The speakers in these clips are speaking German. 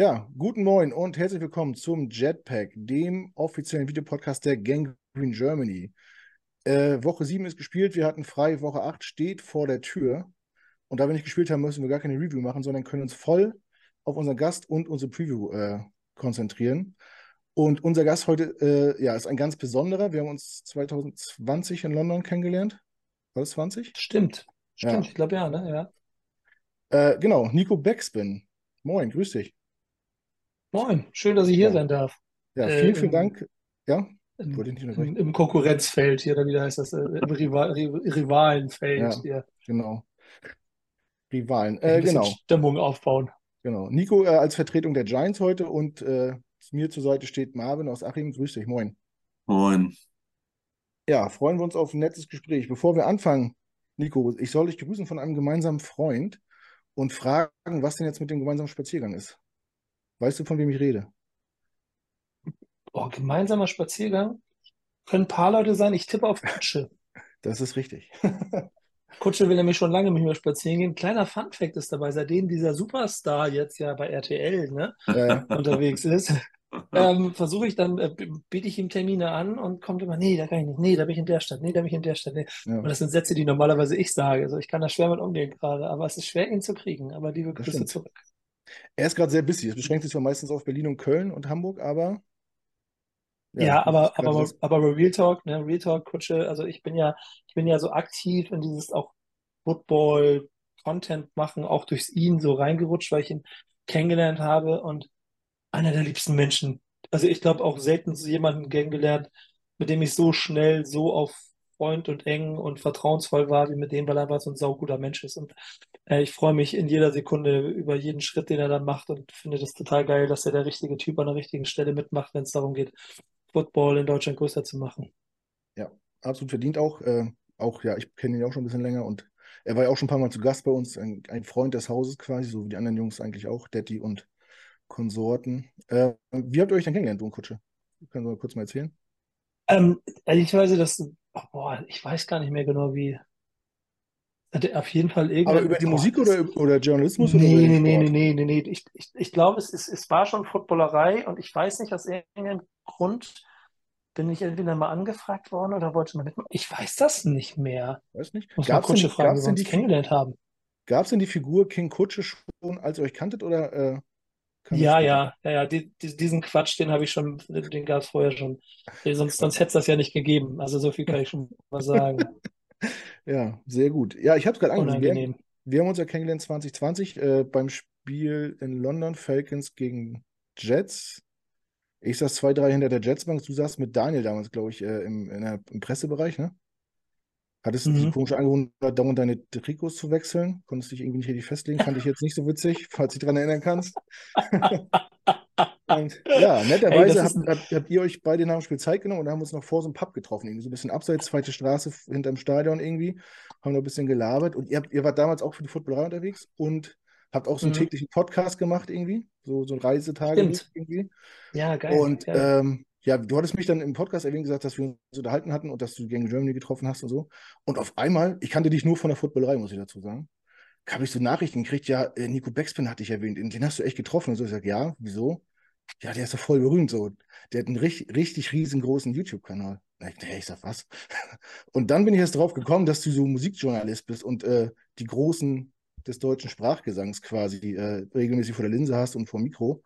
Ja, guten Morgen und herzlich willkommen zum Jetpack, dem offiziellen Videopodcast der Gang Green Germany. Äh, Woche 7 ist gespielt, wir hatten frei, Woche 8 steht vor der Tür. Und da wir nicht gespielt haben, müssen wir gar keine Review machen, sondern können uns voll auf unseren Gast und unsere Preview äh, konzentrieren. Und unser Gast heute äh, ja, ist ein ganz besonderer. Wir haben uns 2020 in London kennengelernt. War das 20? Stimmt, Ja. stimmt, ich glaube ja, ne? Ja. Äh, genau, Nico Backspin. Moin, grüß dich. Moin, schön, dass ich hier Ja, sein darf. ja Äh, vielen, vielen im, Dank. Ja, nicht im, Konkurrenzfeld hier, oder wie heißt das? Äh, Im Rival, Ri- Rivalenfeld Ja, hier. genau. Rivalen. Äh, genau, Stimmung aufbauen. genau. Nico äh, als Vertretung der Giants heute und äh, mir zur Seite steht Marvin aus Achim. Grüß dich, moin. Moin. Ja, freuen wir uns auf ein nettes Gespräch. Bevor wir anfangen, Nico, ich soll dich grüßen von einem gemeinsamen Freund und fragen, was denn jetzt mit dem gemeinsamen Spaziergang ist. Weißt du, von wem ich rede? Oh, gemeinsamer Spaziergang. Können ein paar Leute sein. Ich tippe auf Kutsche. Das ist richtig. Kutsche will nämlich schon lange mit mir spazieren gehen. Kleiner Funfact ist dabei, seitdem dieser Superstar jetzt ja bei RTL, ne, Äh, unterwegs ist, ähm, versuche ich dann, äh, biete ich ihm Termine an und kommt immer, nee, da kann ich nicht, nee, da bin ich in der Stadt, nee, da bin ich in der Stadt. Nee. ja, Und das sind Sätze, die normalerweise ich sage. Also ich kann da schwer mit umgehen gerade, aber es ist schwer, ihn zu kriegen. Aber liebe Grüße zurück. Er ist gerade sehr busy. Es beschränkt sich zwar meistens auf Berlin und Köln und Hamburg, aber ja, Ja, das aber, aber, sehr. aber Real Talk, ne, Real Talk, Kutsche, also ich bin ja, ich bin ja so aktiv in dieses auch Football Content machen, auch durchs ihn so reingerutscht, weil ich ihn kennengelernt habe und einer der liebsten Menschen. Also ich glaube auch selten so jemanden kennengelernt, mit dem ich so schnell so auf Freund und eng und vertrauensvoll war wie mit dem, weil er einfach so ein sauguter Mensch ist. Und ich freue mich in jeder Sekunde über jeden Schritt, den er dann macht und finde das total geil, dass er der richtige Typ an der richtigen Stelle mitmacht, wenn es darum geht, Football in Deutschland größer zu machen. Ja, absolut verdient auch. Äh, auch, ja, ich kenne ihn auch schon ein bisschen länger und er war ja auch schon ein paar Mal zu Gast bei uns, ein, ein Freund des Hauses quasi, so wie die anderen Jungs eigentlich auch, Detti und Konsorten. Äh, wie habt ihr euch denn kennengelernt, du und Kutsche? Kannst du mal kurz mal erzählen? Ähm, ehrlicherweise, das, oh, boah, ich weiß gar nicht mehr genau wie. Auf jeden Fall Aber irgendein, über die Musik oder, oder Journalismus oder nee, den nee, nee, nee, nee, nee, nee. Ich, ich, ich glaube, es, ist, es war schon Footballerei und ich weiß nicht, aus irgendeinem Grund bin ich entweder mal angefragt worden oder wollte mal mitmachen. Ich weiß das nicht mehr. Weiß nicht. Muss mal Gab es denn, Kutsche die- fragen, gab's wie wir denn, uns kennengelernt haben. gab's denn die Figur King Kutsche schon, als ihr euch kanntet oder äh, Ja, ja, ja, ja, die, die, diesen Quatsch, den habe ich schon, den gab es vorher schon. Sonst, sonst hätte es das ja nicht gegeben. Also so viel kann ich schon mal sagen. Ja, sehr gut. Ja, ich habe es gerade angesehen. Wir, haben uns ja kennengelernt 2020 äh, beim Spiel in London, Falcons gegen Jets. Ich saß zwei, drei hinter der Jetsbank. Du saßt mit Daniel damals, glaube ich, äh, im, in der, im Pressebereich, ne? Hattest die Mhm. komische Angewohnheit, dauernd deine Trikots zu wechseln. Konntest dich irgendwie nicht richtig festlegen. Fand ich jetzt nicht so witzig, falls du dich daran erinnern kannst. Und ja, Ey, netterweise ist habt, habt, habt ihr euch beide nach dem Spiel Zeit genommen und haben uns noch vor so einem Pub getroffen. Irgendwie so ein bisschen abseits, zweite Straße hinterm Stadion irgendwie. Haben noch ein bisschen gelabert. Und ihr, habt, ihr wart damals auch für die Footballerei unterwegs und habt auch so einen Mhm. täglichen Podcast gemacht irgendwie. So, so ein Reisetagebuch Stimmt. irgendwie. Ja, geil, Und geil. ähm, ja, du hattest mich dann im Podcast erwähnt gesagt, dass wir uns unterhalten hatten und dass du Gang Germany getroffen hast und so. Und auf einmal, ich kannte dich nur von der Footballerei, muss ich dazu sagen, habe ich so Nachrichten gekriegt, ja, äh, Nico Backspin hatte ich erwähnt, den hast du echt getroffen. Und so, ich sage, ja, wieso? Ja, der ist doch voll berühmt so. Der hat einen richtig, richtig riesengroßen YouTube-Kanal. Na, Ich, ich sag, was? Und dann bin ich erst drauf gekommen, dass du so Musikjournalist bist und äh, die Großen des deutschen Sprachgesangs quasi äh, regelmäßig vor der Linse hast und vor dem Mikro.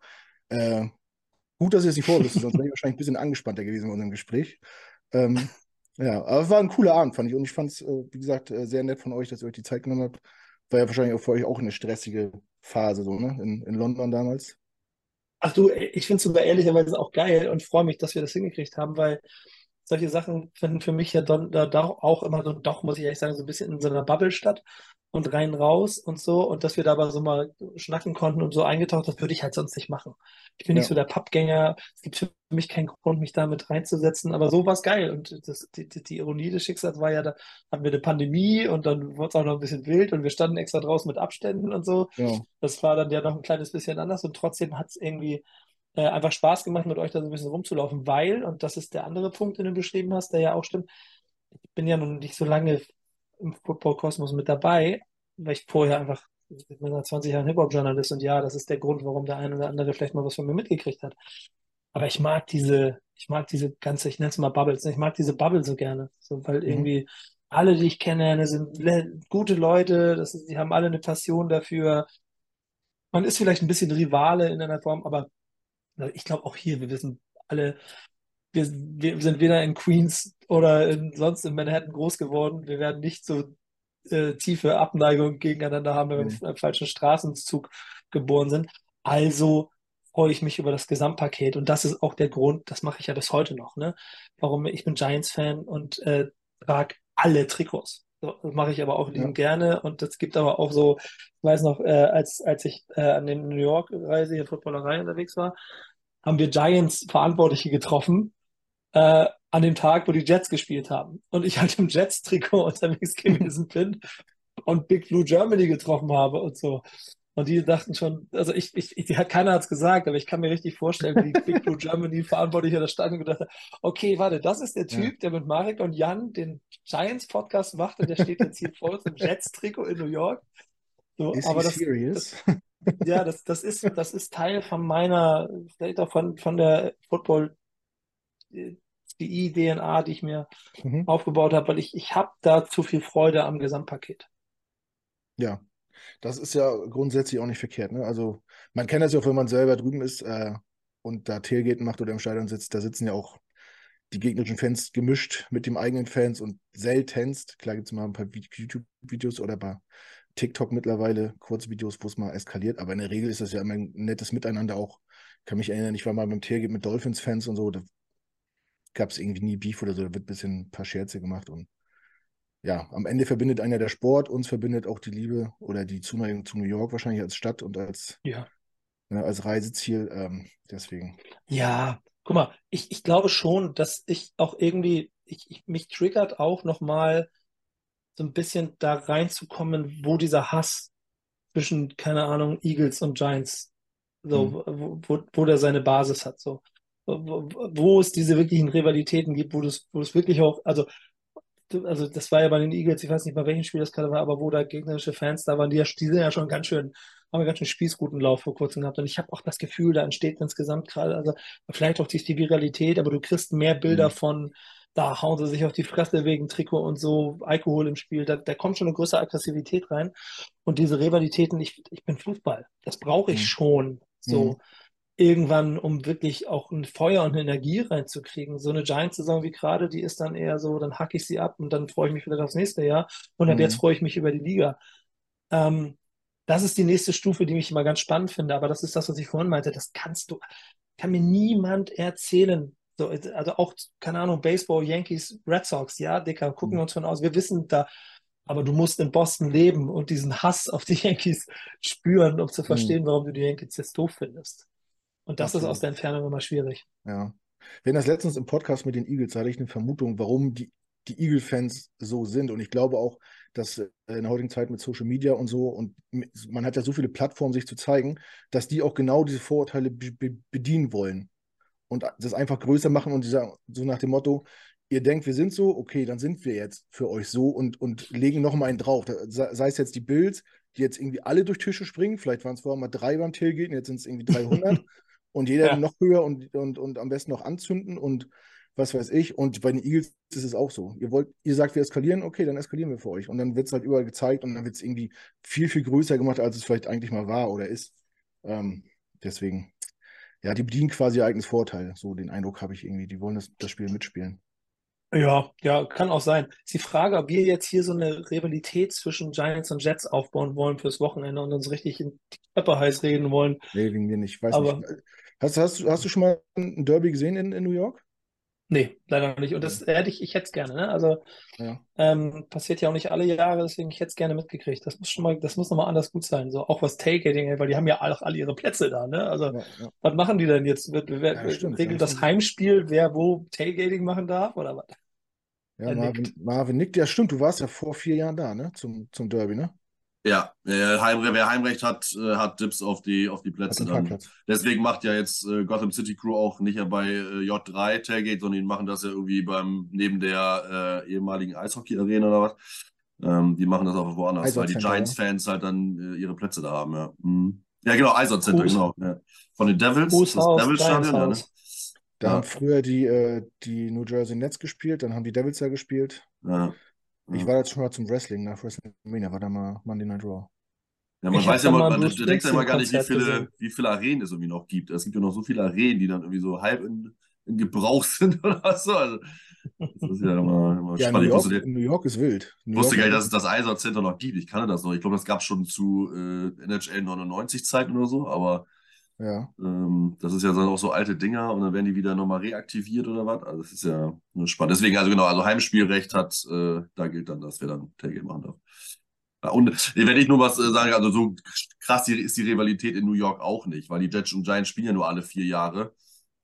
Äh, gut, dass ihr es nicht vorwusst, sonst wäre ich wahrscheinlich ein bisschen angespannter gewesen in unserem Gespräch. Ähm, ja, aber es war ein cooler Abend, fand ich. Und ich fand es, äh, wie gesagt, äh, sehr nett von euch, dass ihr euch die Zeit genommen habt. War ja wahrscheinlich auch für euch auch eine stressige Phase, so, ne? In, in London damals. Ach du, ich finde es sogar ehrlicherweise auch geil und freue mich, dass wir das hingekriegt haben, weil solche Sachen finden für mich ja dann da doch auch immer so, doch muss ich ehrlich sagen, so ein bisschen in so einer Bubble statt und rein raus und so und dass wir da aber so mal schnacken konnten und so eingetaucht, das würde ich halt sonst nicht machen. Ich bin nicht Ja. so der Pappgänger, es gibt für mich keinen Grund, mich damit reinzusetzen, aber so war es geil und das, die, die, Ironie des Schicksals war ja, da hatten wir eine Pandemie und dann wurde es auch noch ein bisschen wild und wir standen extra draußen mit Abständen und so. Genau. Das war dann ja noch ein kleines bisschen anders und trotzdem hat es irgendwie äh, einfach Spaß gemacht, mit euch da so ein bisschen rumzulaufen, weil, und das ist der andere Punkt, den du beschrieben hast, der ja auch stimmt, ich bin ja noch nicht so lange im Football-Kosmos mit dabei, weil ich vorher einfach ich bin seit 20 Jahren Hip-Hop-Journalist und ja, das ist der Grund, warum der eine oder andere vielleicht mal was von mir mitgekriegt hat. Aber ich mag diese, ich mag diese ganze, ich nenne es mal Bubbles, ne? ich mag diese Bubble so gerne. So, weil mhm. irgendwie alle, die ich kenne, sind gute Leute, das ist, die haben alle eine Passion dafür. Man ist vielleicht ein bisschen Rivale in einer Form, aber ich glaube auch hier, wir wissen alle, wir, wir sind weder in Queens oder in, sonst in Manhattan groß geworden. Wir werden nicht so äh, tiefe Abneigung gegeneinander haben, wenn wir mhm. im falschen Straßenzug geboren sind. Also freue ich mich über das Gesamtpaket. Und das ist auch der Grund, das mache ich ja bis heute noch, ne? Warum ich bin Giants-Fan und äh, trage alle Trikots. So, das mache ich aber auch lieben ja. gerne. Und es gibt aber auch so, ich weiß noch, äh, als, als ich äh, an der New York-Reise hier Footballerei unterwegs war, haben wir Giants-Verantwortliche getroffen, äh, an dem Tag, wo die Jets gespielt haben. Und ich halt im Jets-Trikot unterwegs gewesen bin und Big Blue Germany getroffen habe und so. Und die dachten schon, also ich, ich, ich keiner hat es gesagt, aber ich kann mir richtig vorstellen, wie Big Blue Germany Verantwortlicher stand und gedacht hat, okay, warte, das ist der Typ, ja. der mit Marek und Jan den Giants Podcast macht und der steht jetzt hier vor uns im Jets-Trikot in New York. So, ist aber das, serious? Das, ja, das, das, ist, das ist Teil von meiner, vielleicht auch von, von der Football die DNA, die ich mir mhm. aufgebaut habe, weil ich, ich habe da zu viel Freude am Gesamtpaket. Ja, das ist ja grundsätzlich auch nicht verkehrt. Ne? Also man kennt das ja auch, wenn man selber drüben ist äh, und da Tailgate macht oder im Stadion sitzt, da sitzen ja auch die gegnerischen Fans gemischt mit den eigenen Fans und seltenst, klar gibt es mal ein paar YouTube-Videos oder bei TikTok mittlerweile, Kurzvideos, wo es mal eskaliert, aber in der Regel ist das ja immer ein nettes Miteinander auch. Ich kann mich erinnern, ich war mal beim Tailgate mit Dolphins-Fans und so, da gab es irgendwie nie Beef oder so, da wird ein bisschen ein paar Scherze gemacht und ja, am Ende verbindet einer der Sport, uns verbindet auch die Liebe oder die Zuneigung zu New York wahrscheinlich als Stadt und als, ja. ne, als Reiseziel. Ähm, deswegen. Ja, guck mal, ich, ich glaube schon, dass ich auch irgendwie, ich, ich, mich triggert auch nochmal so ein bisschen da reinzukommen, wo dieser Hass zwischen, keine Ahnung, Eagles und Giants, so, mhm. wo, wo, wo der seine Basis hat. So wo, es diese wirklichen Rivalitäten gibt, wo das, wo das wirklich auch, also, also das war ja bei den Eagles, ich weiß nicht bei welchem Spiel das gerade war, aber wo da gegnerische Fans da waren, die, die sind ja schon ganz schön, haben ja ganz schön Spießrutenlauf vor kurzem gehabt. Und ich habe auch das Gefühl, da entsteht insgesamt gerade, also vielleicht auch die, die Viralität, aber du kriegst mehr Bilder mhm. von, da hauen sie sich auf die Fresse wegen Trikot und so, Alkohol im Spiel, da, da kommt schon eine größere Aggressivität rein. Und diese Rivalitäten, ich, ich bin Fußball, das brauche ich mhm. schon. So. Mhm irgendwann, um wirklich auch ein Feuer und eine Energie reinzukriegen. So eine Giants-Saison wie gerade, die ist dann eher so, dann hacke ich sie ab und dann freue ich mich wieder aufs nächste Jahr und ab mhm. jetzt freue ich mich über die Liga. Ähm, das ist die nächste Stufe, die ich immer ganz spannend finde, aber das ist das, was ich vorhin meinte. Das kannst du, kann mir niemand erzählen. So, also auch, keine Ahnung, Baseball, Yankees, Red Sox, ja, Dicker, gucken mhm. wir uns von aus. Wir wissen da, aber du musst in Boston leben und diesen Hass auf die Yankees spüren, um zu mhm. verstehen, mhm. warum du die Yankees jetzt doof findest. Und das Absolut. ist aus der Entfernung immer schwierig. Ja. Wenn das letztens im Podcast mit den Eagles hatte ich eine Vermutung, warum die, die Eagle-Fans so sind. Und ich glaube auch, dass äh, in der heutigen Zeit mit Social Media und so, und man hat ja so viele Plattformen, sich zu zeigen, dass die auch genau diese Vorurteile be bedienen wollen. Und das einfach größer machen und sagen, so nach dem Motto, ihr denkt, wir sind so, okay, dann sind wir jetzt für euch so und, und legen noch mal einen drauf. Sei es jetzt die Bills, die jetzt irgendwie alle durch Tische springen, vielleicht waren es vorher mal drei beim Tailgaten, jetzt sind es irgendwie 300. und jeder ja. noch höher und, und, und am besten noch anzünden und was weiß ich. Und bei den Eagles ist es auch so. Ihr wollt, ihr sagt, wir eskalieren, okay, dann eskalieren wir für euch. Und dann wird es halt überall gezeigt und dann wird es irgendwie viel, viel größer gemacht, als es vielleicht eigentlich mal war oder ist. Ähm, deswegen, ja, die bedienen quasi ihr eigenes Vorteil. So den Eindruck habe ich irgendwie. Die wollen das, das Spiel mitspielen. Ja, ja, kann auch sein. Ist die Frage, ob wir jetzt hier so eine Rivalität zwischen Giants und Jets aufbauen wollen fürs Wochenende und uns richtig in die Köpfe heiß reden wollen. Nee, wegen mir nicht. Weiß Aber, nicht. Hast, hast, hast du schon mal ein Derby gesehen in, in New York? Nee, leider nicht. Und das hätte ich, ich hätte es gerne, ne? Also ja. ähm, passiert ja auch nicht alle Jahre, deswegen ich hätte es gerne mitgekriegt. Das muss schon mal, das muss nochmal anders gut sein. So auch was Tailgating, weil die haben ja auch alle ihre Plätze da, ne? Also ja, ja. was machen die denn jetzt? Wer, wer, stimmt, regelt das Heimspiel, wer wo Tailgating machen darf oder was? Ja, Marvin, Marvin nickt. Ja, stimmt, du warst ja vor vier Jahren da, ne? Zum, zum Derby, ne? Ja, äh, Heimre wer Heimrecht hat, äh, hat Dips auf die, auf die Plätze dann. Deswegen macht ja jetzt äh, Gotham City Crew auch nicht ja bei äh, J3 Tailgate, sondern die machen das ja irgendwie beim neben der äh, ehemaligen Eishockey-Arena oder was. Ähm, die machen das auch woanders, weil die Giants-Fans halt dann äh, ihre Plätze da haben. Ja, mhm. ja genau, Eisern Center, genau. Ja. Von den Devils, das Devils Stadion, ja, ne? Da haben früher die, die New Jersey Nets gespielt, dann haben die Devils ja gespielt. Ja. Ich war jetzt schon mal zum Wrestling nach WrestleMania, war da mal Monday Night Raw. Ja, man ich weiß ja mal, man denkt ja immer gar nicht, wie viele, wie viele Arenen es irgendwie noch gibt. Es gibt ja noch so viele Arenen, die dann irgendwie so halb in, in Gebrauch sind oder so. Also, das ist ja immer, immer ja, spannend. New York, wusste, New York ist wild. Ich wusste gar nicht, dass es das Eisern Center noch gibt. Ich kannte das noch. Ich glaube, das gab es schon zu äh, NHL 99 Zeiten oder so, aber ja. ähm, das ist ja dann auch so alte Dinger und dann werden die wieder nochmal reaktiviert oder was. Also das ist ja spannend. Deswegen, also genau, also Heimspielrecht hat, äh, da gilt dann, dass wer dann Tailgate machen darf. Und wenn ich nur was äh, sage, also so krass ist die Rivalität in New York auch nicht, weil die Jets und Giants spielen ja nur alle vier Jahre.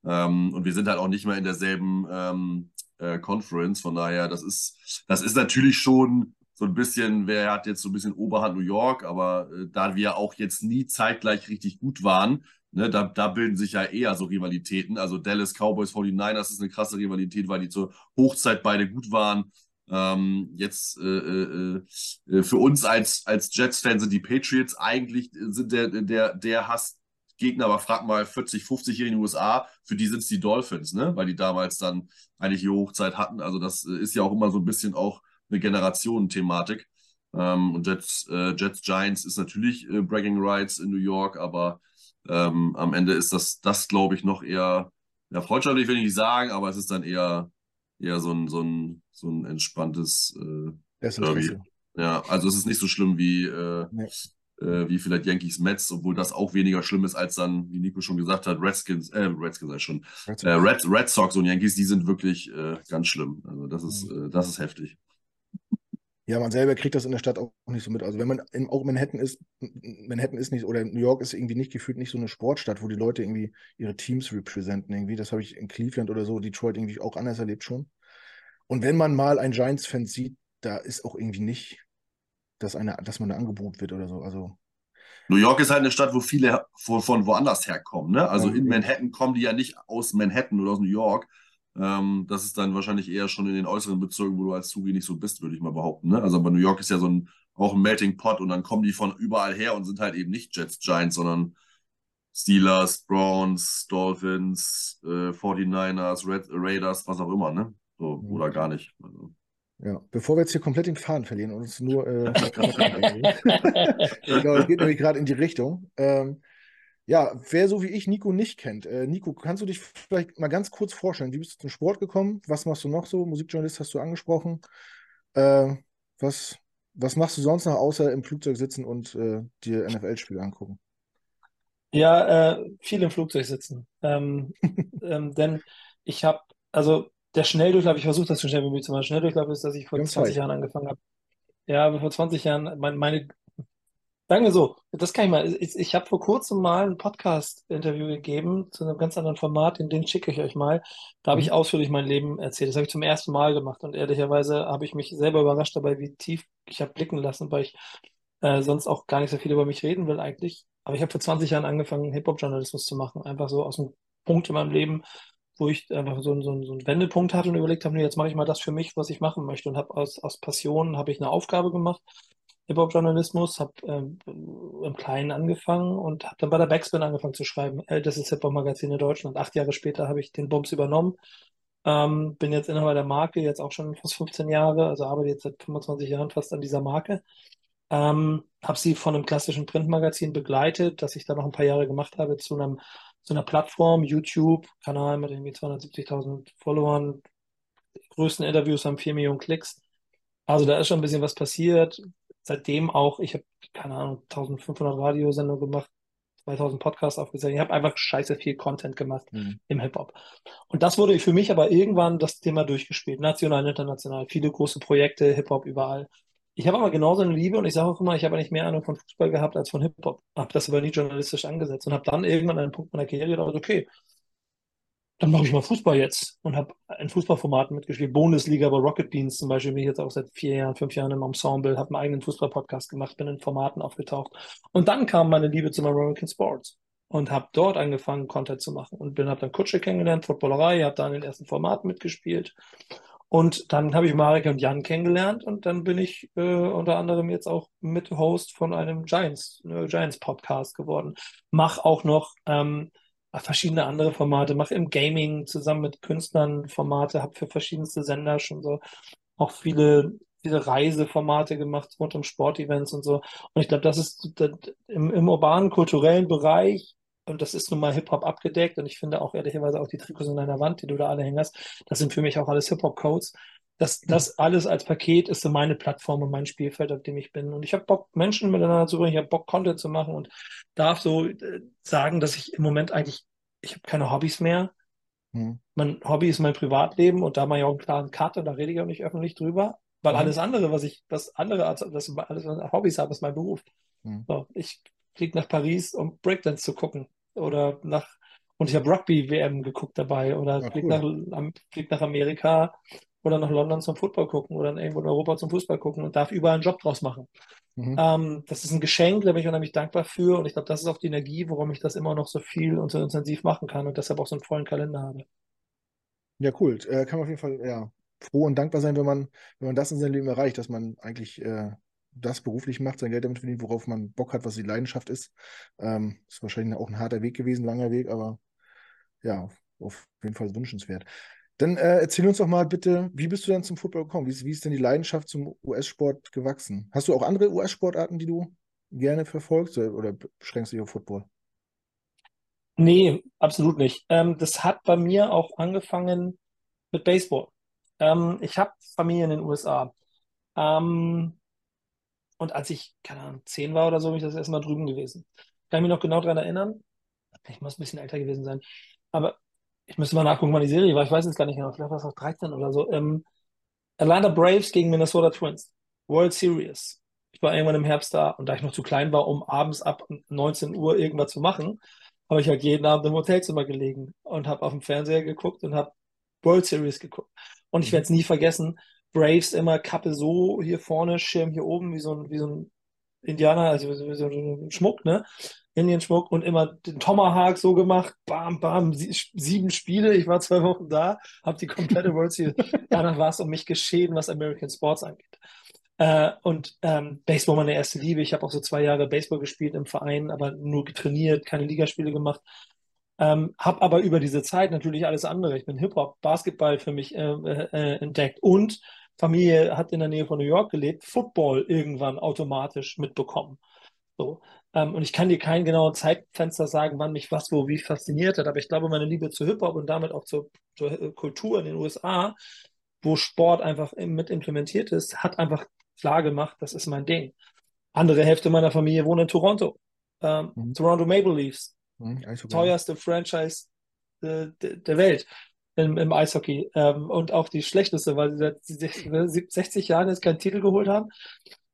Ähm, und wir sind halt auch nicht mehr in derselben ähm, äh, Conference. Von daher, das ist, das ist natürlich schon so ein bisschen, wer hat jetzt so ein bisschen Oberhand New York, aber äh, da wir auch jetzt nie zeitgleich richtig gut waren, ne, da, da bilden sich ja eher so Rivalitäten. Also Dallas Cowboys 49ers ist eine krasse Rivalität, weil die zur Hochzeit beide gut waren. Ähm, jetzt äh, äh, äh, für uns als, als Jets-Fans sind die Patriots eigentlich sind der, der, der Hassgegner, aber frag mal 40, 50 hier in den USA, für die sind es die Dolphins, ne? Weil die damals dann eigentlich die Hochzeit hatten. Also das äh, ist ja auch immer so ein bisschen auch eine Generationenthematik. Ähm, und Jets, äh, Jets Giants ist natürlich Bragging Rights in New York, aber ähm, am Ende ist das, das glaube ich, noch eher, ja, freundschaftlich will ich nicht sagen, aber es ist dann eher eher so ein, so ein, so ein entspanntes äh, Derby. Ja, also es ist nicht so schlimm wie, äh, nee. äh, wie vielleicht Yankees Mets, obwohl das auch weniger schlimm ist als dann, wie Nico schon gesagt hat, Redskins, äh, Redskins sei schon, Red, äh, Red, Red Sox und Yankees, die sind wirklich äh, ganz schlimm. Also das ist, mhm. äh, das ist heftig. Ja, man selber kriegt das in der Stadt auch nicht so mit. Also wenn man in, auch Manhattan ist, Manhattan ist nicht, oder New York ist irgendwie nicht gefühlt nicht so eine Sportstadt, wo die Leute irgendwie ihre Teams repräsentieren irgendwie. Das habe ich in Cleveland oder so, Detroit irgendwie auch anders erlebt schon. Und wenn man mal einen Giants-Fan sieht, da ist auch irgendwie nicht, dass, eine, dass man ein Angebot wird oder so. Also New York ist halt eine Stadt, wo viele von woanders herkommen. Ne? Also in Manhattan kommen die ja nicht aus Manhattan oder aus New York, ähm, das ist dann wahrscheinlich eher schon in den äußeren Bezirken, wo du als Zugi nicht so bist, würde ich mal behaupten. Ne? Also aber New York ist ja so ein, auch ein Melting Pot und dann kommen die von überall her und sind halt eben nicht Jets, Giants, sondern Steelers, Browns, Dolphins, äh, 49ers, Red, Raiders, was auch immer, ne? So, mhm. oder gar nicht. Also. Ja, bevor wir jetzt hier komplett den Faden verlieren und uns nur äh, genau, es geht nämlich gerade in die Richtung. Ähm, ja, wer so wie ich Nico nicht kennt, äh, Nico, kannst du dich vielleicht mal ganz kurz vorstellen? Wie bist du zum Sport gekommen? Was machst du noch so? Musikjournalist hast du angesprochen. Äh, was, was machst du sonst noch, außer im Flugzeug sitzen und äh, dir NFL-Spiele angucken? Ja, äh, viel im Flugzeug sitzen. Ähm, ähm, denn ich habe, also der Schnelldurchlauf, ich versuche das so schnell wie möglich zu machen. Schnelldurchlauf ist, dass ich vor 20 Jahren angefangen habe. Ja, vor 20 Jahren, mein, meine Sagen wir so, das kann ich mal. Ich, ich habe vor kurzem mal ein Podcast-Interview gegeben zu einem ganz anderen Format, in den schicke ich euch mal. Da habe ich mhm. ausführlich mein Leben erzählt. Das habe ich zum ersten Mal gemacht und ehrlicherweise habe ich mich selber überrascht dabei, wie tief ich habe blicken lassen, weil ich äh, sonst auch gar nicht so viel über mich reden will eigentlich. Aber ich habe vor 20 Jahren angefangen, Hip-Hop-Journalismus zu machen. Einfach so aus einem Punkt in meinem Leben, wo ich einfach so, so, so einen Wendepunkt hatte und überlegt habe, nee, jetzt mache ich mal das für mich, was ich machen möchte. Und habe aus, aus Passion habe ich eine Aufgabe gemacht Hip-Hop-Journalismus, habe ähm, im Kleinen angefangen und habe dann bei der Backspin angefangen zu schreiben. Ältestes Hip-Hop-Magazin in Deutschland. Acht Jahre später habe ich den Bums übernommen. Ähm, bin jetzt Inhaber der Marke, jetzt auch schon fast 15 Jahre, also arbeite jetzt seit 25 Jahren fast an dieser Marke. Ähm, habe sie von einem klassischen Printmagazin begleitet, das ich dann noch ein paar Jahre gemacht habe, zu einem zu einer Plattform, YouTube-Kanal mit irgendwie 270.000 Followern. Größten Interviews haben 4 Millionen Klicks. Also da ist schon ein bisschen was passiert seitdem auch, ich habe, keine Ahnung, 1500 Radiosendungen gemacht, 2000 Podcasts aufgesetzt. Ich habe einfach scheiße viel Content gemacht mhm. im Hip-Hop. Und das wurde für mich aber irgendwann das Thema durchgespielt, national, international, viele große Projekte, Hip-Hop überall. Ich habe aber genauso eine Liebe und ich sage auch immer, ich habe nicht mehr Ahnung von Fußball gehabt als von Hip-Hop. Habe das aber nie journalistisch angesetzt und habe dann irgendwann einen Punkt meiner Karriere gedacht, okay, dann mache ich mal Fußball jetzt und habe in Fußballformaten mitgespielt. Bundesliga bei Rocket Beans zum Beispiel, bin ich jetzt auch seit vier Jahren, fünf Jahren im Ensemble, habe einen eigenen Fußballpodcast gemacht, bin in Formaten aufgetaucht. Und dann kam meine Liebe zum American Sports und habe dort angefangen, Content zu machen und bin habe dann Kutsche kennengelernt, Footballerei, habe da in den ersten Formaten mitgespielt Und dann habe ich Marek und Jan kennengelernt und dann bin ich äh, unter anderem jetzt auch Mit-Host von einem Giants, äh, Giants Podcast geworden. Mach auch noch ähm, verschiedene andere Formate, mache im Gaming zusammen mit Künstlern Formate, habe für verschiedenste Sender schon so auch viele, viele Reiseformate gemacht rund um Sportevents und so. Und ich glaube, das ist das, im, im urbanen, kulturellen Bereich und das ist nun mal Hip-Hop abgedeckt und ich finde auch ehrlicherweise auch die Trikots in deiner Wand, die du da alle hängst, das sind für mich auch alles Hip-Hop-Codes. Das, das alles als Paket ist so meine Plattform und mein Spielfeld, auf dem ich bin. Und ich habe Bock, Menschen miteinander zu bringen, ich habe Bock, Content zu machen und darf so äh, sagen, dass ich im Moment eigentlich, ich habe keine Hobbys mehr. Hm. Mein Hobby ist mein Privatleben und da mache ich auch einen klaren Cut und da rede ich auch nicht öffentlich drüber, weil hm. alles andere, was ich, was andere, das, alles, was Hobbys habe, ist mein Beruf. Hm. So, ich fliege nach Paris, um Breakdance zu gucken oder nach und ich habe Rugby-WM geguckt dabei oder ja, flieg, cool. nach, flieg nach Amerika oder nach London zum Football gucken oder irgendwo in Europa zum Fußball gucken und darf überall einen Job draus machen. Mhm. Ähm, das ist ein Geschenk, da bin ich unheimlich dankbar für und ich glaube, das ist auch die Energie, warum ich das immer noch so viel und so intensiv machen kann und deshalb auch so einen vollen Kalender habe. Ja, cool. Äh, kann man auf jeden Fall ja, froh und dankbar sein, wenn man, wenn man das in seinem Leben erreicht, dass man eigentlich äh, das beruflich macht, sein Geld damit verdient, worauf man Bock hat, was die Leidenschaft ist. Ähm, ist wahrscheinlich auch ein harter Weg gewesen, langer Weg, aber ja, auf jeden Fall wünschenswert. Dann äh, erzähl uns doch mal bitte, wie bist du denn zum Football gekommen? Wie, wie ist denn die Leidenschaft zum US-Sport gewachsen? Hast du auch andere US-Sportarten, die du gerne verfolgst oder beschränkst du dich auf Football? Nee, absolut nicht. Ähm, das hat bei mir auch angefangen mit Baseball. Ähm, ich habe Familie in den USA. Ähm, und als ich, keine Ahnung, zehn war oder so, bin ich das erstmal drüben gewesen. Kann ich mich noch genau daran erinnern? Ich muss ein bisschen älter gewesen sein. Aber ich müsste mal nachgucken, wann die Serie war. Ich weiß es gar nicht genau. Vielleicht war es auch 13 oder so. Ähm, Atlanta Braves gegen Minnesota Twins. World Series. Ich war irgendwann im Herbst da und da ich noch zu klein war, um abends ab 19 Uhr irgendwas zu machen, habe ich halt jeden Abend im Hotelzimmer gelegen und habe auf dem Fernseher geguckt und habe World Series geguckt. Und ich werde es nie vergessen, Braves immer Kappe so hier vorne, Schirm hier oben, wie so ein, wie so ein Indianer, also wie so ein Schmuck, ne? Indienschmuck und immer den Tomahawk so gemacht, bam, bam, sieben Spiele, ich war zwei Wochen da, habe die komplette World Series. Danach war es um mich geschehen, was American Sports angeht. Äh, und ähm, Baseball meine erste Liebe. Ich habe auch so zwei Jahre Baseball gespielt im Verein, aber nur getrainiert, keine Ligaspiele gemacht. Ähm, habe aber über diese Zeit natürlich alles andere. Ich bin Hip-Hop, Basketball für mich äh, äh, entdeckt und Familie hat in der Nähe von New York gelebt, Football irgendwann automatisch mitbekommen. So. Ähm, und ich kann dir kein genaues Zeitfenster sagen, wann mich was wo wie fasziniert hat, aber ich glaube, meine Liebe zu Hip-Hop und damit auch zur, zur, äh, Kultur in den USA, wo Sport einfach mit implementiert ist, hat einfach klar gemacht, das ist mein Ding. Andere Hälfte meiner Familie wohnt in Toronto. Ähm, mhm. Toronto Maple Leafs. Mhm, teuerste Franchise äh, der Welt im, im Eishockey ähm, und auch die schlechteste, weil sie seit 60 Jahren jetzt keinen Titel geholt haben.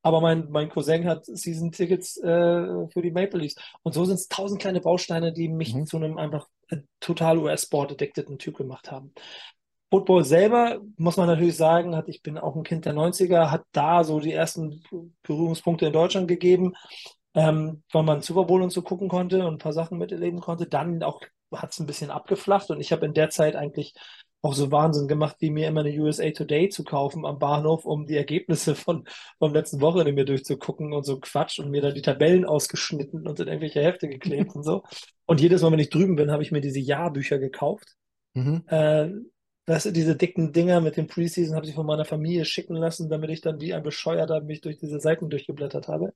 Aber mein, mein Cousin hat Season-Tickets äh, für die Maple Leafs. Und so sind es tausend kleine Bausteine, die mich mhm. zu einem einfach äh, total US-Sport-addicteden Typ gemacht haben. Football selber, muss man natürlich sagen, hat, ich bin auch ein Kind der 90er, hat da so die ersten Berührungspunkte in Deutschland gegeben, ähm, weil man Super Bowl und so gucken konnte und ein paar Sachen miterleben konnte. Dann auch hat es ein bisschen abgeflacht und ich habe in der Zeit eigentlich auch so Wahnsinn gemacht, wie mir immer eine USA Today zu kaufen am Bahnhof, um die Ergebnisse von vom letzten Wochenende mir durchzugucken und so Quatsch und mir dann die Tabellen ausgeschnitten und in irgendwelche Hefte geklebt und so. Und jedes Mal, wenn ich drüben bin, habe ich mir diese Jahrbücher gekauft. Mhm. Äh, du, diese dicken Dinger mit dem Preseason habe ich von meiner Familie schicken lassen, damit ich dann wie ein Bescheuerter mich durch diese Seiten durchgeblättert habe.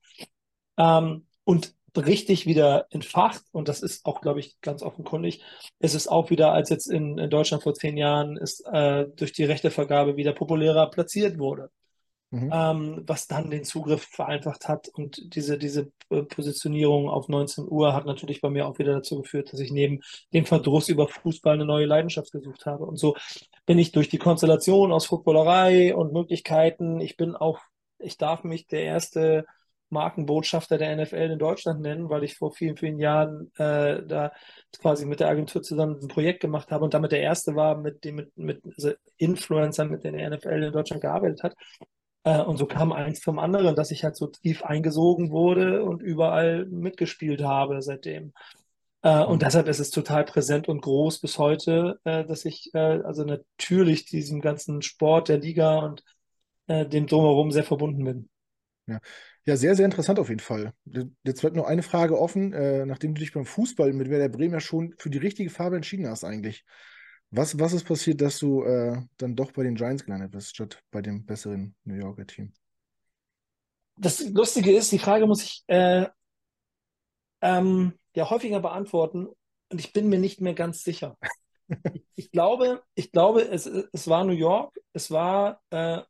Ähm, und richtig wieder entfacht und das ist auch, glaube ich, ganz offenkundig. Es ist auch wieder, als jetzt in, in Deutschland vor zehn Jahren ist, äh, durch die Rechtevergabe wieder populärer platziert wurde. Mhm. Ähm, was dann den Zugriff vereinfacht hat und diese, diese äh, Positionierung auf 19 Uhr hat natürlich bei mir auch wieder dazu geführt, dass ich neben dem Verdruss über Fußball eine neue Leidenschaft gesucht habe. Und so bin ich durch die Konstellation aus Footballerei und Möglichkeiten, ich bin auch, ich darf mich der erste Markenbotschafter der NFL in Deutschland nennen, weil ich vor vielen, vielen Jahren äh, da quasi mit der Agentur zusammen ein Projekt gemacht habe und damit der erste war, mit dem mit, mit also Influencern, mit denen der NFL in Deutschland gearbeitet hat. Äh, und so kam eins vom anderen, dass ich halt so tief eingesogen wurde und überall mitgespielt habe seitdem. Äh, und mhm. deshalb ist es total präsent und groß bis heute, äh, dass ich äh, also natürlich diesem ganzen Sport der Liga und äh, dem Drumherum sehr verbunden bin. Ja. Ja, sehr, sehr interessant auf jeden Fall. Jetzt wird nur eine Frage offen, äh, nachdem du dich beim Fußball mit Werder Bremen ja schon für die richtige Farbe entschieden hast eigentlich. Was, was ist passiert, dass du äh, dann doch bei den Giants gelandet bist, statt bei dem besseren New Yorker Team? Das Lustige ist, die Frage muss ich äh, ähm, ja häufiger beantworten und ich bin mir nicht mehr ganz sicher. ich, ich, glaube, ich glaube, es, es war New York, es war äh,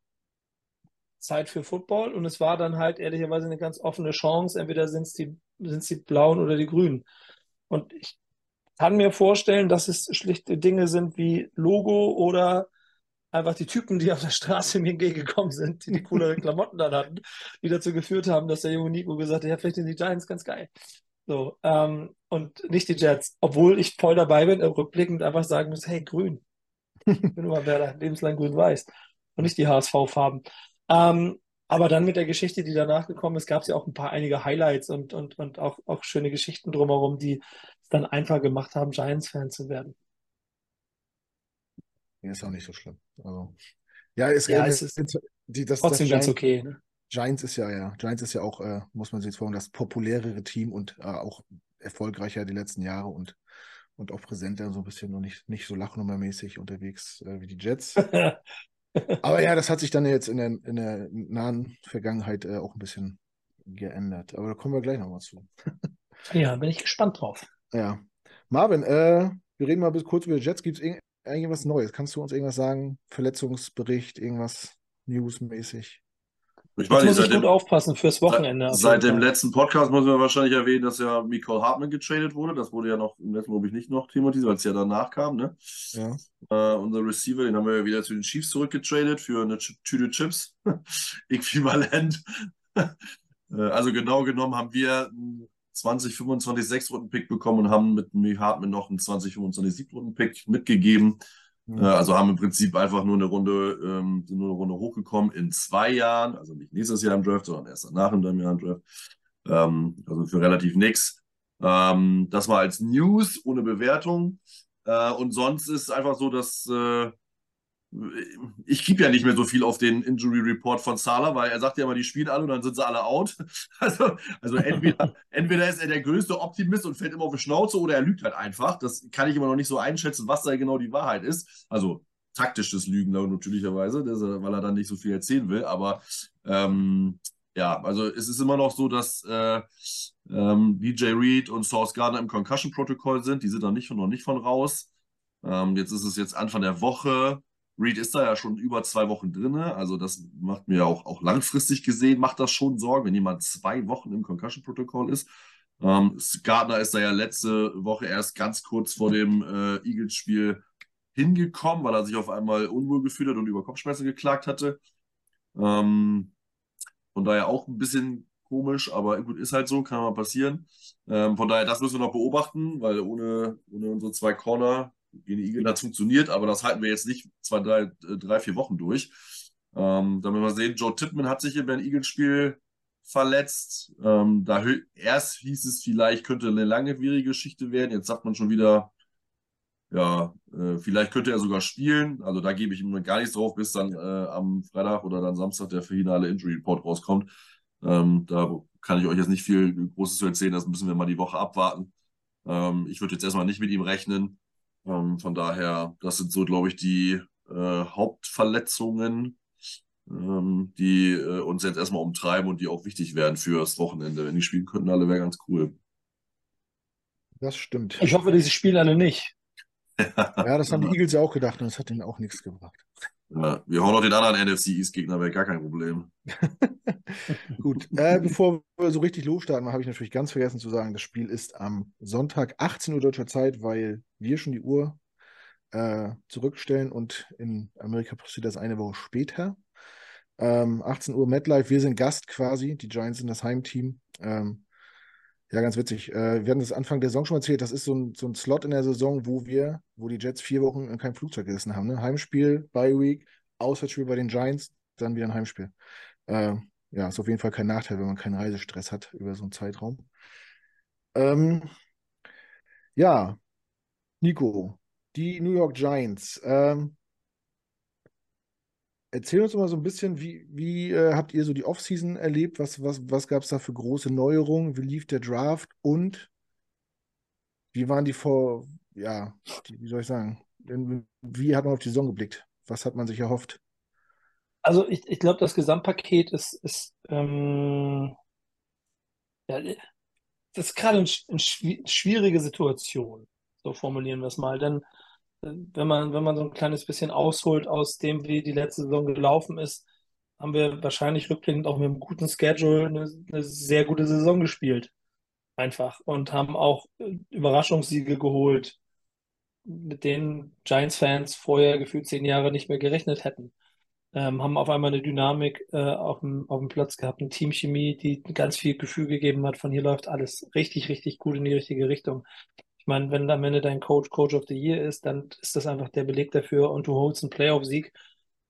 Zeit für Football und es war dann halt ehrlicherweise eine ganz offene Chance. Entweder sind es die, sind's die Blauen oder die Grünen. Und ich kann mir vorstellen, dass es schlichte Dinge sind wie Logo oder einfach die Typen, die auf der Straße mir entgegengekommen sind, die die cooleren Klamotten dann hatten, die dazu geführt haben, dass der junge Nico gesagt hat, ja, vielleicht sind die Giants ganz geil. So, ähm, und nicht die Jets. Obwohl ich voll dabei bin, rückblickend einfach sagen muss, hey, grün. Ich bin immer Werder, lebenslang grün-weiß. Und nicht die HSV-Farben. Ähm, aber dann mit der Geschichte, die danach gekommen ist, gab es ja auch ein paar einige Highlights und, und, und auch, auch schöne Geschichten drumherum, die es dann einfach gemacht haben, Giants-Fan zu werden. Ja, ist auch nicht so schlimm. Also, ja, es, ja, es ist die, das, trotzdem das ganz okay. Ne? Giants ist ja, ja, Giants ist ja auch, äh, muss man sich jetzt vorstellen, das populärere Team und äh, auch erfolgreicher die letzten Jahre und, und auch präsenter, so ein bisschen und nicht, nicht so lachnummermäßig unterwegs äh, wie die Jets. Aber ja, das hat sich dann jetzt in der, in der nahen Vergangenheit äh, auch ein bisschen geändert. Aber da kommen wir gleich nochmal zu. ja, bin ich gespannt drauf. Ja. Marvin, äh, wir reden mal bis kurz über Jets. Gibt es irgendwas Neues? Kannst du uns irgendwas sagen? Verletzungsbericht, irgendwas newsmäßig? Ich weiß nicht, muss ich gut aufpassen fürs Wochenende. Seit, seit dem letzten Podcast muss man wahrscheinlich erwähnen, dass ja Nicole Hartmann getradet wurde. Das wurde ja noch im letzten, glaube ich, nicht noch thematisiert, weil es ja danach kam. Ne? Ja. Äh, unser Receiver, den haben wir ja wieder zu den Chiefs zurückgetradet für eine Tüte Chips. Äquivalent. äh, also genau genommen haben wir einen 20, 25 Sechs-Runden-Pick bekommen und haben mit Hartmann noch einen 20, 25 Siebrunden-Pick mitgegeben. Mhm. Äh, also haben im Prinzip einfach nur eine Runde, ähm, nur eine Runde hochgekommen in zwei Jahren, also nicht nächstes Jahr im Draft, sondern erst danach in deinem Jahr im Draft. Ähm, also für relativ nix. Ähm, das war als News ohne Bewertung. Äh, und sonst ist es einfach so, dass äh, ich gebe ja nicht mehr so viel auf den Injury Report von Salah, weil er sagt ja immer, die spielen alle und dann sind sie alle out. Also, also entweder, entweder ist er der größte Optimist und fällt immer auf die Schnauze oder er lügt halt einfach. Das kann ich immer noch nicht so einschätzen, was da genau die Wahrheit ist. Also taktisches Lügen natürlicherweise, weil er dann nicht so viel erzählen will. Aber ähm, ja, also es ist immer noch so, dass äh, ähm, DJ Reed und Source Gardner im Concussion-Protokoll sind. Die sind da nicht noch nicht von raus. Ähm, jetzt ist es jetzt Anfang der Woche. Reed ist da ja schon über zwei Wochen drin. Also das macht mir auch, auch langfristig gesehen, macht das schon Sorgen, wenn jemand zwei Wochen im Concussion-Protokoll ist. Ähm, Gardner ist da ja letzte Woche erst ganz kurz vor dem äh, Eagles-Spiel hingekommen, weil er sich auf einmal unwohl gefühlt hat und über Kopfschmerzen geklagt hatte. Ähm, von daher auch ein bisschen komisch, aber gut, ist halt so, kann mal passieren. Ähm, von daher, das müssen wir noch beobachten, weil ohne, ohne unsere zwei Corner gegen die Eagle hat funktioniert, aber das halten wir jetzt nicht zwei, drei, äh, drei vier Wochen durch. Ähm, müssen wir sehen, Joe Tippman hat sich im Eagles-Spiel verletzt. Ähm, da erst hieß es, vielleicht könnte eine langwierige Geschichte werden. Jetzt sagt man schon wieder, ja, äh, vielleicht könnte er sogar spielen. Also da gebe ich ihm gar nichts drauf, bis dann äh, am Freitag oder dann Samstag der finale Injury Report rauskommt. Ähm, da kann ich euch jetzt nicht viel Großes zu erzählen. Das müssen wir mal die Woche abwarten. Ähm, ich würde jetzt erstmal nicht mit ihm rechnen. Ähm, von daher, das sind so, glaube ich, die äh, Hauptverletzungen, ähm, die äh, uns jetzt erstmal umtreiben und die auch wichtig werden fürs Wochenende. Wenn die spielen könnten, alle wäre ganz cool. Das stimmt. Ich hoffe, diese spielen alle nicht. ja, das haben die Eagles ja auch gedacht und das hat ihnen auch nichts gebracht. Ja, wir hauen auch den anderen NFC East-Gegner wäre gar kein Problem. Gut, äh, bevor wir so richtig losstarten, habe ich natürlich ganz vergessen zu sagen, das Spiel ist am Sonntag 18 Uhr deutscher Zeit, weil wir schon die Uhr äh, zurückstellen und in Amerika passiert das eine Woche später. Ähm, 18 Uhr MetLife, wir sind Gast quasi, die Giants sind das Heimteam. Ähm, ja, ganz witzig. Äh, wir hatten das Anfang der Saison schon erzählt. Das ist so ein, so ein Slot in der Saison, wo wir, wo die Jets vier Wochen in keinem Flugzeug gesessen haben. Ne? Heimspiel, Bye Week, Auswärtsspiel bei den Giants, dann wieder ein Heimspiel. Äh, ja, ist auf jeden Fall kein Nachteil, wenn man keinen Reisestress hat über so einen Zeitraum. Ähm, Ja, Nico, die New York Giants. Ähm, erzähl uns mal so ein bisschen, wie, wie äh, habt ihr so die Offseason erlebt? Was, was, was gab es da für große Neuerungen? Wie lief der Draft? Und wie waren die vor, ja, die, wie soll ich sagen, wie hat man auf die Saison geblickt? Was hat man sich erhofft? Also ich, ich glaube, das Gesamtpaket ist, ist ähm, ja, das ist gerade eine, eine schwierige Situation, so formulieren wir es mal. Denn wenn man, wenn man so ein kleines bisschen ausholt aus dem, wie die letzte Saison gelaufen ist, haben wir wahrscheinlich rückblickend auch mit einem guten Schedule eine, eine sehr gute Saison gespielt. Einfach. Und haben auch äh, Überraschungssiege geholt, mit denen Giants-Fans vorher gefühlt zehn Jahre nicht mehr gerechnet hätten ähm, haben auf einmal eine Dynamik äh, auf, dem, auf dem Platz gehabt, eine Teamchemie, die ganz viel Gefühl gegeben hat, von hier läuft alles richtig, richtig gut in die richtige Richtung. Ich meine, wenn am Ende dein Coach Coach of the Year ist, dann ist das einfach der Beleg dafür und du holst einen Playoff-Sieg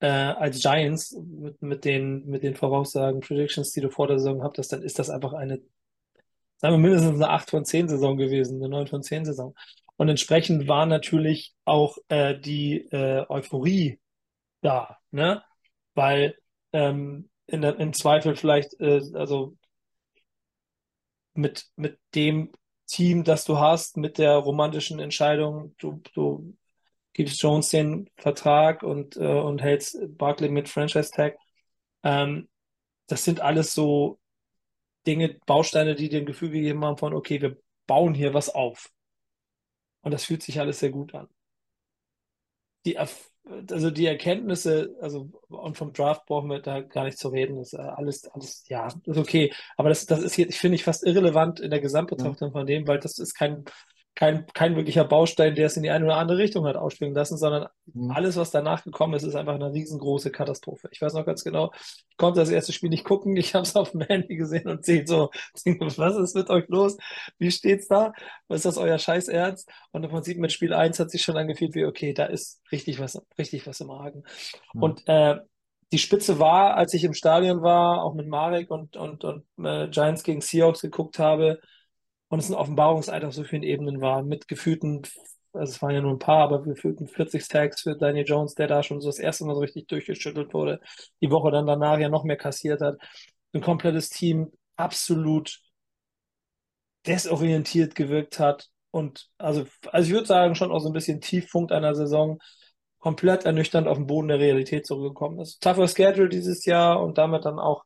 äh, als Giants mit, mit, den, mit den Voraussagen, Predictions, die du vor der Saison hattest, dann ist das einfach eine, sagen wir mindestens eine 8 von 10 Saison gewesen, eine 9 von 10 Saison. Und entsprechend war natürlich auch äh, die äh, Euphorie da, ne? weil ähm, in im Zweifel vielleicht, äh, also mit, mit dem Team, das du hast, mit der romantischen Entscheidung, du, du gibst Jones den Vertrag und, äh, und hältst Barkley mit Franchise Tag. Ähm, das sind alles so Dinge, Bausteine, die ein Gefühl gegeben haben von, okay, wir bauen hier was auf. Und das fühlt sich alles sehr gut an. Die, also die Erkenntnisse, also und vom Draft brauchen wir da gar nicht zu reden. Das ist äh, alles, alles, ja, ist okay. Aber das, das ist jetzt, ich finde ich, fast irrelevant in der Gesamtbetrachtung mhm. von dem, weil das ist kein, kein, kein wirklicher Baustein, der es in die eine oder andere Richtung hat ausschwingen lassen, sondern mhm. alles, was danach gekommen ist, ist einfach eine riesengroße Katastrophe. Ich weiß noch ganz genau, ich konnte das erste Spiel nicht gucken, ich habe es auf dem Handy gesehen und sehe so, was ist mit euch los? Wie steht's da? Was ist das euer Scheiß Ernst? Und im Prinzip mit Spiel 1 hat sich schon angefühlt wie, okay, da ist richtig was, richtig was im Argen. Mhm. Und äh, die Spitze war, als ich im Stadion war, auch mit Marek und, und, und äh, Giants gegen Seahawks geguckt habe, und es ein Offenbarungseid auf so vielen Ebenen war, mit gefühlten, also es waren ja nur ein paar, aber gefühlten 40 Stacks für Daniel Jones, der da schon so das erste Mal so richtig durchgeschüttelt wurde, die Woche dann danach ja noch mehr kassiert hat. Ein komplettes Team absolut desorientiert gewirkt hat und also, also ich würde sagen, schon auch so ein bisschen Tiefpunkt einer Saison komplett ernüchternd auf den Boden der Realität zurückgekommen ist. Tougher Schedule dieses Jahr und damit dann auch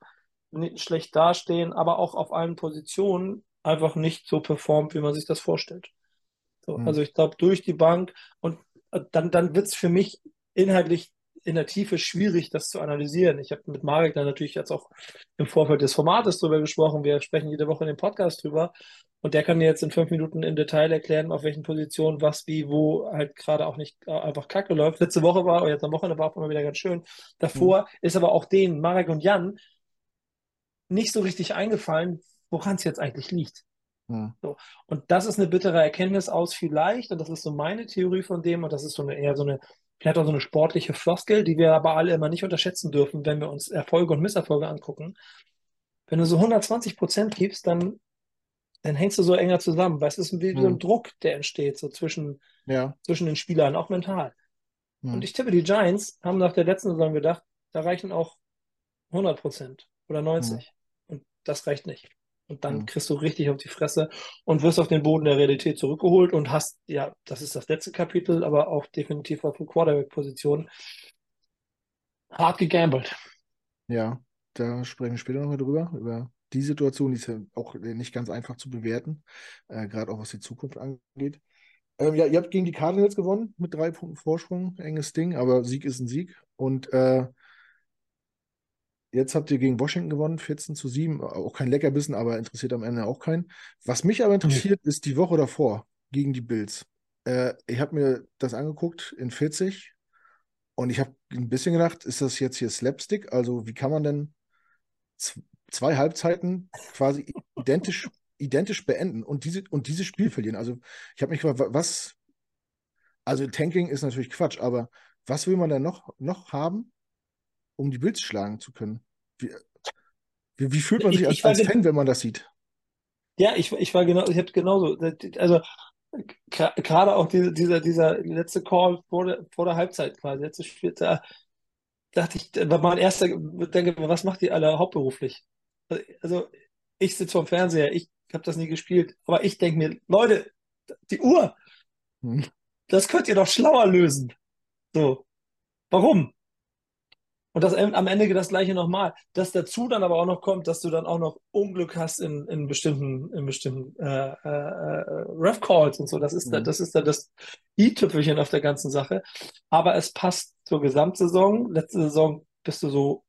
nicht schlecht dastehen, aber auch auf allen Positionen einfach nicht so performt, wie man sich das vorstellt. So, mhm. Also ich glaube, durch die Bank und äh, dann, dann wird es für mich inhaltlich in der Tiefe schwierig, das zu analysieren. Ich habe mit Marek dann natürlich jetzt auch im Vorfeld des Formates drüber gesprochen. Wir sprechen jede Woche in dem Podcast drüber. Und der kann dir jetzt in fünf Minuten im Detail erklären, auf welchen Positionen was, wie, wo halt gerade auch nicht äh, einfach kacke läuft. Letzte Woche war, oder jetzt am Wochenende war auch immer wieder ganz schön. Davor mhm. ist aber auch denen, Marek und Jan, nicht so richtig eingefallen, woran es jetzt eigentlich liegt. Hm. So. Und das ist eine bittere Erkenntnis aus vielleicht, und das ist so meine Theorie von dem, und das ist so eine eher so eine, vielleicht auch so eine sportliche Floskel, die wir aber alle immer nicht unterschätzen dürfen, wenn wir uns Erfolge und Misserfolge angucken. Wenn du so 120 Prozent gibst, dann, dann hängst du so enger zusammen. Weil es ist wie hm. so ein hm. Druck, der entsteht, so zwischen, ja. zwischen den Spielern, auch mental. Hm. Und ich tippe, die Giants haben nach der letzten Saison gedacht, da reichen auch 100 Prozent oder 90. Hm. Und das reicht nicht. Und dann mhm. kriegst du richtig auf die Fresse und wirst auf den Boden der Realität zurückgeholt und hast, ja, das ist das letzte Kapitel, aber auch definitiv auf der Quarterback-Position hart gegambelt. Ja, da sprechen wir später nochmal drüber, über die Situation, die ist ja auch nicht ganz einfach zu bewerten, äh, gerade auch was die Zukunft angeht. Ähm, ja, ihr habt gegen die Cardinals gewonnen mit drei Punkten Vorsprung, enges Ding, aber Sieg ist ein Sieg. Und äh, Jetzt habt ihr gegen Washington gewonnen, 14 zu 7. Auch kein Leckerbissen, aber interessiert am Ende auch keinen. Was mich aber interessiert, ist die Woche davor gegen die Bills. Äh, ich habe mir das angeguckt in 40 und ich habe ein bisschen gedacht, ist das jetzt hier Slapstick? Also, wie kann man denn zwei Halbzeiten quasi identisch, identisch beenden und, diese, und dieses Spiel verlieren? Also, ich habe mich gefragt, was. Also, Tanking ist natürlich Quatsch, aber was will man denn noch, noch haben, um die Bills schlagen zu können. Wie, wie, wie fühlt man sich ich, als, ich als Fan, wenn man das sieht? Ja, ich, ich war genau, ich habe genauso. Also gerade auch diese, dieser, dieser letzte Call vor der, vor der Halbzeit quasi, letzte Spiel, da dachte ich, war mein erster denke, was macht ihr alle hauptberuflich? Also ich sitze vorm Fernseher, ich habe das nie gespielt, aber ich denke mir, Leute, die Uhr, hm. das könnt ihr doch schlauer lösen. So, warum? Und das am Ende das gleiche nochmal. Das dazu dann aber auch noch kommt, dass du dann auch noch Unglück hast in, in bestimmten, in bestimmten äh, äh, äh Ref Calls und so. Das ist, mhm. da, das ist dann das i-Tüpfelchen auf der ganzen Sache. Aber es passt zur Gesamtsaison. Letzte Saison bist du so,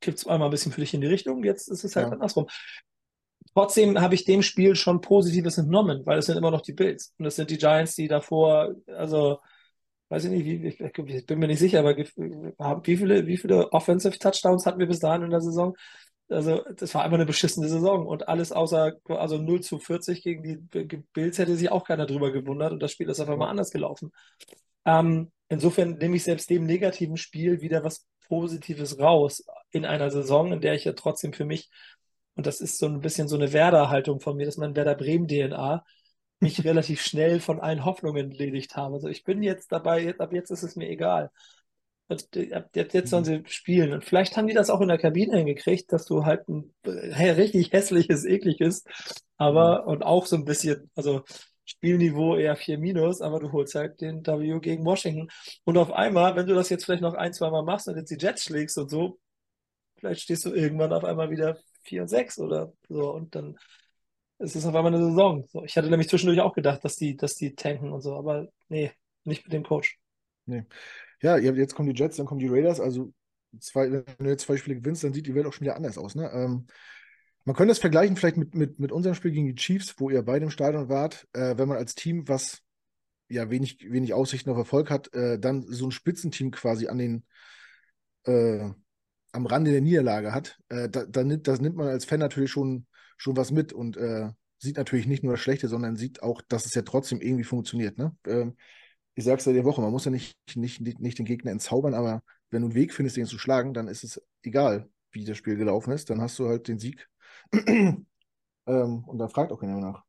kippt es einmal ein bisschen für dich in die Richtung. Jetzt ist es halt ja. andersrum. Trotzdem habe ich dem Spiel schon Positives entnommen, weil es sind immer noch die Bills. Und es sind die Giants, die davor, also weiß ich nicht, wie, ich, ich bin mir nicht sicher, aber wie viele, wie viele Offensive Touchdowns hatten wir bis dahin in der Saison? Also, das war einfach eine beschissene Saison und alles außer, also 0 zu 40 gegen die Bills hätte sich auch keiner drüber gewundert und das Spiel ist auf einmal anders gelaufen. Ähm, insofern nehme ich selbst dem negativen Spiel wieder was Positives raus in einer Saison, in der ich ja trotzdem für mich, und das ist so ein bisschen so eine Werder-Haltung von mir, dass man Werder Bremen-DNA, mich relativ schnell von allen Hoffnungen entledigt habe. Also ich bin jetzt dabei, ab jetzt ist es mir egal. Jetzt sollen sie spielen. Und vielleicht haben die das auch in der Kabine hingekriegt, dass du halt ein richtig hässliches, ekliges, aber und auch so ein bisschen, also Spielniveau eher 4 minus, aber du holst halt den W gegen Washington. Und auf einmal, wenn du das jetzt vielleicht noch ein, zwei Mal machst und jetzt die Jets schlägst und so, vielleicht stehst du irgendwann auf einmal wieder 4 und 6 oder so und dann es ist auf einmal eine Saison. So, ich hatte nämlich zwischendurch auch gedacht, dass die, dass die tanken und so, aber nee, nicht mit dem Coach. Nee. Ja, jetzt kommen die Jets, dann kommen die Raiders. Also, zwei, wenn du jetzt zwei Spiele gewinnst, dann sieht die Welt auch schon wieder anders aus. Ne? Ähm, man könnte das vergleichen vielleicht mit, mit, mit unserem Spiel gegen die Chiefs, wo ihr beide im Stadion wart. Äh, wenn man als Team, was ja wenig, wenig Aussichten auf Erfolg hat, äh, dann so ein Spitzenteam quasi an den äh, am Rande der Niederlage hat, äh, da, da das nimmt man als Fan natürlich schon schon was mit und äh, sieht natürlich nicht nur das Schlechte, sondern sieht auch, dass es ja trotzdem irgendwie funktioniert. Ne? Ähm, ich sag's ja der Woche, man muss ja nicht, nicht, nicht den Gegner entzaubern, aber wenn du einen Weg findest, den zu schlagen, dann ist es egal, wie das Spiel gelaufen ist, dann hast du halt den Sieg. ähm, und da fragt auch keiner nach.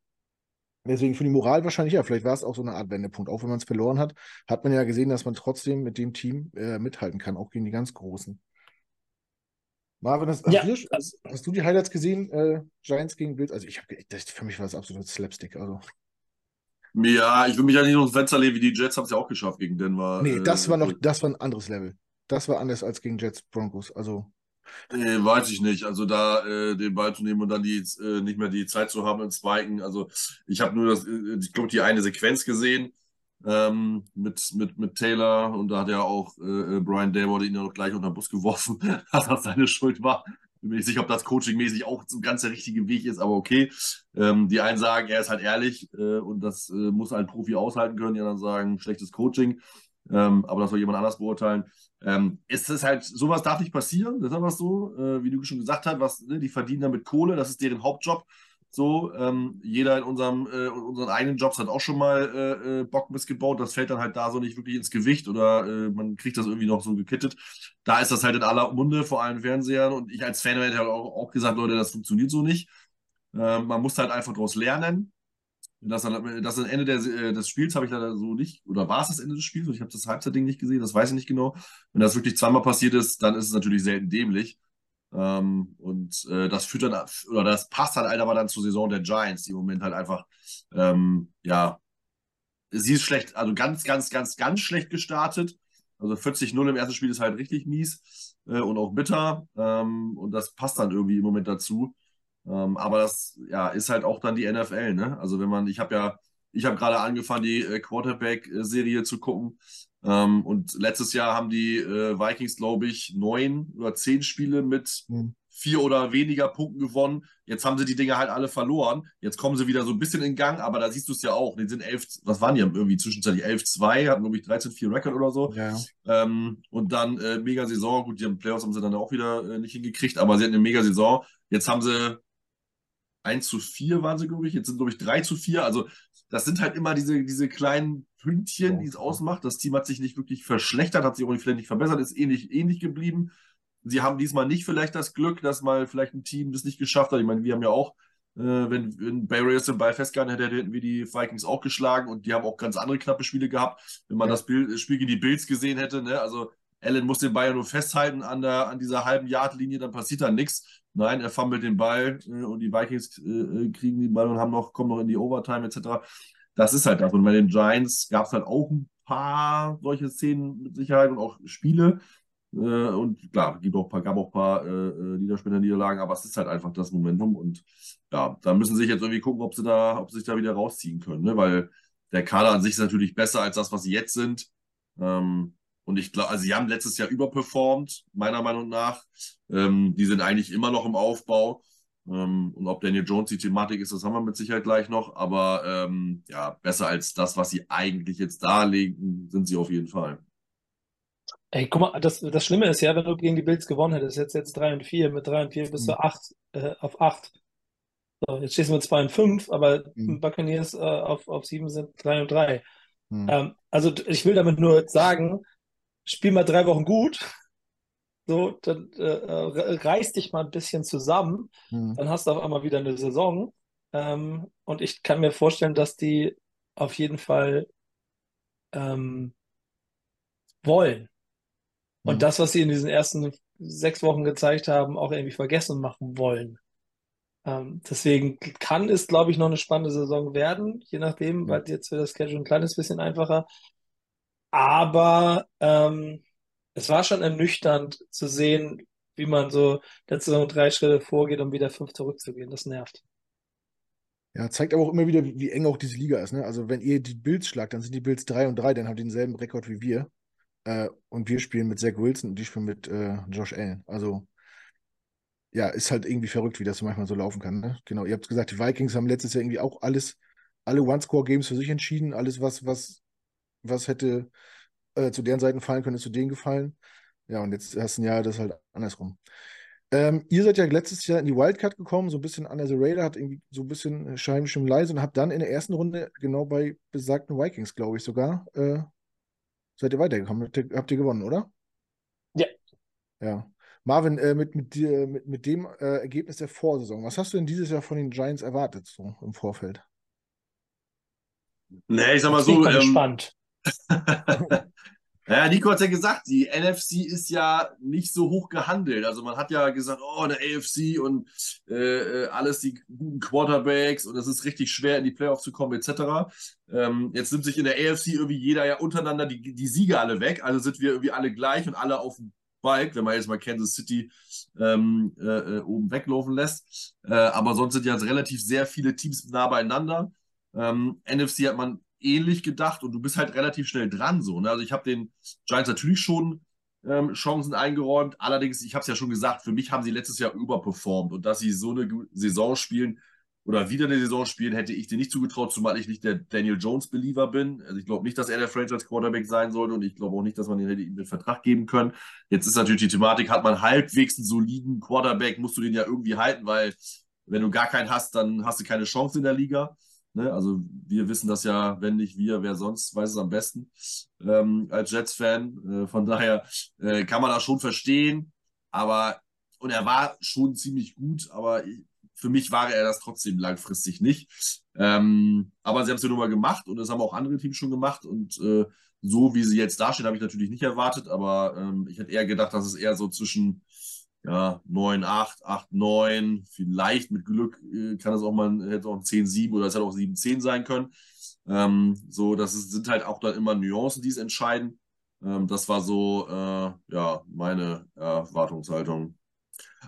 Deswegen für die Moral wahrscheinlich ja, vielleicht war es auch so eine Art Wendepunkt. Auch wenn man es verloren hat, hat man ja gesehen, dass man trotzdem mit dem Team äh, mithalten kann, auch gegen die ganz Großen. Marvin, hast, ja. hast, du, hast, hast, du, die Highlights gesehen? Äh, Giants gegen Bills? Also ich habe, für mich war das absolut Slapstick. Also. Ja, ich will mich ja nicht ums Fenster legen, wie die Jets haben es ja auch geschafft gegen Denver. Nee, das äh, war noch, das war ein anderes Level. Das war anders als gegen Jets Broncos. Also. Nee, weiß ich nicht. Also da äh, den Ball zu nehmen und dann die äh, nicht mehr die Zeit zu haben im Spiken. Also ich habe nur das, äh, ich glaube, die eine Sequenz gesehen ähm, mit, mit, mit Taylor und da hat ja auch äh, äh Brian Daybord ihn ja noch gleich unter den Bus geworfen, dass das seine Schuld war. Bin mir nicht sicher, ob das coachingmäßig auch so ganz der richtige Weg ist, aber okay. Ähm, die einen sagen, er ist halt ehrlich äh, und das äh, muss ein Profi aushalten können, die anderen sagen, schlechtes Coaching. Ähm, aber das soll jemand anders beurteilen. Ähm, ist es halt, sowas darf nicht passieren, das ist einfach so, äh, wie du schon gesagt hast, was, ne, die verdienen damit Kohle, das ist deren Hauptjob. So, ähm, jeder in unserem, äh, unseren eigenen Jobs hat auch schon mal äh, äh, Bockmist gebaut. Das fällt dann halt da so nicht wirklich ins Gewicht oder äh, man kriegt das irgendwie noch so gekittet. Da ist das halt in aller Munde, vor allen Fernsehern. Und ich als Fan hätte halt auch, auch gesagt, Leute, das funktioniert so nicht. Ähm, man muss halt einfach daraus lernen. Das, das Ende der, äh, des Spiels habe ich leider so nicht, oder war es das Ende des Spiels? Ich habe das Halbzeitding nicht gesehen, das weiß ich nicht genau. Wenn das wirklich zweimal passiert ist, dann ist es natürlich selten dämlich. Ähm, und äh, das führt dann, oder das passt halt aber dann zur Saison der Giants, die im Moment halt einfach, ähm, ja, sie ist schlecht, also ganz, ganz, ganz, ganz schlecht gestartet. Also 40-0 im ersten Spiel ist halt richtig mies äh, und auch bitter. Ähm, und das passt dann irgendwie im Moment dazu. Ähm, aber das ja, ist halt auch dann die NFL, ne? Also wenn man, ich habe ja, ich habe gerade angefangen, die äh, Quarterback-Serie zu gucken. Ähm, und letztes Jahr haben die äh, Vikings, glaube ich, neun oder zehn Spiele mit mhm. vier oder weniger Punkten gewonnen. Jetzt haben sie die Dinge halt alle verloren. Jetzt kommen sie wieder so ein bisschen in Gang, aber da siehst du es ja auch. Die sind elf, was waren die irgendwie zwischenzeitlich? 11-2, hatten, glaube ich, 13-4 Record oder so. Ja. Ähm, und dann äh, mega Saison. Gut, die haben Playoffs haben sie dann auch wieder äh, nicht hingekriegt, aber sie hatten eine mega Saison. Jetzt haben sie 1 zu 4 waren sie, glaube ich. Jetzt sind, glaube ich, 3 zu 4. Also, das sind halt immer diese, diese kleinen Pünktchen, die es ausmacht. Das Team hat sich nicht wirklich verschlechtert, hat sich auch nicht, vielleicht nicht verbessert, ist ähnlich, ähnlich geblieben. Sie haben diesmal nicht vielleicht das Glück, dass mal vielleicht ein Team das nicht geschafft hat. Ich meine, wir haben ja auch Äh, wenn, wenn Bay Raiders den Ball festgehalten hätte, hätten wir die Vikings auch geschlagen und die haben auch ganz andere knappe Spiele gehabt. Wenn man ja. das Bild, Spiel gegen die Bills gesehen hätte, ne? also Allen muss den Ball ja nur festhalten an, der, an dieser halben Yard-Linie, dann passiert da nichts. Nein, er fummelt den Ball äh, und die Vikings äh, äh, kriegen den Ball und haben noch, kommen noch in die Overtime etc. Das ist halt das. Und bei den Giants gab es halt auch ein paar solche Szenen mit Sicherheit und auch Spiele. Und klar, gibt auch paar, gab auch ein paar äh, äh Niederspieler-Niederlagen, aber es ist halt einfach das Momentum. Und ja, da müssen sie sich jetzt irgendwie gucken, ob sie da, ob sie sich da wieder rausziehen können. Ne? Weil der Kader an sich ist natürlich besser als das, was sie jetzt sind. Ähm, und ich glaube, also sie haben letztes Jahr überperformt, meiner Meinung nach. Ähm, die sind eigentlich immer noch im Aufbau. Ähm, und ob Daniel Jones die Thematik ist, das haben wir mit Sicherheit gleich noch. Aber ähm, ja, besser als das, was sie eigentlich jetzt darlegen, sind sie auf jeden Fall. Ey, guck mal, das, das Schlimme ist ja, wenn du gegen die Bills gewonnen hättest, jetzt jetzt 3 und 4, mit 3 und 4 bist du 8 mhm. äh, auf 8. So, jetzt stehst du mit 2 und 5, aber mhm. Buccaneers äh, auf, auf 7 sind 3 und 3. Mhm. Ähm, also ich will damit nur sagen, spiel mal drei Wochen gut, so, dann äh, äh, reiß dich mal ein bisschen zusammen, mhm. dann hast du auf einmal wieder eine Saison. Ähm, und ich kann mir vorstellen, dass die auf jeden Fall ähm, wollen. Und mhm. das, was sie in diesen ersten sechs Wochen gezeigt haben, auch irgendwie vergessen machen wollen. Ähm, deswegen kann es, glaube ich, noch eine spannende Saison werden, je nachdem, mhm. weil jetzt wird das Schedule ein kleines bisschen einfacher. Aber ähm, es war schon ernüchternd zu sehen, wie man so letzte Saison drei Schritte vorgeht, um wieder fünf zurückzugehen. Das nervt. Ja, zeigt aber auch immer wieder, wie, eng auch diese Liga ist. Ne? Also, wenn ihr die Bills schlagt, dann sind die Bills 3 und 3, dann habt ihr denselben Rekord wie wir. Äh, und wir spielen mit Zach Wilson und die spielen mit äh, Josh Allen. Also, ja, ist halt irgendwie verrückt, wie das manchmal so laufen kann. Ne? Genau, ihr habt gesagt, die Vikings haben letztes Jahr irgendwie auch alles, alle One-Score-Games für sich entschieden. Alles, was, was was hätte äh, zu deren Seiten fallen können, ist zu denen gefallen. Ja, und jetzt erst ein Jahr das halt andersrum. Ähm, ihr seid ja letztes Jahr in die Wildcard gekommen, so ein bisschen under the radar, hat irgendwie so ein bisschen scheinbar leise und habt dann in der ersten Runde genau bei besagten Vikings, glaube ich sogar, äh, seid ihr weitergekommen. Habt ihr, habt ihr, gewonnen, oder? Ja. Ja. Marvin, äh, mit, mit, dir, mit, mit dem äh, Ergebnis der Vorsaison, was hast du denn dieses Jahr von den Giants erwartet, so im Vorfeld? Nee, ich sag mal so. Ich bin ähm, gespannt. Ja, Nico hat ja gesagt, die NFC ist ja nicht so hoch gehandelt. Also man hat ja gesagt, oh, eine AFC und äh, äh, alles die guten Quarterbacks und es ist richtig schwer in die Playoffs zu kommen etc. Ähm, jetzt nimmt sich in der AFC irgendwie jeder ja untereinander die, die Siege alle weg. Also sind wir irgendwie alle gleich und alle auf dem Bike, wenn man jetzt mal Kansas City ähm, äh, äh oben weglaufen lässt. Äh, aber sonst sind ja relativ sehr viele Teams nah beieinander. Ähm, NFC hat man ähnlich gedacht und du bist halt relativ schnell dran so. Ne? Also ich habe den Giants natürlich schon ähm, Chancen eingeräumt. Allerdings, ich habe es ja schon gesagt, für mich haben sie letztes Jahr überperformt und dass sie so eine Saison spielen oder wieder eine Saison spielen, hätte ich dir nicht zugetraut, zumal ich nicht der Daniel Jones-Believer bin. Also ich glaube nicht, dass er der Franchise-Quarterback sein sollte und ich glaube auch nicht, dass man ihm den Vertrag geben können. Jetzt ist natürlich die Thematik, hat man halbwegs einen soliden Quarterback, musst du den ja irgendwie halten, weil wenn du gar keinen hast, dann hast du keine Chance in der Liga. Ne? Also wir wissen das ja, wenn nicht wir, wer sonst weiß es am besten ähm, als Jets-Fan. Äh, von daher äh, kann man das schon verstehen. Aber, und er war schon ziemlich gut, aber für mich war er das trotzdem langfristig nicht. Ähm, aber sie haben es ja nun mal gemacht und das haben auch andere Teams schon gemacht. Und äh, so wie sie jetzt dastehen, habe ich natürlich nicht erwartet, aber ähm, ich hätte eher gedacht, dass es eher so zwischen ja, 9, 8, 8, 9, vielleicht mit Glück äh, kann es auch mal, hätte auch ein 10, 7 oder es hätte auch 7, 10 sein können. Ähm, so, das ist, sind halt auch dann immer Nuancen, die es entscheiden. Ähm, das war so, äh, ja, meine Erwartungshaltung.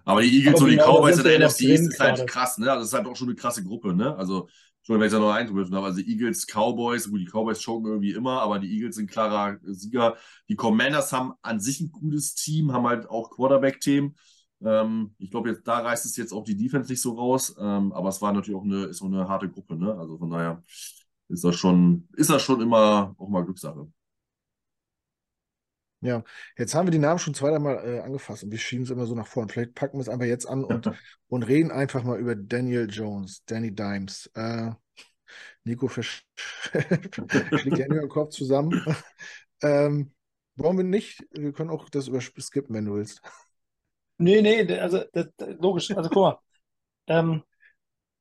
Aber die Eagles Aber und die genau Cowboys in der NFC ist halt krass, ne? Also, das ist halt auch schon eine krasse Gruppe, ne? Also, schon wenn ich da noch eingriffen habe. Also Eagles, Cowboys, gut, die Cowboys choken irgendwie immer, aber die Eagles sind klarer Sieger. Die Commanders haben an sich ein gutes Team, haben halt auch Quarterback-Themen. Ähm, ich glaube, jetzt da reißt es jetzt auch die Defense nicht so raus, ähm, aber es war natürlich auch eine, ist auch eine harte Gruppe, ne? Also von daher ist das schon, ist das schon immer auch mal Glückssache. Ja, jetzt haben wir die Namen schon zweimal äh, angefasst und wir schieben es immer so nach vorne. Vielleicht packen wir es einfach jetzt an und, und reden einfach mal über Daniel Jones, Danny Dimes. Äh, Nico schlägt Hände im Kopf zusammen. ähm, wollen wir nicht? Wir können auch das überskippen, wenn du willst. Nee, nee, also das, das, logisch. Also guck mal. Ähm,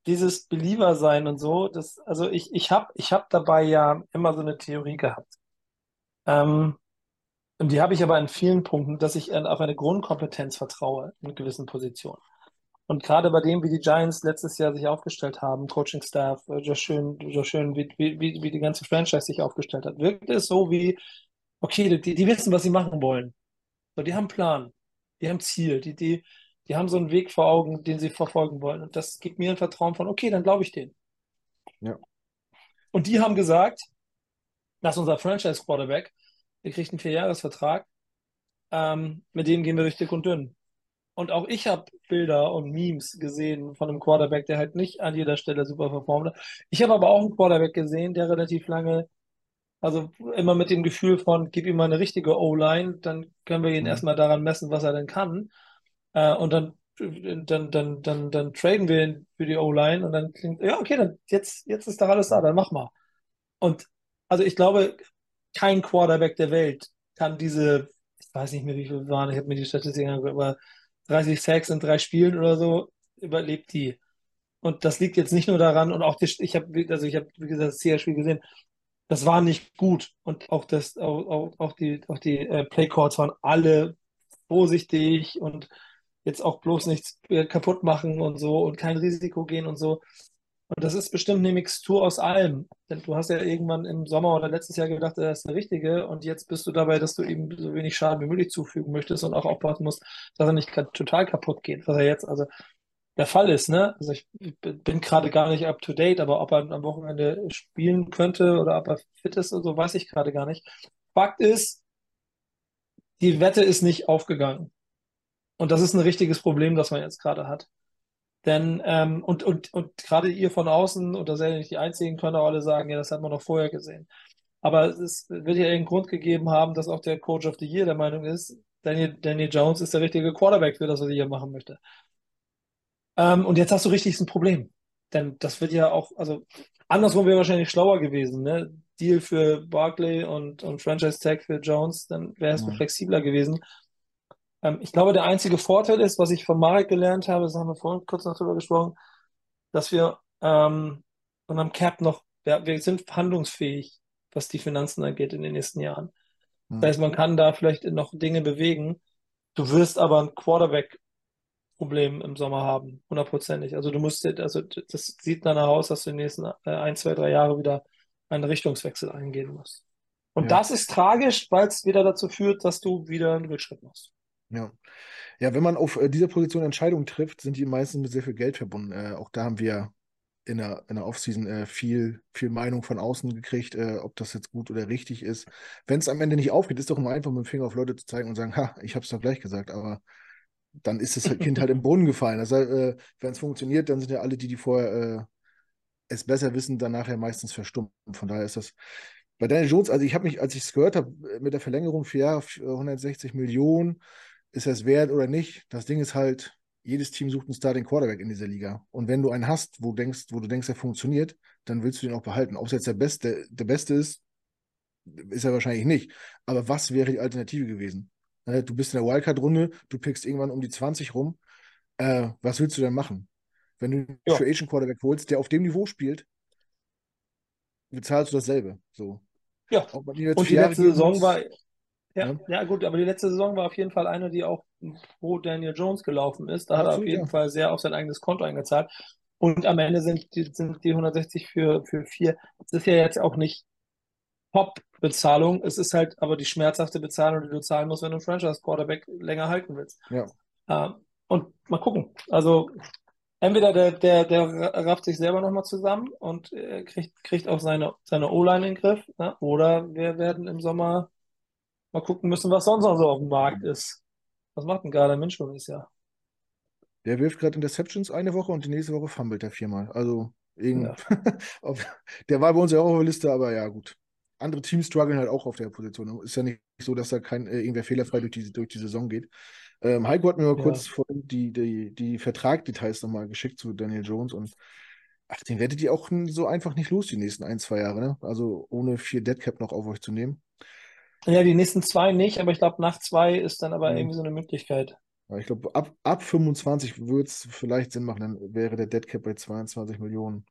dieses Believer sein und so, das, also ich, ich habe ich hab dabei ja immer so eine Theorie gehabt. Ähm, und die habe ich aber in vielen Punkten, dass ich auf eine Grundkompetenz vertraue in gewissen Positionen. Und gerade bei dem, wie die Giants letztes Jahr sich aufgestellt haben, Coaching-Staff, so schön, so schön, wie, wie, wie die ganze Franchise sich aufgestellt hat, wirkt es so wie, okay, die, die wissen, was sie machen wollen. So, die haben einen Plan, die haben Ziel, die, die, die haben so einen Weg vor Augen, den sie verfolgen wollen. Und das gibt mir ein Vertrauen von, okay, dann glaube ich denen. Ja. Und die haben gesagt, dass unser Franchise-Quarterback, der kriegt einen Vierjahresvertrag, ähm, mit dem gehen wir durch dick und dünn. Und auch ich habe Bilder und Memes gesehen von einem Quarterback, der halt nicht an jeder Stelle super performt hat. Ich habe aber auch einen Quarterback gesehen, der relativ lange, also immer mit dem Gefühl von, gib ihm mal eine richtige O-Line, dann können wir ihn mhm. erstmal daran messen, was er denn kann. Äh, und dann, dann, dann, dann, dann traden wir ihn für die O-Line und dann klingt, ja, okay, dann jetzt, jetzt ist doch alles da, dann mach mal. Und also ich glaube, kein Quarterback der Welt kann diese, ich weiß nicht mehr, wie viele waren, ich habe mir die Statistiken angeguckt, aber 30 Sacks in drei Spielen oder so, überlebt die. Und das liegt jetzt nicht nur daran, und auch die, ich habe, also ich habe, wie gesagt, das CR-Spiel gesehen, das war nicht gut. Und auch das, auch, auch, auch die, auch die äh, Playcourts waren alle vorsichtig und jetzt auch bloß nichts äh, kaputt machen und so und kein Risiko gehen und so. Und das ist bestimmt eine Mixtur aus allem. Denn du hast ja irgendwann im Sommer oder letztes Jahr gedacht, das ist der richtige. Und jetzt bist du dabei, dass du ihm so wenig Schaden wie möglich zufügen möchtest und auch aufpassen musst, dass er nicht total kaputt geht, was er jetzt also der Fall ist. Ne? Also ich bin gerade gar nicht up to date, aber ob er am Wochenende spielen könnte oder ob er fit ist und so, weiß ich gerade gar nicht. Fakt ist, die Wette ist nicht aufgegangen. Und das ist ein richtiges Problem, das man jetzt gerade hat. Denn, ähm, und, und, und gerade ihr von außen, und da seid ihr nicht die Einzigen, können auch alle sagen, ja, das hat man doch vorher gesehen. Aber es wird ja einen Grund gegeben haben, dass auch der Coach of the Year der Meinung ist, Daniel, Daniel Jones ist der richtige Quarterback für das, was ich hier machen möchte. Ähm, und jetzt hast du richtig ein Problem. Denn das wird ja auch, also andersrum wäre wahrscheinlich schlauer gewesen, ne? Deal für Barkley und, und Franchise Tag für Jones, dann wäre es ja. flexibler gewesen. Ähm, ich glaube, der einzige Vorteil ist, was ich von Marek gelernt habe, das haben wir vorhin kurz noch drüber gesprochen, dass wir ähm, einem Cap noch, wir, wir sind handlungsfähig, was die Finanzen angeht in den nächsten Jahren. Mhm. Das heißt, man kann da vielleicht noch Dinge bewegen. Du wirst aber ein Quarterback-Problem im Sommer haben, hundertprozentig. Also du musst, also das sieht danach aus, dass du in den nächsten äh, ein, zwei, drei Jahre wieder einen Richtungswechsel eingehen musst. Und ja. das ist tragisch, weil es wieder dazu führt, dass du wieder einen Rückschritt machst. Ja. Ja, wenn man auf äh, dieser Position Entscheidungen trifft, sind die meistens mit sehr viel Geld verbunden. Äh, auch da haben wir in der, in der Offseason äh, viel, viel Meinung von außen gekriegt, äh, ob das jetzt gut oder richtig ist. Wenn es am Ende nicht aufgeht, ist doch immer einfach mit dem Finger auf Leute zu zeigen und sagen, ha, ich habe es doch gleich gesagt, aber dann ist das Kind halt im Boden gefallen. Das äh, wenn es funktioniert, dann sind ja alle, die, die vorher äh, es besser wissen, dann nachher meistens verstummt. Von daher ist das bei Daniel Jones, also ich habe mich, als ich es gehört habe, mit der Verlängerung für Jahre 160 Millionen, ist er es wert oder nicht? Das Ding ist halt, jedes Team sucht einen Starting Quarterback in dieser Liga. Und wenn du einen hast, wo, denkst, wo du denkst, er funktioniert, dann willst du den auch behalten. Ob es jetzt der Beste, der Beste ist, ist er wahrscheinlich nicht. Aber was wäre die Alternative gewesen? Ne, du bist in der Wildcard-Runde, du pickst irgendwann um die 20 rum. Äh, was willst du denn machen? Wenn du einen ja. Agent Quarterback holst, der auf dem Niveau spielt, bezahlst du dasselbe. So. Ja. Und die letzte Saison war, ja, ja, ja, gut, aber die letzte Saison war auf jeden Fall eine, die auch pro Daniel Jones gelaufen ist. Da hat er auf jeden ja. Fall sehr auf sein eigenes Konto eingezahlt. Und am Ende sind die, sind die 160 für, für vier. Das ist ja jetzt auch nicht Top-Bezahlung. Es ist halt aber die schmerzhafte Bezahlung, die du zahlen musst, wenn du einen Franchise-Quarterback länger halten willst. Ja. Ähm, und mal gucken. Also entweder der, der, der rafft sich selber nochmal zusammen und äh, kriegt, kriegt auch seine, seine O-Line in den Griff. Ne? Oder wir werden im Sommer mal gucken müssen, was sonst noch so auf dem Markt ist. Was macht denn gerade Mensch dieses Jahr? Der wirft gerade Interceptions eine Woche und die nächste Woche fummelt er viermal. Also irgend... Ja. der war bei uns ja auch auf der Liste, aber ja, gut. Andere Teams strugglen halt auch auf der Position. Ist ja nicht so, dass da kein äh, irgendwer fehlerfrei durch die, durch die Saison geht. Ähm, Heiko hat mir mal ja. kurz vorhin die, die, die Vertragdetails nochmal geschickt zu Daniel Jones und ach, den werdet ihr auch so einfach nicht los die nächsten ein, zwei Jahre, ne? Also ohne vier Deadcap noch auf euch zu nehmen. Ja, die nächsten zwei nicht, aber ich glaube, nach zwei ist dann aber mhm. irgendwie so eine Möglichkeit. Ich glaube, ab, ab 25 würde es vielleicht Sinn machen, dann wäre der Dead Cap bei 22 Millionen.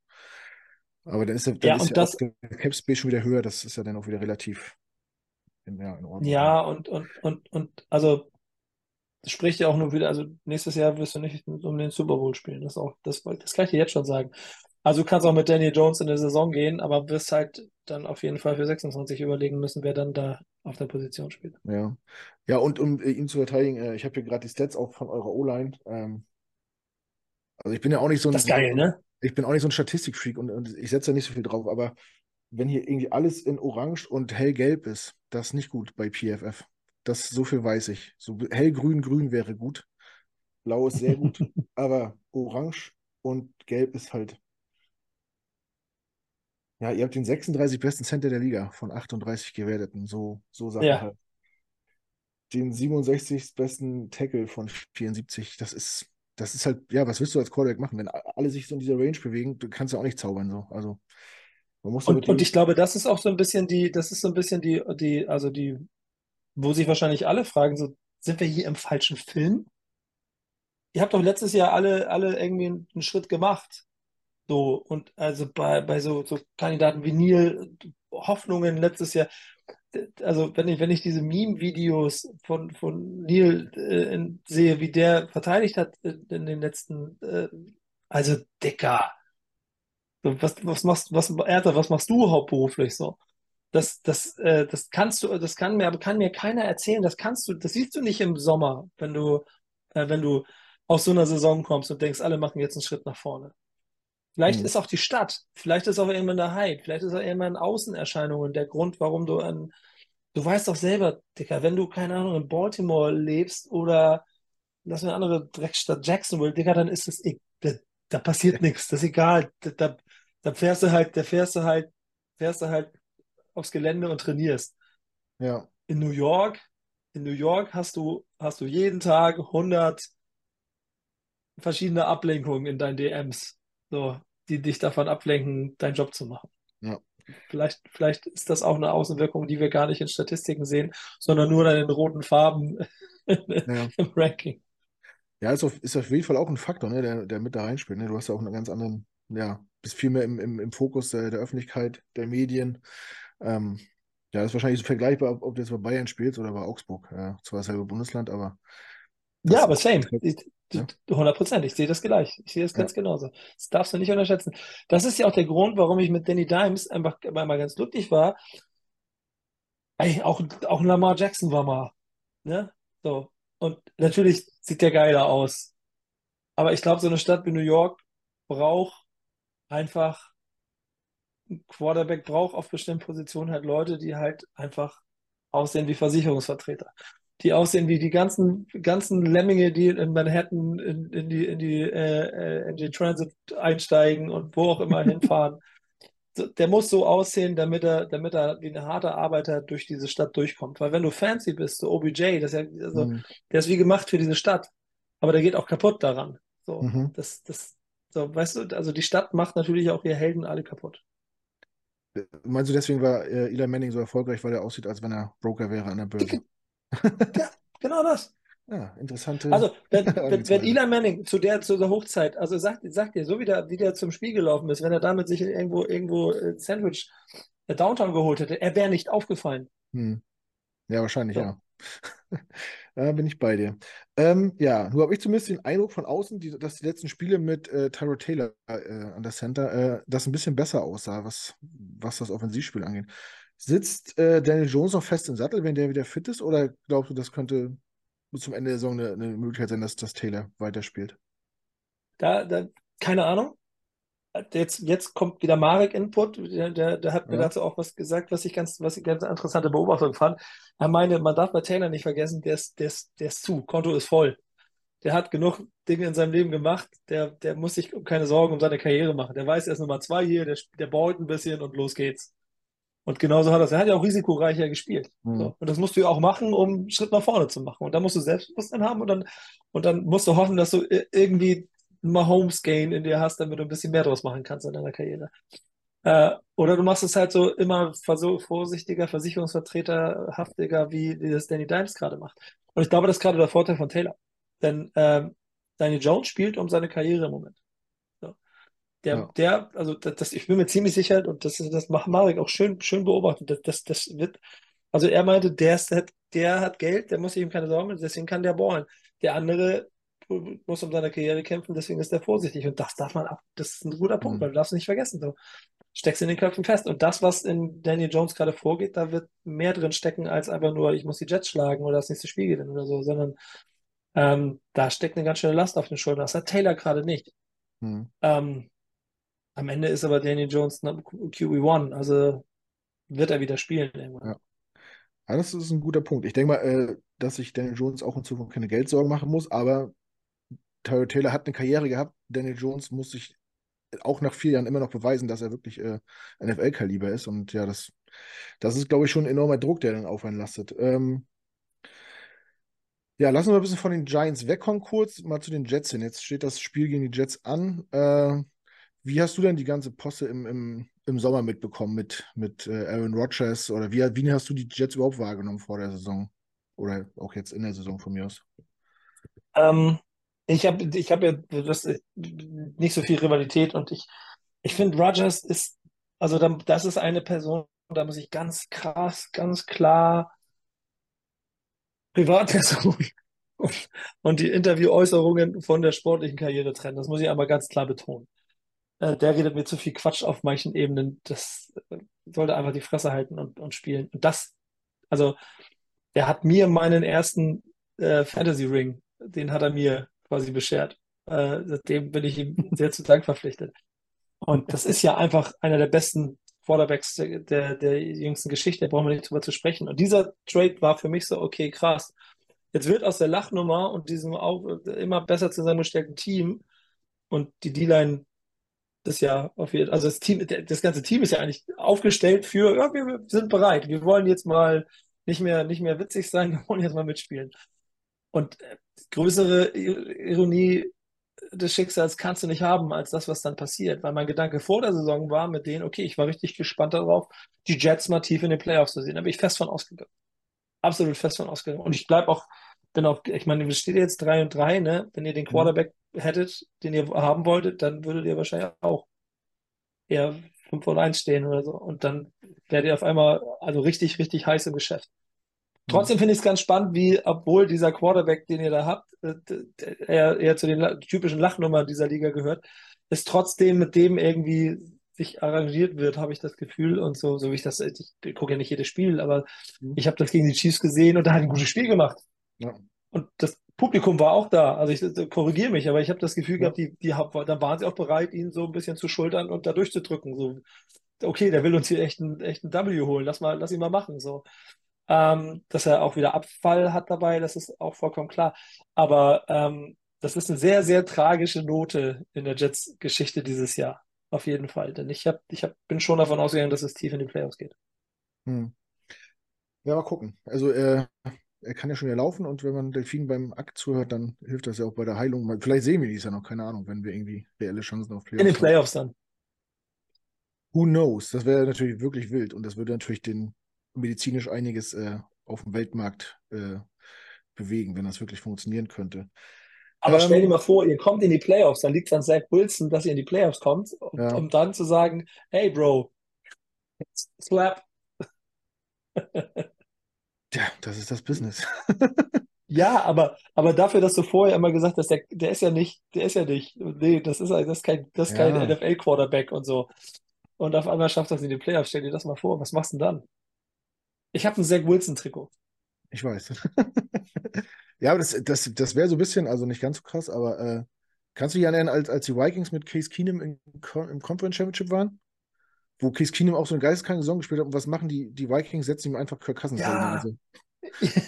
Aber dann ist, der, dann Ja, ist ja das, der Cap Space schon wieder höher. Das ist ja dann auch wieder relativ in, ja, in Ordnung. ja, und, und, und, und, also, das spricht ja auch nur wieder, also nächstes Jahr wirst du nicht um den Super Bowl spielen. Das auch, das, das kann ich dir jetzt schon sagen. Also du kannst auch mit Daniel Jones in der Saison gehen, aber wirst halt dann auf jeden Fall für 26 überlegen müssen, wer dann da auf der Position spielt. Ja. Ja, und um äh, ihn zu verteidigen, äh, ich habe hier gerade die Stats auch von eurer O-Line. Ähm, also ich bin ja auch nicht so ein, Das ist geil, ne? ich bin auch nicht so ein Statistikfreak und, und ich setze da nicht so viel drauf, aber wenn hier irgendwie alles in Orange und hellgelb ist, das ist nicht gut bei PFF. Das so viel weiß ich. So hellgrün, grün wäre gut. Blau ist sehr gut, aber Orange und Gelb ist halt. Ja, ihr habt den 36 besten Center der Liga von 38 gewerteten. So, so Sachen Ja. halt. Den 67 besten Tackle von 74. Das ist, das ist halt, ja, was willst du als Quarterback machen? Wenn alle sich so in dieser Range bewegen, du kannst ja auch nicht zaubern so. Also man muss Und, und ich glaube, das ist auch so ein bisschen die, das ist so ein bisschen die, die, also die, wo sich wahrscheinlich alle fragen, so, sind wir hier im falschen Film? Ihr habt doch letztes Jahr alle, alle irgendwie einen Schritt gemacht. So, und also bei, bei so, so Kandidaten wie Neil, Hoffnungen letztes Jahr, also wenn ich, wenn ich diese Meme-Videos von, von Neil äh, sehe, wie der verteidigt hat in, in den letzten, äh, also Dicker, was, was machst was, Ernsthaft, was machst du hauptberuflich so? Das, das, äh, das kannst du, das kann mir, aber kann mir keiner erzählen, das kannst du, das siehst du nicht im Sommer, wenn du, äh, wenn du aus so einer Saison kommst und denkst, alle machen jetzt einen Schritt nach vorne. Vielleicht Hm. ist auch die Stadt, vielleicht ist auch irgendwann der Hype, vielleicht ist auch irgendwann Außenerscheinungen der Grund, warum du an, du weißt doch selber, Dicker, wenn du, keine Ahnung, in Baltimore lebst oder lass mir eine andere Dreckstadt Jacksonville, Digga, dann ist es, e- da, da passiert nichts, das ist egal. Da, da, da fährst du halt, da fährst du halt, fährst du halt aufs Gelände und trainierst. ja, In New York, in New York hast du, hast du jeden Tag 100 verschiedene Ablenkungen in deinen DMs, so, die dich davon ablenken, deinen Job zu machen. ja. Vielleicht, vielleicht ist das auch eine Außenwirkung, die wir gar nicht in Statistiken sehen, sondern nur dann in roten Farben Ja. im Ranking. Ja, ist auf, ist auf jeden Fall auch ein Faktor, ne, der, der mit da reinspielt. Ne? Du hast ja auch einen ganz anderen, ja, bist viel mehr im, im, im Fokus der, der Öffentlichkeit, der Medien. Ähm, ja, ist wahrscheinlich so vergleichbar, ob, ob du jetzt bei Bayern spielst oder bei Augsburg. Ja, zwar dasselbe Bundesland, aber das Ja, aber same. halt, Ich-. 100 Prozent. Ich sehe das gleich. Ich sehe das Ja. ganz genauso. Das darfst du nicht unterschätzen. Das ist ja auch der Grund, warum ich mit Danny Dimes einfach mal ganz glücklich war. Ey, auch, auch Lamar Jackson war mal. Ne? So. Und natürlich sieht der geiler aus. Aber ich glaube, so eine Stadt wie New York braucht einfach, ein Quarterback braucht auf bestimmten Positionen halt Leute, die halt einfach aussehen wie Versicherungsvertreter. Die aussehen wie die ganzen, ganzen Lemminge, die in Manhattan in, in die, in die, äh, äh, in die Transit einsteigen und wo auch immer hinfahren. Der muss so aussehen, damit er, damit er wie ein harter Arbeiter durch diese Stadt durchkommt. Weil wenn du fancy bist, so OBJ, das ist ja, also, Mhm. der ist wie gemacht für diese Stadt. Aber der geht auch kaputt daran. So, Mhm. das, das, so, weißt du, also die Stadt macht natürlich auch ihre Helden alle kaputt. Meinst du, deswegen war äh, Eli Manning so erfolgreich, weil er aussieht, als wenn er Broker wäre an der Börse? Ja, genau das. Ja, interessante Also, wenn, wenn, wenn. Eli Manning zu der, zu der Hochzeit, also sagt, sagt dir, so wie der, wie der zum Spiel gelaufen ist, wenn er damit sich irgendwo, irgendwo äh, Sandwich äh, Downtown geholt hätte, er wäre nicht aufgefallen. Hm. Ja, wahrscheinlich, So. ja. Da bin ich bei dir. Ähm, ja, nur habe ich zumindest den Eindruck von außen, die, dass die letzten Spiele mit äh, Tyrod Taylor äh, an der Center, äh, das ein bisschen besser aussah, was, was das Offensivspiel angeht. Sitzt äh, Daniel Jones noch fest im Sattel, wenn der wieder fit ist, oder glaubst du, das könnte bis zum Ende der Saison eine, eine Möglichkeit sein, dass, dass Taylor weiterspielt? Da, da, keine Ahnung. Jetzt, jetzt kommt wieder Marek Input, der, der, der hat mir Ja. dazu auch was gesagt, was ich ganz, was ich ganz interessante Beobachtung fand. Er meinte, man darf bei Taylor nicht vergessen, der ist, der ist, der ist zu, Konto ist voll. Der hat genug Dinge in seinem Leben gemacht, der, der muss sich keine Sorgen um seine Karriere machen. Der weiß, er ist Nummer zwei hier, der, der baut ein bisschen und los geht's. Und genauso hat er es. Er hat ja auch risikoreicher gespielt. Hm. So. Und das musst du ja auch machen, um einen Schritt nach vorne zu machen. Und da musst du Selbstbewusstsein haben und dann, und dann musst du hoffen, dass du irgendwie einen Mahomes-Gain in dir hast, damit du ein bisschen mehr draus machen kannst in deiner Karriere. Äh, oder du machst es halt so immer vorsichtiger, versicherungsvertreterhaftiger, wie, wie das Danny Dimes gerade macht. Und ich glaube, das ist gerade der Vorteil von Taylor. Denn ähm, Daniel Jones spielt um seine Karriere im Moment. Der, ja. der, also das, das, ich bin mir ziemlich sicher, und das, das macht Marek auch schön, schön beobachtet, das, das, das wird, also er meinte, der, ist, der hat Geld, der muss sich ihm keine Sorgen machen, deswegen kann der ballen. Der andere muss um seine Karriere kämpfen, deswegen ist er vorsichtig. Und das darf man ab, das ist ein guter Punkt, mhm. weil du darfst nicht vergessen. So. Steckst in den Köpfen fest. Und das, was in Daniel Jones gerade vorgeht, da wird mehr drin stecken, als einfach nur, ich muss die Jets schlagen oder das nächste Spiel gewinnen oder so, sondern ähm, da steckt eine ganz schöne Last auf den Schultern. Das hat Taylor gerade nicht. Mhm. Ähm, am Ende ist aber Daniel Jones QB1, also wird er wieder spielen irgendwann. Ja. ja. das ist ein guter Punkt. Ich denke mal, äh, dass sich Daniel Jones auch in Zukunft keine Geldsorgen machen muss, aber Tyler Taylor hat eine Karriere gehabt. Daniel Jones muss sich auch nach vier Jahren immer noch beweisen, dass er wirklich äh, NFL-Kaliber ist. Und ja, das, das ist, glaube ich, schon ein enormer Druck, der dann auf einen lastet. Ähm, ja, lassen wir ein bisschen von den Giants wegkommen, kurz mal zu den Jets hin. Jetzt steht das Spiel gegen die Jets an. Äh, wie hast du denn die ganze Posse im, im, im Sommer mitbekommen mit, mit äh, Aaron Rodgers? Oder wie, wie hast du die Jets überhaupt wahrgenommen vor der Saison? Oder auch jetzt in der Saison von mir aus? Ähm, ich habe ich hab ja das, nicht so viel Rivalität und ich, ich finde, Rodgers ist, also das ist eine Person, da muss ich ganz krass, ganz klar Privatperson und, und die Interviewäußerungen von der sportlichen Karriere trennen. Das muss ich einmal ganz klar betonen. Äh, der redet mir zu viel Quatsch auf manchen Ebenen. Das äh, sollte einfach die Fresse halten und, und spielen. Und das, also, der hat mir meinen ersten äh, Fantasy Ring, den hat er mir quasi beschert. Äh, seitdem bin ich ihm sehr zu Dank verpflichtet. Und das ist ja einfach einer der besten Quarterbacks der, der, der jüngsten Geschichte, da brauchen wir nicht drüber zu sprechen. Und dieser Trade war für mich so, okay, krass. Jetzt wird aus der Lachnummer und diesem auch immer besser zusammengestellten Team und die D-Line das ja auf jeden also das Team, das ganze Team ist ja eigentlich aufgestellt für, ja, wir sind bereit, wir wollen jetzt mal nicht mehr, nicht mehr witzig sein, wir wollen jetzt mal mitspielen. Und äh, größere Ironie des Schicksals kannst du nicht haben, als das, was dann passiert. Weil mein Gedanke vor der Saison war mit denen, okay, ich war richtig gespannt darauf, die Jets mal tief in den Playoffs zu sehen. Da bin ich fest von ausgegangen. Absolut fest von ausgegangen. Und ich bleibe auch, bin auch, ich meine, wir steht jetzt 3 und 3, ne? Wenn ihr den mhm. Quarterback mhm. hättet, den ihr haben wolltet, dann würdet ihr wahrscheinlich auch eher 5 und 1 stehen oder so. Und dann werdet ihr auf einmal also richtig, richtig heiß im Geschäft. Trotzdem finde ich es ganz spannend, wie, obwohl dieser Quarterback, den ihr da habt, äh, eher, zu den typischen Lachnummern dieser Liga gehört, ist trotzdem mit dem irgendwie sich arrangiert wird, habe ich das Gefühl. Und so, so wie ich das, ich gucke ja nicht jedes Spiel, aber mhm. ich habe das gegen die Chiefs gesehen und da hat ein gutes Spiel gemacht. Ja. Und das Publikum war auch da. Also ich korrigiere mich, aber ich habe das Gefühl ja. gehabt, die, die dann waren sie auch bereit, ihn so ein bisschen zu schultern und da durchzudrücken. So, okay, der will uns hier echt einen, echt einen W holen, lass mal, lass ihn mal machen. So. Ähm, dass er auch wieder Abfall hat dabei, das ist auch vollkommen klar. Aber ähm, das ist eine sehr, sehr tragische Note in der Jets-Geschichte dieses Jahr. Auf jeden Fall. Denn ich, hab, ich hab, bin schon davon ausgegangen, dass es tief in die Playoffs geht. Hm. Ja, mal gucken. Also er, er kann ja schon wieder laufen und wenn man Delfin beim Akt zuhört, dann hilft das ja auch bei der Heilung. Vielleicht sehen wir dies ja noch, keine Ahnung, wenn wir irgendwie reelle Chancen auf Playoffs haben. In den Playoffs dann. Who knows? Das wäre natürlich wirklich wild und das würde natürlich den medizinisch einiges äh, auf dem Weltmarkt äh, bewegen, wenn das wirklich funktionieren könnte. Aber ähm, stell dir mal vor, ihr kommt in die Playoffs, dann liegt es an Zach Wilson, dass ihr in die Playoffs kommt, um, ja. um dann zu sagen, hey Bro, slap. ja, das ist das Business. ja, aber, aber dafür, dass du vorher immer gesagt hast, der, der ist ja nicht, der ist ja nicht, nee, das ist, das ist kein, das ja. kein NFL-Quarterback und so. Und auf einmal schafft das in die Playoffs. Stell dir das mal vor, was machst du denn dann? Ich habe ein Zach Wilson-Trikot. Ich weiß. ja, aber das, das, das wäre so ein bisschen, also nicht ganz so krass, aber äh, kannst du dich erinnern, als, als die Vikings mit Case Keenum im, im Conference Championship waren? Wo Case Keenum auch so eine geisteskranke Saison gespielt hat und was machen die, die Vikings? Setzen ihm einfach Kirk Cousins ja. Also.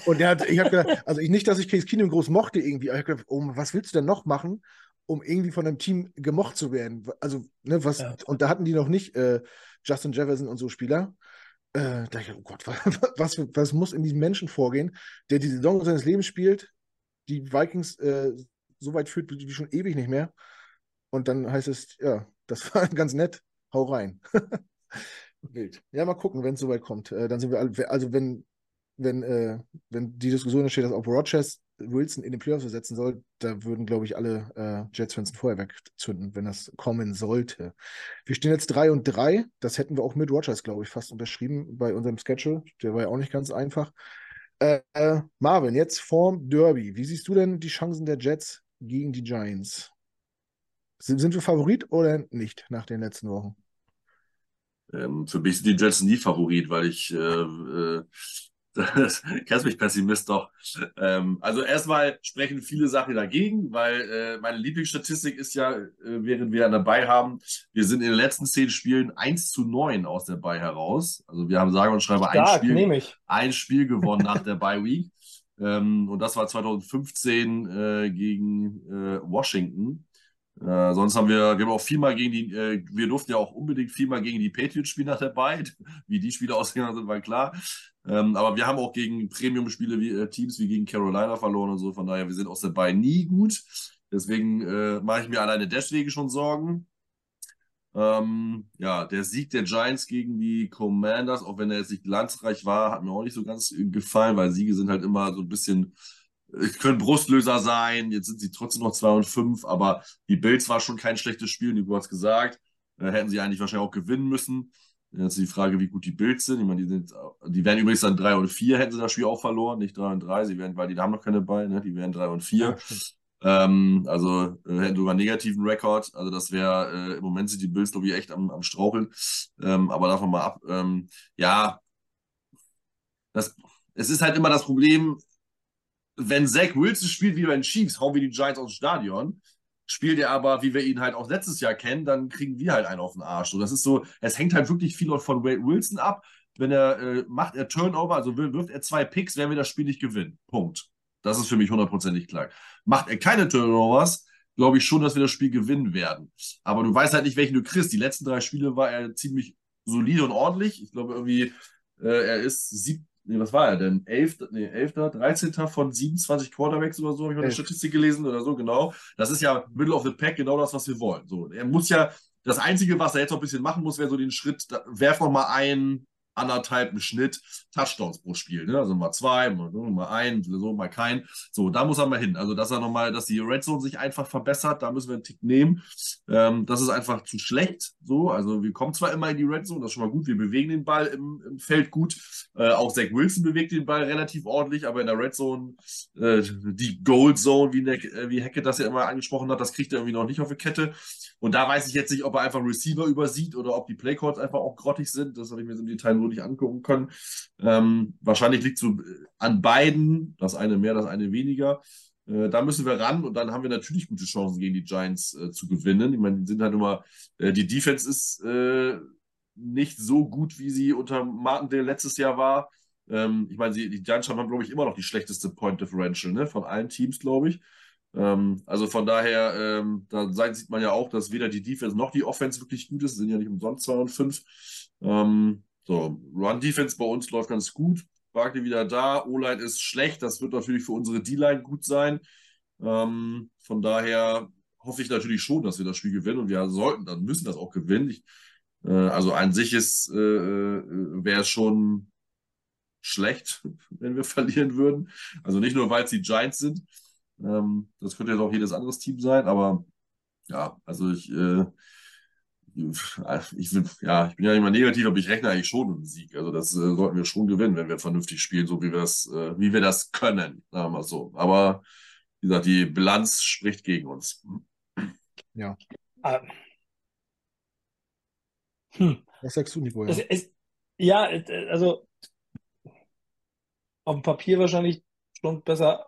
Und der hat, ich habe gedacht, also ich, nicht, dass ich Case Keenum groß mochte irgendwie, aber ich habe gedacht, oh, was willst du denn noch machen, um irgendwie von einem Team gemocht zu werden? Also, ne, was, ja. und da hatten die noch nicht äh, Justin Jefferson und so Spieler. Äh, da ich, oh Gott, was, was muss in diesem Menschen vorgehen, der die Saison seines Lebens spielt, die Vikings äh, so weit führt wie schon ewig nicht mehr. Und dann heißt es, ja, das war ganz nett, hau rein. Wild. Ja, mal gucken, wenn es soweit kommt. Äh, dann sind wir alle, also wenn, wenn, äh, wenn die Diskussion entsteht, dass auch Rogers Wilson in den Playoffs ersetzen soll, da würden, glaube ich, alle äh, Jets-Fans ein Feuerwerk zünden, wenn das kommen sollte. Wir stehen jetzt 3 und 3. Das hätten wir auch mit Rogers, glaube ich, fast unterschrieben bei unserem Schedule. Der war ja auch nicht ganz einfach. Äh, äh, Marvin, jetzt vorm Derby. Wie siehst du denn die Chancen der Jets gegen die Giants? Sind, sind wir Favorit oder nicht nach den letzten Wochen? Ähm, für mich sind die Jets nie Favorit, weil ich äh, äh, das, kennst mich Pessimist doch. Ähm, also erstmal sprechen viele Sachen dagegen, weil äh, meine Lieblingsstatistik ist ja, äh, während wir dabei haben, wir sind in den letzten zehn Spielen 1 zu 9 aus der Bye heraus. Also wir haben sage und schreibe ein Spiel, ein Spiel gewonnen nach der Bye Week. Ähm, und das war 2015 äh, gegen äh, Washington. Äh, sonst haben wir, wir haben auch viermal gegen die, äh, wir durften ja auch unbedingt viermal gegen die Patriots spielen nach der Bye. Wie die Spiele ausgegangen sind, war klar. Ähm, aber wir haben auch gegen Premium-Spiele wie äh, Teams wie gegen Carolina verloren und so. Von daher, wir sind aus der Bye nie gut. Deswegen äh, mache ich mir alleine deswegen schon Sorgen. Ähm, ja, der Sieg der Giants gegen die Commanders, auch wenn er jetzt nicht glanzreich war, hat mir auch nicht so ganz gefallen, weil Siege sind halt immer so ein bisschen können Brustlöser sein, jetzt sind sie trotzdem noch 2 und 5, aber die Bills war schon kein schlechtes Spiel, hat es gesagt. Äh, hätten sie eigentlich wahrscheinlich auch gewinnen müssen. Jetzt ist die Frage, wie gut die Bills sind. Ich meine, die, sind, die wären übrigens dann 3 und 4, hätten sie das Spiel auch verloren, nicht 3 und 3, sie wären, weil die haben noch keine Beine, ne? die wären 3 und 4. Ja, ähm, also äh, hätten sogar einen negativen Rekord. Also das wäre, äh, im Moment sind die Bills, glaube ich, echt am, am Straucheln. Ähm, aber davon mal ab. Ähm, ja, das, es ist halt immer das Problem, wenn Zach Wilson spielt wie bei den Chiefs, hauen wir die Giants aus dem Stadion. Spielt er aber, wie wir ihn halt auch letztes Jahr kennen, dann kriegen wir halt einen auf den Arsch. So, das ist so, es hängt halt wirklich viel von Wade Wilson ab. Wenn er äh, macht er Turnover, also wirft er zwei Picks, werden wir das Spiel nicht gewinnen. Punkt. Das ist für mich hundertprozentig klar. Macht er keine Turnovers, glaube ich schon, dass wir das Spiel gewinnen werden. Aber du weißt halt nicht, welchen du kriegst. Die letzten drei Spiele war er ziemlich solide und ordentlich. Ich glaube irgendwie, äh, er ist sieb nee, was war er denn? 11., nee, 11., 13. von 27 Quarterbacks oder so, habe ich mal eine Statistik gelesen oder so, genau. Das ist ja Middle of the Pack, genau das, was wir wollen. So, er muss ja, das Einzige, was er jetzt noch ein bisschen machen muss, wäre so den Schritt, da, werf noch mal ein, anderthalb im Schnitt Touchdowns pro Spiel. Ne? Also mal zwei, mal, mal ein, so mal kein. So, da muss er mal hin. Also, dass er nochmal, dass die Red Zone sich einfach verbessert, da müssen wir einen Tick nehmen. Ähm, das ist einfach zu schlecht. So, also wir kommen zwar immer in die Red Zone, das ist schon mal gut, wir bewegen den Ball im, im Feld gut. Äh, auch Zach Wilson bewegt den Ball relativ ordentlich, aber in der Red Zone, äh, die Gold Zone, wie, ne, wie Hecke das ja immer angesprochen hat, das kriegt er irgendwie noch nicht auf die Kette. Und da weiß ich jetzt nicht, ob er einfach Receiver übersieht oder ob die Playcourts einfach auch grottig sind. Das habe ich mir so im Detail nur nicht angucken können. Ähm, wahrscheinlich liegt es so an beiden, das eine mehr, das eine weniger. Äh, da müssen wir ran und dann haben wir natürlich gute Chancen gegen die Giants äh, zu gewinnen. Ich meine, die sind halt immer, äh, die Defense ist äh, nicht so gut, wie sie unter Martindale letztes Jahr war. Ähm, ich meine, die Giants haben, glaube ich, immer noch die schlechteste Point Differential ne, von allen Teams, glaube ich. Ähm, also von daher, ähm, da sieht man ja auch, dass weder die Defense noch die Offense wirklich gut ist. Sie sind ja nicht umsonst 2 und 5. Ähm, so, Run-Defense bei uns läuft ganz gut. Barkley wieder da. O-Line ist schlecht. Das wird natürlich für unsere D-Line gut sein. Ähm, von daher hoffe ich natürlich schon, dass wir das Spiel gewinnen und wir sollten, dann müssen das auch gewinnen. Ich, äh, also an sich äh, äh wäre es schon schlecht, wenn wir verlieren würden. Also nicht nur, weil es die Giants sind. Ähm, das könnte jetzt auch jedes anderes Team sein, aber ja, also ich, äh, ich, bin, ja, ich bin ja immer negativ, aber ich rechne eigentlich schon mit dem Sieg. Also das äh, sollten wir schon gewinnen, wenn wir vernünftig spielen, so wie wir das, äh, wie wir das können, sagen wir mal so. Aber wie gesagt, die Bilanz spricht gegen uns. Ja. Ah. Hm. Was sagst du, Nico? Ja? Es, es, ja, also auf dem Papier wahrscheinlich schon besser.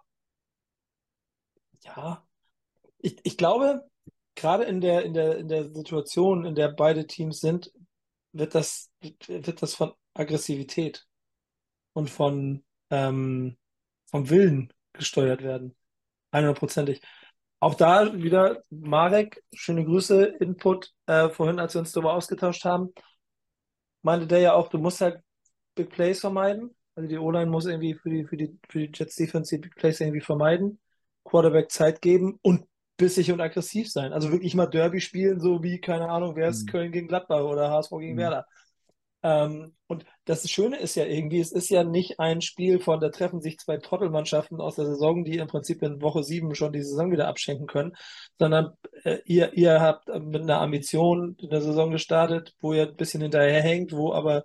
Ja, ich, ich glaube, gerade in der, in der, in der Situation, in der beide Teams sind, wird das, wird das von Aggressivität und von, ähm, vom Willen gesteuert werden. 100%ig. Auch da wieder Marek, schöne Grüße, Input äh, vorhin, als wir uns darüber ausgetauscht haben, meinte der ja auch, du musst halt Big Plays vermeiden. Also die O-Line muss irgendwie für die, für die, für die Jets Defense die Big Plays irgendwie vermeiden, Quarterback Zeit geben und bissig und aggressiv sein. Also wirklich mal Derby spielen, so wie, keine Ahnung, wer ist mhm. Köln gegen Gladbach oder HSV gegen mhm. Werder. Ähm, und das Schöne ist ja irgendwie, es ist ja nicht ein Spiel von, da treffen sich zwei Trottelmannschaften aus der Saison, die im Prinzip in Woche sieben schon die Saison wieder abschenken können, sondern äh, ihr, ihr habt mit einer Ambition in der Saison gestartet, wo ihr ein bisschen hinterherhängt, wo aber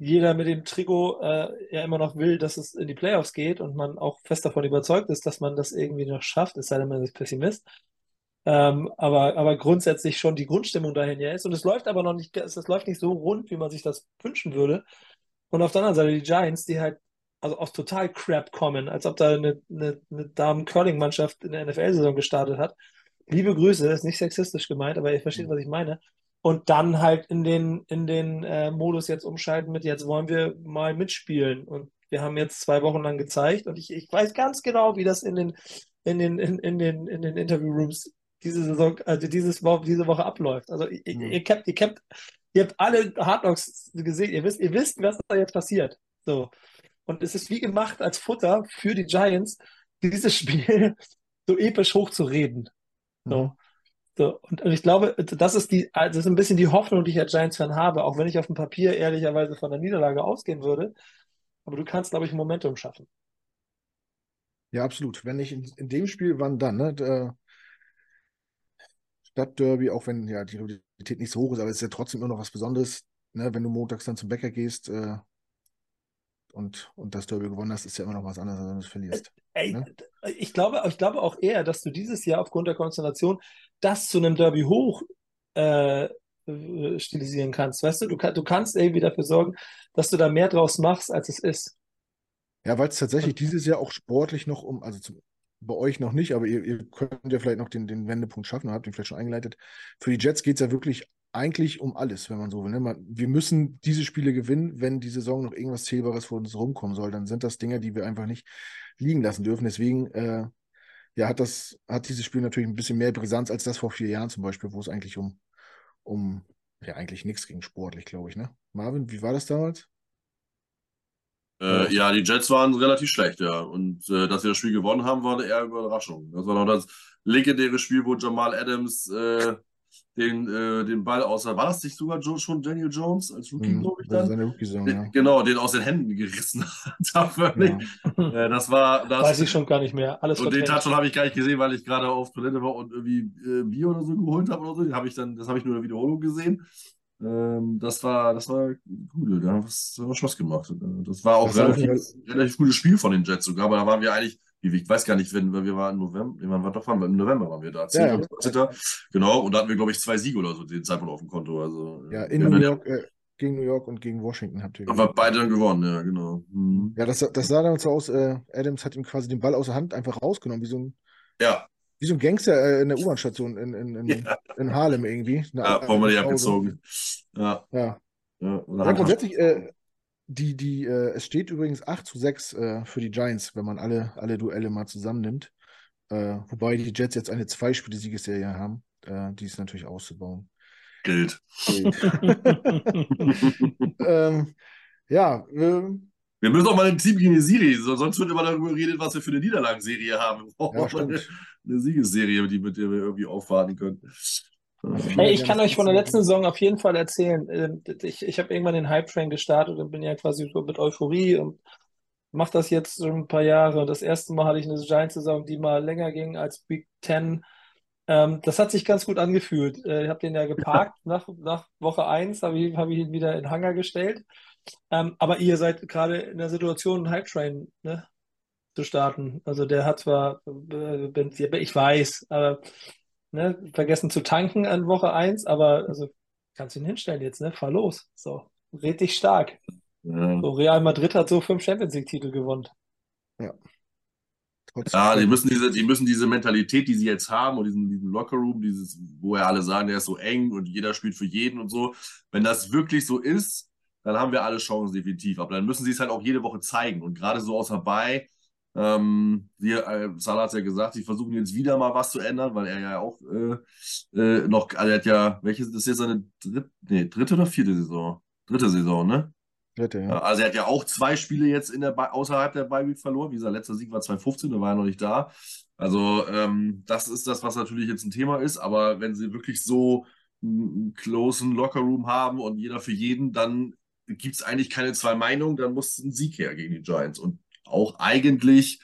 jeder mit dem Trikot äh, ja immer noch will, dass es in die Playoffs geht und man auch fest davon überzeugt ist, dass man das irgendwie noch schafft, es sei denn, man ist Pessimist. Ähm, aber, aber grundsätzlich schon die Grundstimmung dahin ja ist. Und es läuft aber noch nicht, es, es läuft nicht so rund, wie man sich das wünschen würde. Und auf der anderen Seite die Giants, die halt also aus total Crap kommen, als ob da eine, eine, eine Damen-Curling-Mannschaft in der NFL-Saison gestartet hat. Liebe Grüße, ist nicht sexistisch gemeint, aber ihr versteht, was ich meine. Und dann halt in den, in den äh, Modus jetzt umschalten mit, jetzt wollen wir mal mitspielen. Und wir haben jetzt zwei Wochen lang gezeigt und ich, ich weiß ganz genau, wie das in den, in den, in, in den, in den Interview-Rooms diese Saison, also dieses Woche, diese Woche abläuft. Also ihr, mhm. ihr, kennt, ihr, kennt, ihr habt alle Hard Knocks gesehen, ihr wisst, ihr wisst, was da jetzt passiert. So. Und es ist wie gemacht als Futter für die Giants, dieses Spiel so episch hochzureden. So. Mhm. So, und, ich glaube, das ist die, das ist ein bisschen die Hoffnung, die ich als Giants-Fan habe, auch wenn ich auf dem Papier ehrlicherweise von der Niederlage ausgehen würde. Aber du kannst, glaube ich, ein Momentum schaffen. Ja, absolut. Wenn nicht in, in dem Spiel, wann dann? Ne? Der, Stadtderby, auch wenn ja die Rivalität nicht so hoch ist, aber es ist ja trotzdem immer noch was Besonderes, ne? wenn du montags dann zum Bäcker gehst äh, und, und das Derby gewonnen hast, ist ja immer noch was anderes, als wenn du es verlierst. Ey, ne? ich, glaube, ich glaube auch eher, dass du dieses Jahr aufgrund der Konstellation das zu einem Derby hoch äh, stilisieren kannst. Weißt du, du, du kannst irgendwie dafür sorgen, dass du da mehr draus machst, als es ist. Ja, weil es tatsächlich dieses Jahr auch sportlich noch um, also zum, bei euch noch nicht, aber ihr, ihr könnt ja vielleicht noch den, den Wendepunkt schaffen, habt ihn vielleicht schon eingeleitet. Für die Jets geht es ja wirklich eigentlich um alles, wenn man so will. Ne? Man, wir müssen diese Spiele gewinnen, wenn die Saison noch irgendwas Zählbares vor uns rumkommen soll. Dann sind das Dinge, die wir einfach nicht liegen lassen dürfen. Deswegen äh, ja, hat, das, hat dieses Spiel natürlich ein bisschen mehr Brisanz als das vor vier Jahren zum Beispiel, wo es eigentlich um, um ja, eigentlich nichts ging sportlich, glaube ich. Ne? Marvin, wie war das damals? Äh, ja, die Jets waren relativ schlecht, ja. Und äh, dass wir das Spiel gewonnen haben, war eine eher Überraschung. Das war noch das legendäre Spiel, wo Jamal Adams äh, den, äh, den Ball außer, war das nicht sogar schon Daniel Jones als Rookie, mhm, glaube ich dann? Seine Rookie -Saison, ja. Genau, den aus den Händen gerissen hat. ja. Äh, das war das. Weiß ich schon gar nicht mehr. Alles und den Touchdown habe ich gar nicht gesehen, weil ich gerade auf Toilette war und irgendwie äh, Bier oder so geholt habe oder so. Den habe ich dann, das habe ich nur in der Wiederholung gesehen. Ähm, das war, das war gut, da hat es Spaß gemacht. Das war auch das relativ, ein relativ gutes Spiel von den Jets sogar, aber da waren wir eigentlich, ich weiß gar nicht, wenn wir waren im November, wann war doch im November waren wir da, 10. Ja, ja. genau, und da hatten wir, glaube ich, zwei Siege oder so den Zeitpunkt auf dem Konto. Also, ja, in New York, äh, gegen New York und gegen Washington habt ihr gewonnen. Aber beide dann gewonnen, ja, genau. Mhm. Ja, das, das sah dann so aus, äh, Adams hat ihm quasi den Ball aus der Hand einfach rausgenommen, wie so ein ja wie so ein Gangster äh, in der U-Bahn-Station in, in, in, ja. in, Harlem irgendwie. Eine, ja, die abgezogen. Ja. Ja. ja, ja grundsätzlich, äh, die, die, äh, es steht übrigens 8 zu 6 äh, für die Giants, wenn man alle, alle Duelle mal zusammennimmt. Äh, wobei die Jets jetzt eine Zwei-Spiele-Siegesserie haben. Äh, die ist natürlich auszubauen. Gilt. Gilt. ähm, ja, ähm, wir müssen auch mal ein Team gegen die Serie, sonst wird immer darüber geredet, was wir für eine Niederlagenserie haben. Wir brauchen ja, eine, eine Siegesserie, die, mit der wir irgendwie aufwarten können. Hey, ich kann euch von der letzten Saison auf jeden Fall erzählen. Ähm, ich, ich habe irgendwann den Hype-Train gestartet und bin ja quasi so mit Euphorie und mache das jetzt schon ein paar Jahre. Und das erste Mal hatte ich eine Giants-Saison, die mal länger ging als Big Ten. Ähm, das hat sich ganz gut angefühlt. Äh, ich habe den ja geparkt. Nach, nach Woche 1 habe ich, hab ich ihn wieder in Hangar gestellt. Ähm, aber ihr seid gerade in der Situation, einen Hype-Train ne, zu starten. Also der hat zwar äh, Benzin, ich weiß, aber ne, vergessen zu tanken an Woche 1, aber also kannst du ihn hinstellen jetzt, ne? Fahr los. So, red dich stark. Ja. So, Real Madrid hat so fünf Champions League-Titel gewonnen. Ja. Ja, die müssen diese, die müssen diese Mentalität, die sie jetzt haben und diesen, diesen Lockerroom, dieses, wo ja alle sagen, der ist so eng und jeder spielt für jeden und so. Wenn das wirklich so ist, dann haben wir alle Chancen definitiv. Aber dann müssen sie es halt auch jede Woche zeigen. Und gerade so außer bei, ähm, wir, äh, Salah hat ja gesagt, sie versuchen jetzt wieder mal was zu ändern, weil er ja auch äh, äh, noch, also er hat ja, welches, das ist jetzt seine dritte, nee, dritte oder vierte Saison? Dritte Saison, ne? Dritte, ja. Also er hat ja auch zwei Spiele jetzt in der außerhalb der Bye verloren. Wie gesagt, letzter Sieg war 2015, da war er noch nicht da. Also ähm, das ist das, was natürlich jetzt ein Thema ist. Aber wenn sie wirklich so einen closen Lockerroom haben und jeder für jeden, dann gibt es eigentlich keine zwei Meinungen, dann muss ein Sieg her gegen die Giants. Und auch eigentlich,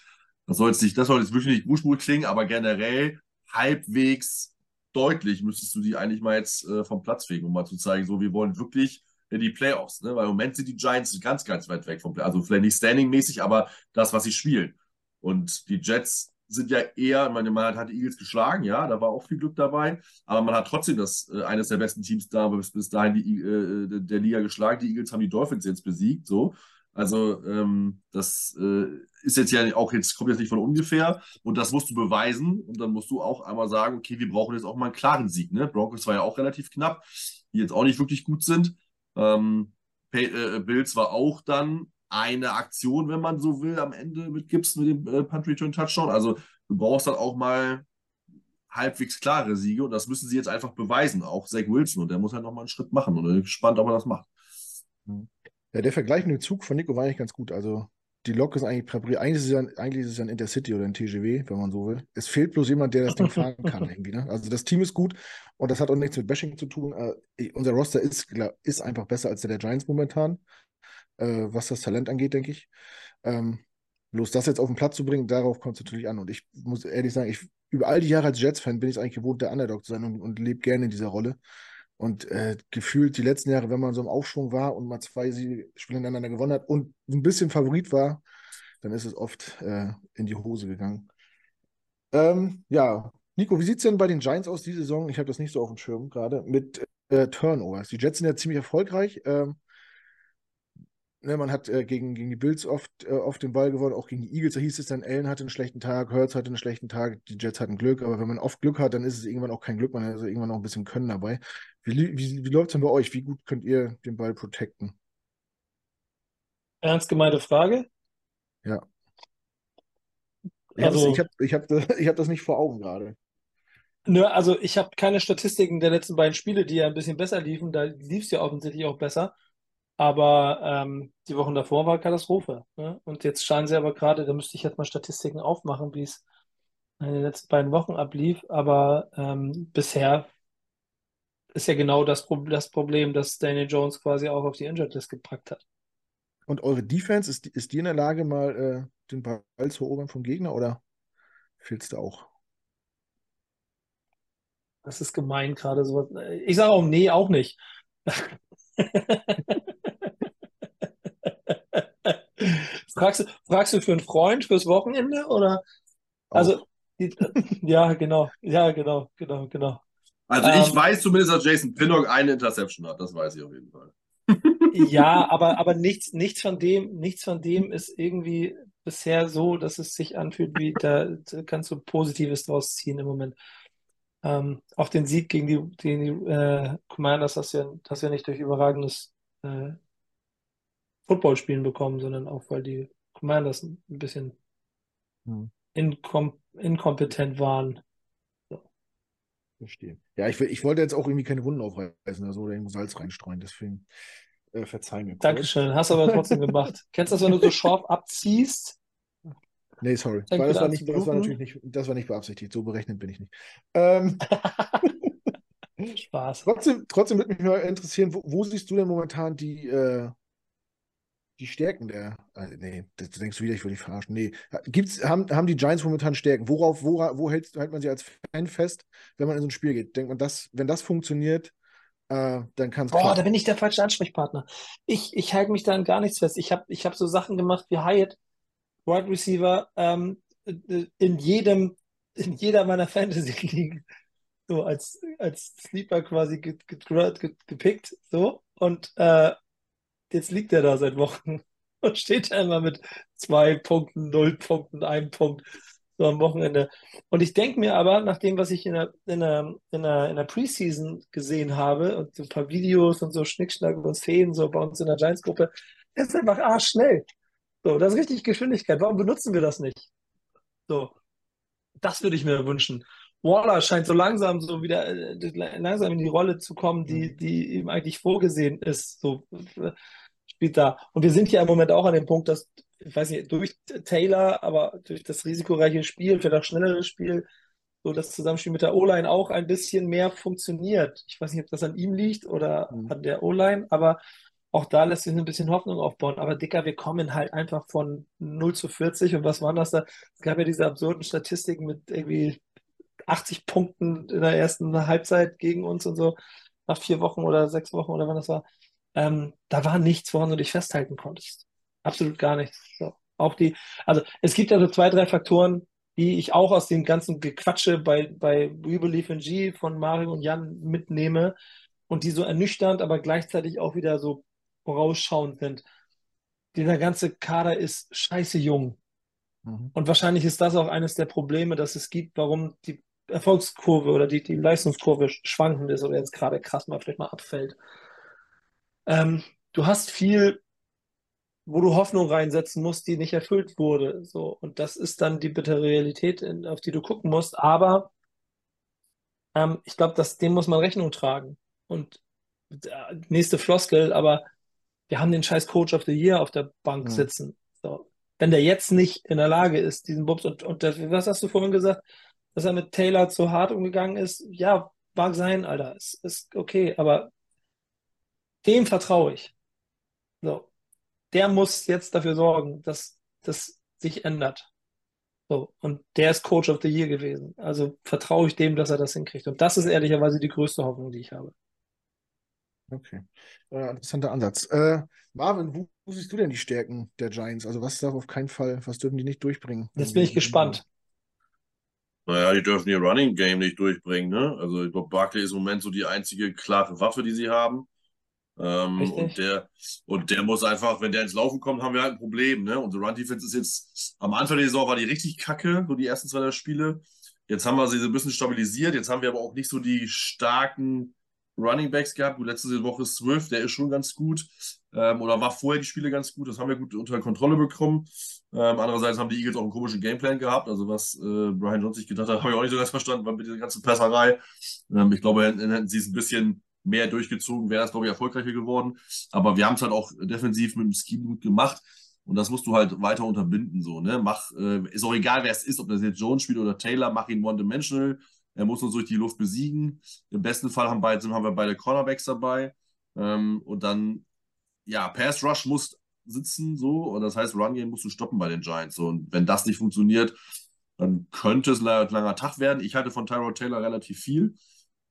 das soll jetzt nicht, das soll jetzt wirklich nicht Buschbuch klingen, aber generell halbwegs deutlich müsstest du die eigentlich mal jetzt äh, vom Platz fegen, um mal zu zeigen, so, wir wollen wirklich in die Playoffs, ne? weil im Moment sind die Giants ganz, ganz weit weg vom Play Also vielleicht nicht standing-mäßig, aber das, was sie spielen. Und die Jets sind ja eher, meine, man hat die Eagles geschlagen, ja, da war auch viel Glück dabei, aber man hat trotzdem das äh, eines der besten Teams da bis, bis dahin die, äh, der Liga geschlagen. Die Eagles haben die Dolphins jetzt besiegt, so. Also ähm, das äh, ist jetzt ja auch jetzt, kommt jetzt nicht von ungefähr und das musst du beweisen und dann musst du auch einmal sagen, okay, wir brauchen jetzt auch mal einen klaren Sieg. Ne? Broncos war ja auch relativ knapp, die jetzt auch nicht wirklich gut sind. Ähm, äh, Bills war auch dann eine Aktion, wenn man so will, am Ende mit Gibson mit dem äh, Punt Return Touchdown. Also du brauchst dann auch mal halbwegs klare Siege und das müssen sie jetzt einfach beweisen, auch Zach Wilson und der muss halt nochmal einen Schritt machen und ich bin gespannt, ob er das macht. Mhm. Ja, der Vergleich mit dem Zug von Nico war eigentlich ganz gut. Also die Lok ist eigentlich präpariert. Eigentlich ist es ja, eigentlich ist es ja ein Intercity oder ein TGW, wenn man so will. Es fehlt bloß jemand, der das Ding fahren kann irgendwie. Ne? Also das Team ist gut und das hat auch nichts mit Bashing zu tun. Uh, unser Roster ist, ist einfach besser als der der Giants momentan, uh, was das Talent angeht, denke ich. Ähm, bloß das jetzt auf den Platz zu bringen, darauf kommt es natürlich an. Und ich muss ehrlich sagen, ich, über all die Jahre als Jets-Fan bin ich eigentlich gewohnt, der Underdog zu sein und, und lebe gerne in dieser Rolle. Und äh, gefühlt die letzten Jahre, wenn man so im Aufschwung war und mal zwei Spiele hintereinander gewonnen hat und ein bisschen Favorit war, dann ist es oft äh, in die Hose gegangen. Ähm, ja, Nico, wie sieht es denn bei den Giants aus diese Saison? Ich habe das nicht so auf dem Schirm gerade mit äh, Turnovers. Die Jets sind ja ziemlich erfolgreich. Ähm, ne, man hat äh, gegen, gegen die Bills oft, äh, oft den Ball gewonnen, auch gegen die Eagles. Da hieß es dann, Allen hatte einen schlechten Tag, Hurts hatte einen schlechten Tag, die Jets hatten Glück. Aber wenn man oft Glück hat, dann ist es irgendwann auch kein Glück, man hat also irgendwann auch ein bisschen Können dabei. Wie, wie, wie läuft es denn bei euch? Wie gut könnt ihr den Ball protecten? Ernst gemeinte Frage? Ja. Also, ich habe ich hab, ich hab das nicht vor Augen gerade. Nö, also ich habe keine Statistiken der letzten beiden Spiele, die ja ein bisschen besser liefen. Da lief es ja offensichtlich auch besser. Aber ähm, die Wochen davor war Katastrophe. Ne? Und jetzt scheinen sie aber gerade, da müsste ich jetzt mal Statistiken aufmachen, wie es in den letzten beiden Wochen ablief. Aber ähm, bisher ist ja genau das, Pro das Problem, das Daniel Jones quasi auch auf die Injured List gepackt hat. Und eure Defense, ist, ist die in der Lage, mal äh, den Ball zu erobern vom Gegner oder fehlst du auch? Das ist gemein gerade so. Ich sage auch, nee, auch nicht. fragst, du, fragst du für einen Freund fürs Wochenende oder? Also, die, ja, genau, ja, genau, genau, genau. Also ich ähm, weiß zumindest, dass Jason Pinnock eine Interception hat, das weiß ich auf jeden Fall. ja, aber, aber nichts, nichts von dem, nichts von dem ist irgendwie bisher so, dass es sich anfühlt, wie da, da kannst du Positives draus ziehen im Moment. Ähm, auch den Sieg gegen die, gegen die äh, Commanders hast du ja, hast ja nicht durch überragendes äh, Footballspielen bekommen, sondern auch, weil die Commanders ein bisschen hm. inkom inkompetent waren. Verstehe. Ja, ich, ich wollte jetzt auch irgendwie keine Wunden aufreißen oder so oder irgendwo Salz reinstreuen, deswegen äh, verzeih mir. Kurz. Dankeschön, hast du aber trotzdem gemacht. Kennst du das, wenn du so scharf abziehst? Nee, sorry. Weil das, war nicht, das war natürlich nicht, das war nicht beabsichtigt. So berechnet bin ich nicht. Ähm, Spaß. Trotzdem, trotzdem würde mich mal interessieren, wo, wo siehst du denn momentan die, äh, die Stärken der. Äh, nee, das denkst du wieder, ich will dich verarschen. Nee. Gibt's, haben, haben die Giants momentan Stärken? Worauf, wo, wo hält, hält man sie als Fan fest, wenn man in so ein Spiel geht? Denkt man, das, wenn das funktioniert, äh, dann kann es. Boah, klappen. da bin ich der falsche Ansprechpartner. Ich, ich halte mich da an gar nichts fest. Ich habe ich hab so Sachen gemacht wie Hyatt, Wide Receiver, ähm, in jedem, in jeder meiner Fantasy-Ligen so als, als Sleeper quasi gepickt. So. Und äh, jetzt liegt er da seit Wochen und steht da immer mit zwei Punkten, null Punkten, einem Punkt so am Wochenende. Und ich denke mir aber, nach dem, was ich in der, in der, in der, in der Preseason gesehen habe und so ein paar Videos und so Schnickschnack und Szenen so bei uns in der Giants-Gruppe, ist einfach arschschnell. So, das ist richtig Geschwindigkeit. Warum benutzen wir das nicht? So, das würde ich mir wünschen. Waller scheint so langsam so wieder äh, langsam in die Rolle zu kommen, die, mhm. die ihm eigentlich vorgesehen ist. So äh, spielt da. Und wir sind ja im Moment auch an dem Punkt, dass, ich weiß nicht, durch Taylor, aber durch das risikoreiche Spiel, vielleicht auch schnelleres Spiel, so das Zusammenspiel mit der O-Line auch ein bisschen mehr funktioniert. Ich weiß nicht, ob das an ihm liegt oder mhm. an der O-Line, aber auch da lässt sich ein bisschen Hoffnung aufbauen. Aber Dicker, wir kommen halt einfach von 0 zu 40 und was waren das da? Es gab ja diese absurden Statistiken mit irgendwie 80 Punkten in der ersten Halbzeit gegen uns und so, nach vier Wochen oder sechs Wochen oder wann das war. Ähm, da war nichts, woran du dich festhalten konntest. Absolut gar nichts. So. Auch die, also es gibt ja so zwei, drei Faktoren, die ich auch aus dem ganzen Gequatsche bei, bei We Believe in G von Mario und Jan mitnehme und die so ernüchternd, aber gleichzeitig auch wieder so vorausschauend sind. Dieser ganze Kader ist scheiße jung. Mhm. Und wahrscheinlich ist das auch eines der Probleme, dass es gibt, warum die Erfolgskurve oder die, die Leistungskurve schwankend ist oder jetzt gerade krass mal vielleicht mal abfällt. Ähm, du hast viel wo du Hoffnung reinsetzen musst, die nicht erfüllt wurde. So, und das ist dann die bittere Realität, in, auf die du gucken musst. Aber ähm, ich glaube, dem muss man Rechnung tragen. Und äh, nächste Floskel, aber wir haben den scheiß Coach of the Year auf der Bank ja. sitzen. So. Wenn der jetzt nicht in der Lage ist, diesen Bubs und, und der, was hast du vorhin gesagt, dass er mit Taylor zu hart umgegangen ist, ja, mag sein, Alter, ist, ist okay, aber dem vertraue ich. So der muss jetzt dafür sorgen, dass das sich ändert. So, und der ist Coach of the Year gewesen. Also vertraue ich dem, dass er das hinkriegt. Und das ist ehrlicherweise die größte Hoffnung, die ich habe. Okay. Äh, interessanter Ansatz. Äh, Marvin, wo, wo, siehst du denn die Stärken der Giants? Also was darf auf keinen Fall, was dürfen die nicht durchbringen? Jetzt bin ich gespannt. Naja, die dürfen ihr Running Game nicht durchbringen. Ne? Also ich glaube, Barkley ist im Moment so die einzige klare Waffe, die sie haben. Ähm, und, der, und der muss einfach, wenn der ins Laufen kommt, haben wir halt ein Problem. Ne? Unsere Run-Defense ist jetzt, am Anfang der Saison war die richtig kacke, so die ersten zwei Spiele. Jetzt haben wir sie so ein bisschen stabilisiert. Jetzt haben wir aber auch nicht so die starken Running Backs gehabt. Letzte Woche ist Swift, der ist schon ganz gut. Ähm, oder war vorher die Spiele ganz gut. Das haben wir gut unter Kontrolle bekommen. Ähm, andererseits haben die Eagles auch einen komischen Gameplan gehabt. Also, was äh, Brian Jones sich gedacht hat, habe ich auch nicht so ganz verstanden, weil mit dieser ganzen Passerei. Ähm, ich glaube, dann hätten sie es ein bisschen mehr durchgezogen, wäre das, glaube ich, erfolgreicher geworden. Aber wir haben es halt auch defensiv mit dem Scheme gut gemacht. Und das musst du halt weiter unterbinden, so, ne? Mach, äh, ist auch egal, wer es ist, ob das jetzt Jones spielt oder Taylor, mach ihn one-dimensional. Er muss uns durch die Luft besiegen. Im besten Fall haben, beide, haben wir beide Cornerbacks dabei. Ähm, und dann, ja, Pass Rush muss sitzen, so. Und das heißt, Run Game musst du stoppen bei den Giants. So. Und wenn das nicht funktioniert, dann könnte es ein langer Tag werden. Ich halte von Tyrod Taylor relativ viel.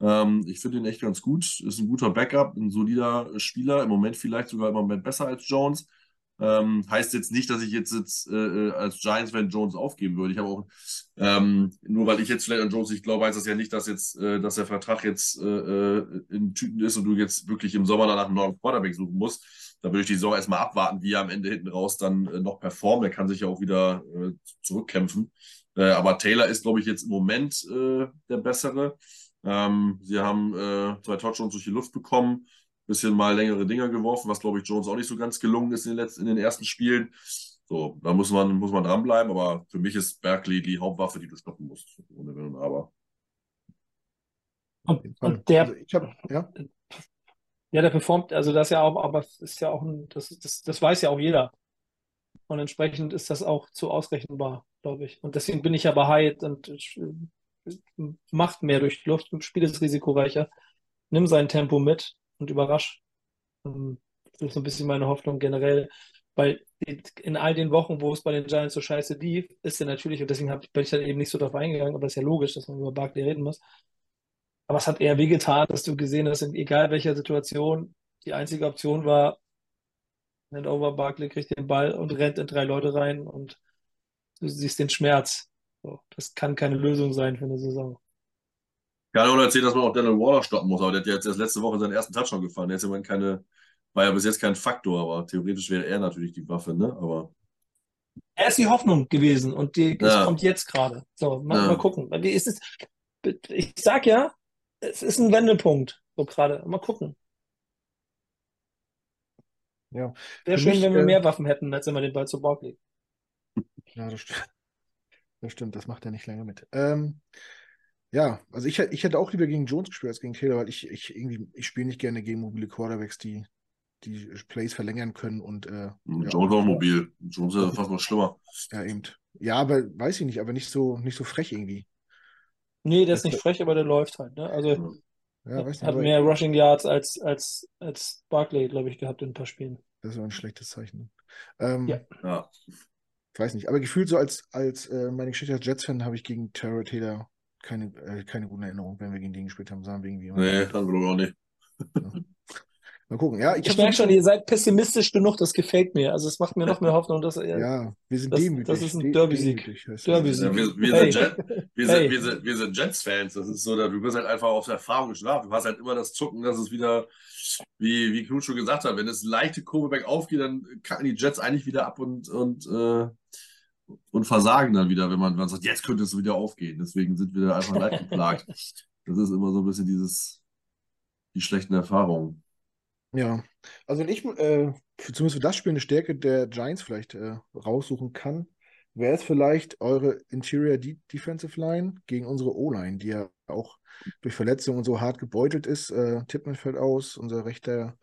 Ähm, ich finde ihn echt ganz gut. Ist ein guter Backup, ein solider Spieler. Im Moment vielleicht sogar im Moment besser als Jones. Ähm, heißt jetzt nicht, dass ich jetzt, jetzt äh, als Giants-Fan Jones aufgeben würde. Ich habe auch, ähm, nur weil ich jetzt vielleicht an Jones nicht glaube, heißt das ja nicht, dass jetzt, äh, dass der Vertrag jetzt äh, äh, in Tüten ist und du jetzt wirklich im Sommer danach einen neuen Quarterback suchen musst. Da würde ich die Saison erstmal abwarten, wie er am Ende hinten raus dann äh, noch performt. Der kann sich ja auch wieder äh, zurückkämpfen. aber Taylor ist, glaube ich, jetzt im Moment der bessere. Ähm, sie haben äh, zwei Touchdowns durch die Luft bekommen, bisschen mal längere Dinger geworfen, was glaube ich Jones auch nicht so ganz gelungen ist in den, letzten, in den ersten Spielen. So, da muss man, muss man dranbleiben, aber für mich ist Berkeley die Hauptwaffe, die du stoppen musst. Ohne Wenn und Aber. Und, und der, also ich hab, ja. Ja, der performt, also das ja auch, aber ist ja auch ein, das, das, das weiß ja auch jeder. Und entsprechend ist das auch zu ausrechenbar, glaube ich. Und deswegen bin ich ja bei und macht mehr durch die Luft, Spiel ist risikoreicher, nimm sein Tempo mit und überrasch. Ähm, das ist so ein bisschen meine Hoffnung generell, weil in all den Wochen, wo es bei den Giants so scheiße lief, ist er natürlich, und deswegen bin ich dann eben nicht so darauf eingegangen, aber das ist ja logisch, dass man über Barkley reden muss. Aber es hat eher wehgetan, dass du gesehen hast, in egal welcher Situation, die einzige Option war, Hand over Barkley kriegt den Ball und rennt in drei Leute rein und du siehst den Schmerz. So, das kann keine Lösung sein für eine Saison. Ich kann auch erzählen, dass man auch Daniel Waller stoppen muss, aber der hat jetzt erst letzte Woche seinen ersten Touchdown gefahren. Der ist ja keine, war ja bis jetzt kein Faktor, aber theoretisch wäre er natürlich die Waffe, ne? Aber. Er ist die Hoffnung gewesen und die ja. kommt jetzt gerade. So, mal, ja. mal gucken. Ich sag ja, es ist ein Wendepunkt, so gerade. Mal gucken. Ja. Wäre schön, mich, wenn wir äh, mehr Waffen hätten, als immer den Ball zu Borg legen. Ja, das stimmt. Das stimmt, das macht er nicht lange mit. Ähm, ja, also ich, ich hätte auch lieber gegen Jones gespielt als gegen Taylor, weil ich, ich irgendwie, ich spiele nicht gerne gegen mobile Quarterbacks, die die Plays verlängern können und äh, Jones ja, auch mobil. Jones ist fast noch schlimmer. Ja, eben. Ja, aber weiß ich nicht, aber nicht so, nicht so frech irgendwie. Nee, der ist nicht frech, aber der läuft halt. Ne? Also ja, weiß nicht, hat mehr Rushing Yards als, als, als Barkley, glaube ich, gehabt in ein paar Spielen. Das war ein schlechtes Zeichen. Ähm, ja. ja. Ich weiß nicht, aber gefühlt so als, als äh, meine Geschichte als Jets-Fan habe ich gegen Terror Taylor keine, äh, keine guten Erinnerungen, wenn wir gegen den gespielt haben, sagen wir irgendwie. Nee, dann wohl auch nicht. Mal gucken. Ja, ich, ich merke schon, ihr seid pessimistisch genug, das gefällt mir. Also es macht mir noch mehr Hoffnung, dass ihr. Ja, wir sind das, demütig. Das ist ein Derby-Sieg. Derby ja, wir, wir, hey. sind Jet, wir, hey. sind, wir, sind, wir sind Jets-Fans. Das ist so, du bist halt einfach auf Erfahrung geschlafen. Du hast halt immer das Zucken, dass es wieder, wie, wie Knut schon gesagt hat, wenn es leichte Kurve bergauf geht, dann kacken die Jets eigentlich wieder ab und, und, äh, und versagen dann wieder, wenn man, man sagt, jetzt könnte es wieder aufgehen. Deswegen sind wir einfach leicht geplagt. Das ist immer so ein bisschen dieses, die schlechten Erfahrungen. Ja, also wenn ich äh, zumindest für das Spiel eine Stärke der Giants vielleicht äh, raussuchen kann, wäre es vielleicht eure Interior De Defensive Line gegen unsere O-Line, die ja auch durch Verletzungen so hart gebeutelt ist. Äh, Tippmann fällt aus, unser rechter,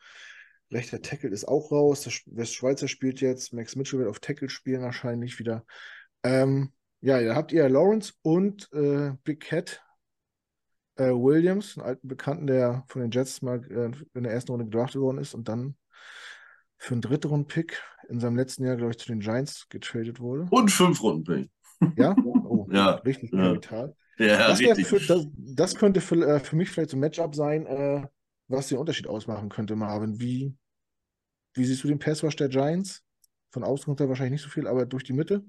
rechter Tackle ist auch raus. Der Westschweizer spielt jetzt, Max Mitchell wird auf Tackle spielen wahrscheinlich wieder. Ähm, ja, da habt ihr Lawrence und äh, Big Cat äh, Williams, einen alten Bekannten, der von den Jets mal äh, in der ersten Runde gedraftet worden ist und dann für einen Drittrunden-Pick in seinem letzten Jahr, glaube ich, zu den Giants getradet wurde. Und fünf Runden-Pick. Ja? Oh, ja. Richtig Kapital. Ja, das, richtig. Für, das, das, könnte für, äh, für, mich vielleicht so ein Matchup sein, äh, was den Unterschied ausmachen könnte, Marvin. Wie, wie siehst du den Passwash der Giants? Von außen kommt er wahrscheinlich nicht so viel, aber durch die Mitte?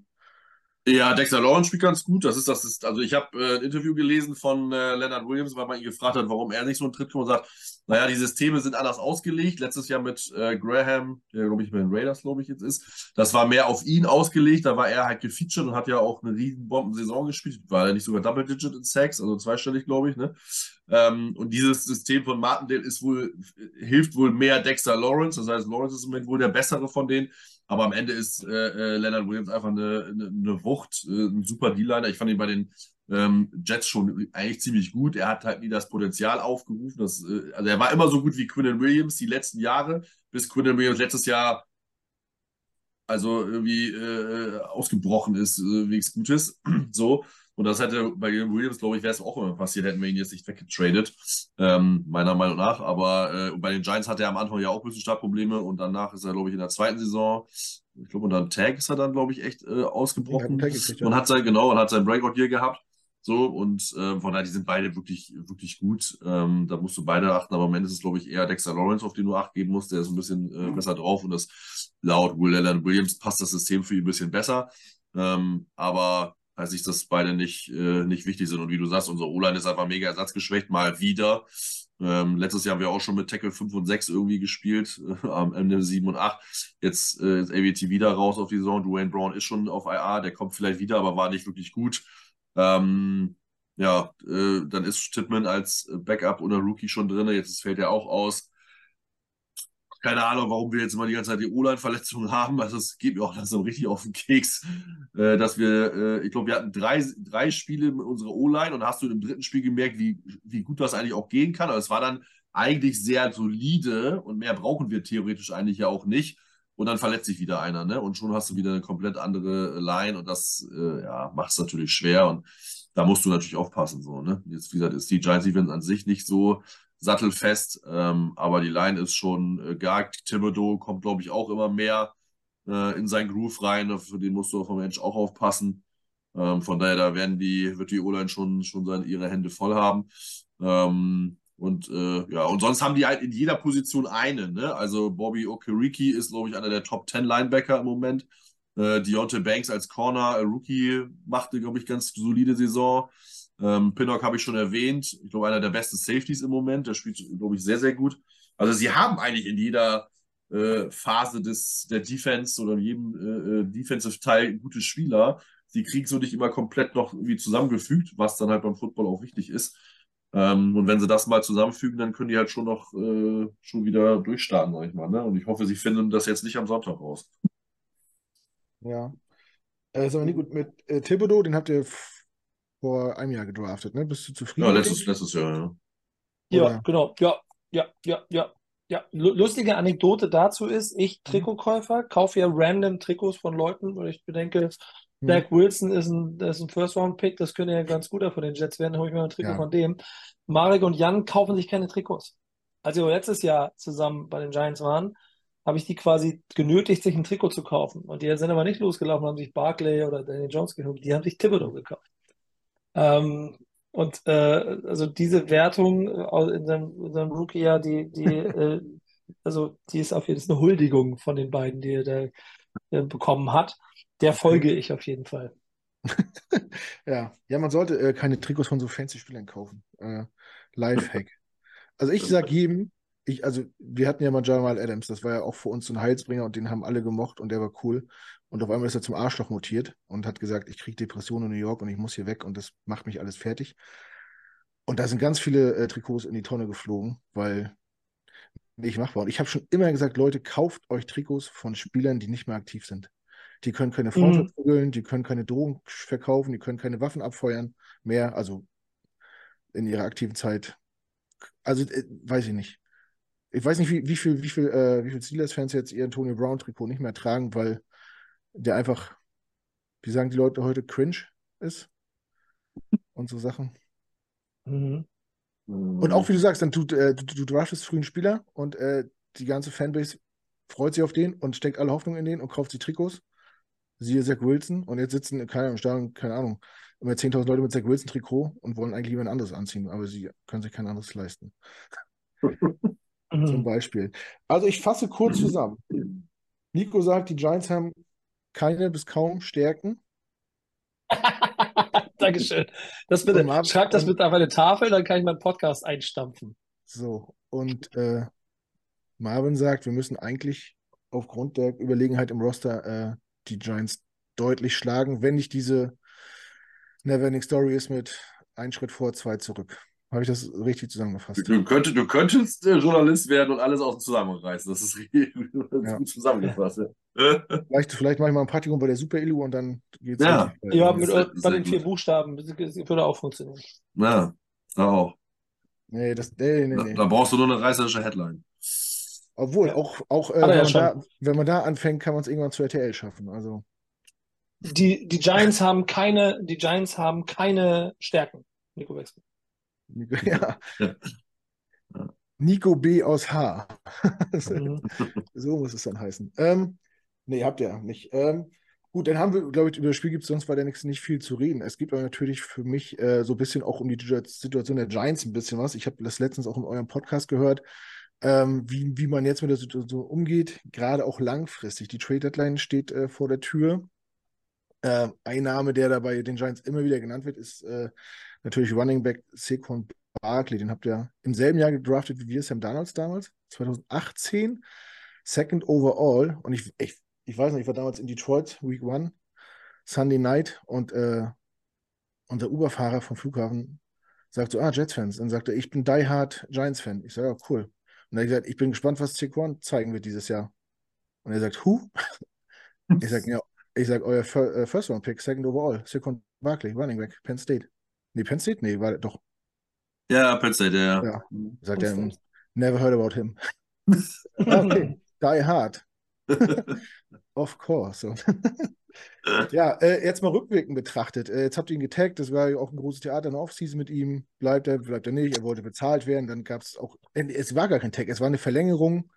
Ja, Dexter Lawrence spielt ganz gut. Das ist das ist, also ich habe äh, ein Interview gelesen von äh, Leonard Williams, weil man ihn gefragt hat, warum er nicht so einen Tritt kommt und sagt, naja, die Systeme sind anders ausgelegt. Letztes Jahr mit äh, Graham, der glaube ich bei den Raiders, glaube ich, jetzt ist. Das war mehr auf ihn ausgelegt. Da war er halt gefeatured und hat ja auch eine riesen Bomben-Saison gespielt. War er nicht sogar Double Digit in Sacks, also zweistellig, glaube ich, ne? Ähm, und dieses System von Martindale ist wohl, hilft wohl mehr Dexter Lawrence. Das heißt, Lawrence ist im Moment wohl der bessere von denen. Aber am Ende ist äh, äh, Leonard Williams einfach eine, eine, eine Wucht, äh, ein super D-Liner. Ich fand ihn bei den ähm, Jets schon eigentlich ziemlich gut. Er hat halt nie das Potenzial aufgerufen. Das, äh, also er war immer so gut wie Quinnen Williams die letzten Jahre, bis Quinnen Williams letztes Jahr also irgendwie äh, ausgebrochen ist, äh, wegen Gutes. so. Und das hätte bei Williams, glaube ich, wäre es auch immer passiert, hätten wir ihn jetzt nicht weggetradet, ähm, meiner Meinung nach. Aber äh, bei den Giants hatte er am Anfang ja auch ein bisschen Startprobleme und danach ist er, glaube ich, in der zweiten Saison, ich glaube, unter einem Tag ist er dann, glaube ich, echt äh, ausgebrochen. Ja, und hat sein, genau, und hat sein Breakout hier gehabt. So, und äh, von daher, die sind beide wirklich, wirklich gut. Ähm, da musst du beide achten, aber am Ende ist es, glaube ich, eher Dexter Lawrence, auf den du Acht geben musst. Der ist ein bisschen äh, besser drauf und das laut Will Allen Williams passt das System für ihn ein bisschen besser. Ähm, aber heißt nicht, dass beide nicht, äh, nicht wichtig sind. Und wie du sagst, unser O-Line ist einfach mega ersatzgeschwächt, mal wieder. Ähm, letztes Jahr haben wir auch schon mit Tackle 5 und 6 irgendwie gespielt, äh, am Ende 7 und 8. Jetzt äh, ist AVT wieder raus auf die Saison. Dwayne Brown ist schon auf IA, der kommt vielleicht wieder, aber war nicht wirklich gut. Ähm, ja, äh, dann ist Tippmann als Backup oder Rookie schon drin. Jetzt fällt er auch aus keine Ahnung, warum wir jetzt immer die ganze Zeit die O-Line-Verletzungen haben. Also es geht mir auch langsam richtig auf den Keks, äh, dass wir, äh, ich glaube, wir hatten drei, drei Spiele mit unserer O-Line und hast du im dritten Spiel gemerkt, wie, wie gut das eigentlich auch gehen kann. Aber es war dann eigentlich sehr solide und mehr brauchen wir theoretisch eigentlich ja auch nicht. Und dann verletzt sich wieder einer, ne? Und schon hast du wieder eine komplett andere Line und das äh, ja, macht es natürlich schwer und da musst du natürlich aufpassen, so, ne? Jetzt, wie gesagt, ist die Giants Defense an sich nicht so sattelfest, ähm, aber die Line ist schon äh, gehakt. Thibodeau kommt, glaube ich, auch immer mehr äh, in seinen Groove rein. Für den musst du vom Mensch auch aufpassen. Ähm, von daher, da werden die, wird die O-Line schon, schon seine, ihre Hände voll haben. Ähm, und äh, ja, und sonst haben die halt in jeder Position einen. Ne? Also Bobby Okereke ist, glaube ich, einer der Top 10 Linebacker im Moment. Äh, Deontay Banks als Corner, Rookie, machte, glaube ich, ganz solide Saison. Ähm, Pinnock habe ich schon erwähnt. Ich glaube, einer der besten Safeties im Moment. Der spielt, glaube ich, sehr, sehr gut. Also sie haben eigentlich in jeder äh, Phase des, der Defense oder in jedem äh, äh Defensive-Teil gute Spieler. Sie kriegen so nicht immer komplett noch irgendwie zusammengefügt, was dann halt beim Football auch wichtig ist. Ähm, und wenn sie das mal zusammenfügen, dann können die halt schon noch äh, schon wieder durchstarten, sag ich mal. Ne? Und ich hoffe, sie finden das jetzt nicht am Sonntag raus. Ja. Äh, ist aber nicht gut mit äh, Thibodeau, den habt ihr vor einem Jahr gedraftet, ne? Bist du zufrieden? Ja, letztes, letztes Jahr, ja. Ja, genau. Ja, ja, ja, ja. Ja, lustige Anekdote dazu ist, ich mhm. Trikotkäufer, kaufe ja random Trikots von Leuten, weil ich bedenke, Hm. Zach Wilson ist ein, ist ein First-Round-Pick, das könnte ja ganz guter von den Jets werden, da hole ich mal ein Trikot ja. von dem. Marek und Jan kaufen sich keine Trikots. Als wir letztes Jahr zusammen bei den Giants waren, habe ich die quasi genötigt, sich ein Trikot zu kaufen. Und die sind aber nicht losgelaufen, haben sich Barclay oder Daniel Jones geholt, die haben sich Thibodeau gekauft. Ähm, und äh, also diese Wertung äh, in seinem, in seinem Rookie-Jahr, die, die, äh, also die ist auf jeden Fall eine Huldigung von den beiden, die er da äh, bekommen hat. Der folge ich auf jeden Fall. ja. ja, man sollte äh, keine Trikots von so fancy Spielern kaufen. Äh, Lifehack. Also ich sag jedem, ich, also wir hatten ja mal Jamal Adams, das war ja auch für uns so ein Heilsbringer und den haben alle gemocht und der war cool. Und auf einmal ist er zum Arschloch mutiert und hat gesagt, ich kriege Depressionen in New York und ich muss hier weg und das macht mich alles fertig. Und da sind ganz viele äh, Trikots in die Tonne geflogen, weil nicht machbar. Und ich habe schon immer gesagt, Leute, kauft euch Trikots von Spielern, die nicht mehr aktiv sind. Die können keine Frauen mhm. die können keine Drogen verkaufen, die können keine Waffen abfeuern mehr, also in ihrer aktiven Zeit. Also äh, weiß ich nicht. Ich weiß nicht, wie, wie viel, wie viel, äh, wie viel Steelers-Fans jetzt ihr Antonio Brown-Trikot nicht mehr tragen, weil der einfach, wie sagen die Leute heute, cringe ist und so Sachen. Mhm. Und auch wie du sagst, dann du, äh, du, du draftest frühen Spieler und äh, die ganze Fanbase freut sich auf den und steckt alle Hoffnung in den und kauft sich Trikots. Siehe Zach Wilson und jetzt sitzen keine, im Stadion, keine Ahnung, immer 10.000 Leute mit Zach Wilson Trikot und wollen eigentlich jemand anderes anziehen, aber sie können sich kein anderes leisten. Zum Beispiel. Also ich fasse kurz zusammen. Nico sagt, die Giants haben keine bis kaum Stärken. Dankeschön. Das bitte, Marvin, schreib das bitte auf eine Tafel, dann kann ich meinen Podcast einstampfen. So, und äh, Marvin sagt, wir müssen eigentlich aufgrund der Überlegenheit im Roster äh, die Giants deutlich schlagen, wenn nicht diese Neverending Story ist mit ein Schritt vor, zwei zurück. Habe ich das richtig zusammengefasst? Du, könntest, du könntest äh, Journalist werden und alles aus dem Zusammenreißen. Das ist ja. gut zusammengefasst. Ja. Vielleicht, vielleicht mache ich mal ein Praktikum bei der Super Illu und dann geht es Ja, ja mit, bei den vier Buchstaben würde auch funktionieren. Ja, da auch. Nee, das, nee, nee, nee. Da, da brauchst du nur eine reißerische Headline. Obwohl, auch, auch äh, wenn, man da, wenn, man da, anfängt, kann man es irgendwann zu RTL schaffen. Also. Die, die Giants haben keine, die Giants haben keine Stärken, Nico Wechsel. Nico, ja. Nico B aus H. Mhm. so muss es dann heißen. Ähm, nee, habt ihr nicht. Ähm, gut, dann haben wir, glaube ich, über das Spiel gibt es sonst weiter nichts, nicht viel zu reden. Es gibt aber natürlich für mich äh, so ein bisschen auch um die Situation der Giants ein bisschen was. Ich habe das letztens auch in eurem Podcast gehört, ähm, wie, wie man jetzt mit der Situation umgeht, gerade auch langfristig. Die Trade Deadline steht äh, vor der Tür. Äh, ein Name, der dabei den Giants immer wieder genannt wird, ist äh, natürlich Running Back Saquon Barkley. Den habt ihr im selben Jahr gedraftet wie wir, Sam Donalds damals, 2018. Second overall. Und ich, ich, ich weiß nicht, ich war damals in Detroit, Week One, Sunday Night und äh, unser Uberfahrer vom Flughafen sagt so, ah, Jets-Fans. Dann sagt er, ich bin Die Hard Giants-Fan. Ich sage, ja, cool. Und er hat gesagt, ich bin gespannt, was Saquon zeigen wird dieses Jahr. Und er sagt, who? ich sage, ja, ich sage, euer äh, First Round Pick, Second Overall, Saquon Barkley, Running Back, Penn State. Nee, Penn State? Nee, war doch. Ja, Penn State, ja. Ja, sagt er, never heard about him. okay, Die Hard. of course. ja, äh, jetzt mal rückwirkend betrachtet. Äh, jetzt habt ihr ihn getaggt, das war ja auch ein großes Theater in der Offseason mit ihm. Bleibt er, bleibt er nicht, er wollte bezahlt werden. Dann gab es auch, äh, es war gar kein Tag, es war eine Verlängerung,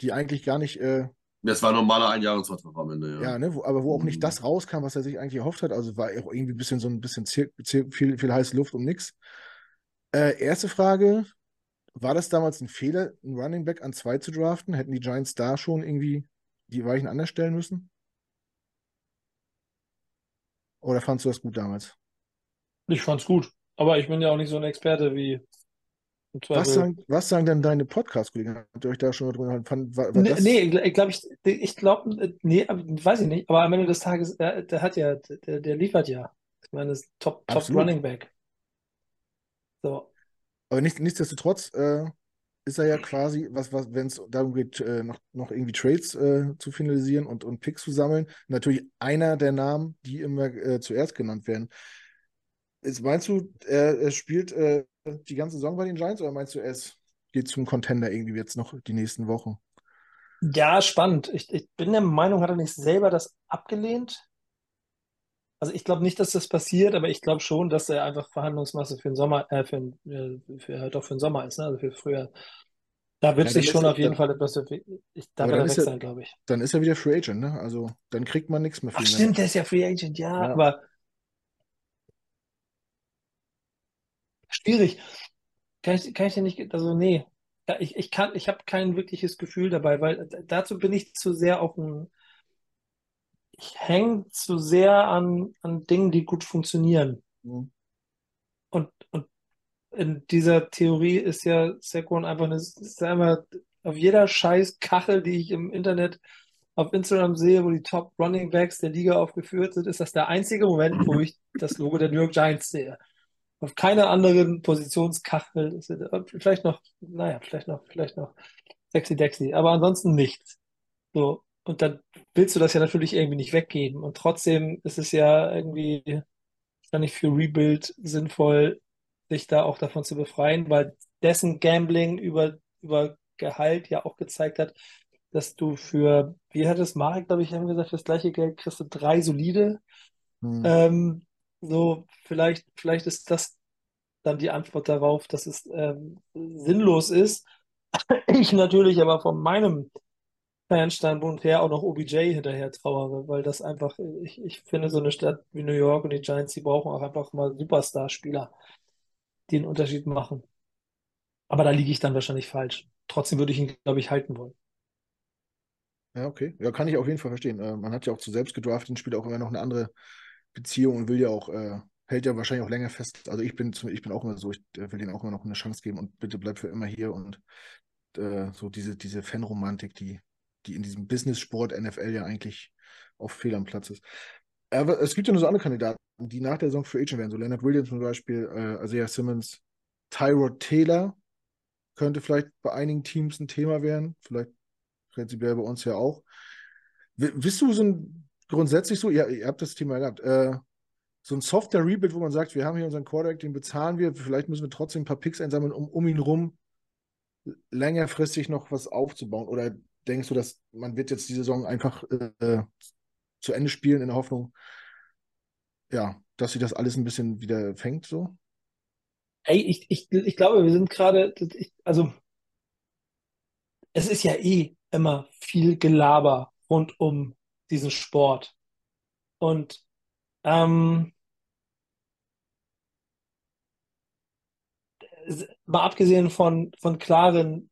die eigentlich gar nicht äh, das war ein normaler Einjahresvertrag am Ende, ja. Ja, ne, wo, aber wo auch nicht mhm. das rauskam, was er sich eigentlich erhofft hat. Also war auch irgendwie ein bisschen so ein bisschen Zir Zir viel, viel heiße Luft um nichts. Äh, erste Frage: War das damals ein Fehler, einen Running Back an zwei zu draften? Hätten die Giants da schon irgendwie die Weichen anders stellen müssen? Oder fandst du das gut damals? Ich fand's gut. Aber ich bin ja auch nicht so ein Experte wie was sagen, was sagen denn deine Podcast-Kollegen? Habt ihr euch da schon mal drüber fand, war, war nee, nee, ich glaube, ich, ich glaube, nee, weiß ich nicht. Aber am Ende des Tages, der, der hat ja, der, der, liefert ja. Ich meine, das ist Top, Top Running Back. So. Aber nicht, nichtsdestotrotz äh, ist er ja quasi, was, was, wenn es darum geht, äh, noch, noch irgendwie Trades äh, zu finalisieren und, und Picks zu sammeln, natürlich einer der Namen, die immer äh, zuerst genannt werden. Ist, meinst du, er, er spielt äh, die ganze Saison bei den Giants oder meinst du, es geht zum Contender irgendwie jetzt noch die nächsten Wochen? Ja, spannend. Ich, ich bin der Meinung, hat er nicht selber das abgelehnt? Also ich glaube nicht, dass das passiert, aber ich glaube schon, dass er einfach Verhandlungsmasse für den Sommer, äh, für, äh, für, doch für den Sommer ist, ne? also für früher. Da wird ja, sich schon auf jeden Fall etwas, ich, da wird er weg er, sein, glaube ich. Dann ist er wieder Free Agent, ne? Also dann kriegt man nichts mehr für ihn. Stimmt, der ist ja Free Agent, ja, ja. aber schwierig. Kann ich, kann ich dir nicht, also nee, ich, ich kann, ich habe kein wirkliches Gefühl dabei, weil dazu bin ich zu sehr auf ein, ich hänge zu sehr an, an Dingen, die gut funktionieren. Mhm. Und, und in dieser Theorie ist ja Saquon einfach eine, ist einfach auf jeder scheiß Kachel, die ich im Internet auf Instagram sehe, wo die Top Running Backs der Liga aufgeführt sind, ist das der einzige Moment, wo ich das Logo der New York Giants sehe auf keiner anderen Positionskachel. Vielleicht noch, naja, vielleicht noch, vielleicht noch sexy Dexy, aber ansonsten nichts. So. Und dann willst du das ja natürlich irgendwie nicht weggeben. Und trotzdem ist es ja irgendwie wahrscheinlich für Rebuild sinnvoll, sich da auch davon zu befreien, weil dessen Gambling über, über Gehalt ja auch gezeigt hat, dass du für, wie hat es Marek, glaube ich, haben gesagt, für das gleiche Geld kriegst du drei solide. Hm. Ähm, so, vielleicht, vielleicht ist das dann die Antwort darauf, dass es ähm, sinnlos ist. Ich natürlich aber von meinem Fanstandpunkt her auch noch OBJ hinterher trauere, weil das einfach, ich, ich finde, so eine Stadt wie New York und die Giants, die brauchen auch einfach mal Superstar-Spieler, die einen Unterschied machen. Aber da liege ich dann wahrscheinlich falsch. Trotzdem würde ich ihn, glaube ich, halten wollen. Ja, okay. Ja, kann ich auf jeden Fall verstehen. Äh, man hat ja auch zu selbst gedraftet und spielt auch immer noch eine andere Beziehung und will ja auch, äh, hält ja wahrscheinlich auch länger fest. Also ich bin, ich bin auch immer so, ich äh, will denen auch immer noch eine Chance geben und bitte bleib für immer hier und so diese, diese Fanromantik, die, die in diesem Business-Sport NFL ja eigentlich auf fehl am Platz ist. Aber es gibt ja nur so andere Kandidaten, die nach der Saison für Agent werden. So Leonard Williams zum Beispiel, äh, Isaiah Simmons, Tyrod Taylor könnte vielleicht bei einigen Teams ein Thema werden. Vielleicht prinzipiell bei uns ja auch. W bist du so ein grundsätzlich so, ja, ihr habt das Thema gehabt, äh, so ein Software-Rebuild, wo man sagt, wir haben hier unseren Quarterback, den bezahlen wir, vielleicht müssen wir trotzdem ein paar Picks einsammeln, um, um ihn rum längerfristig noch was aufzubauen? Oder denkst du, dass man wird jetzt die Saison einfach äh, zu Ende spielen in der Hoffnung, ja, dass sie das alles ein bisschen wieder fängt so? Ey, ich, ich, ich glaube, wir sind gerade, also es ist ja eh immer viel Gelaber rund um diesen Sport. Und ähm, mal abgesehen von, von klaren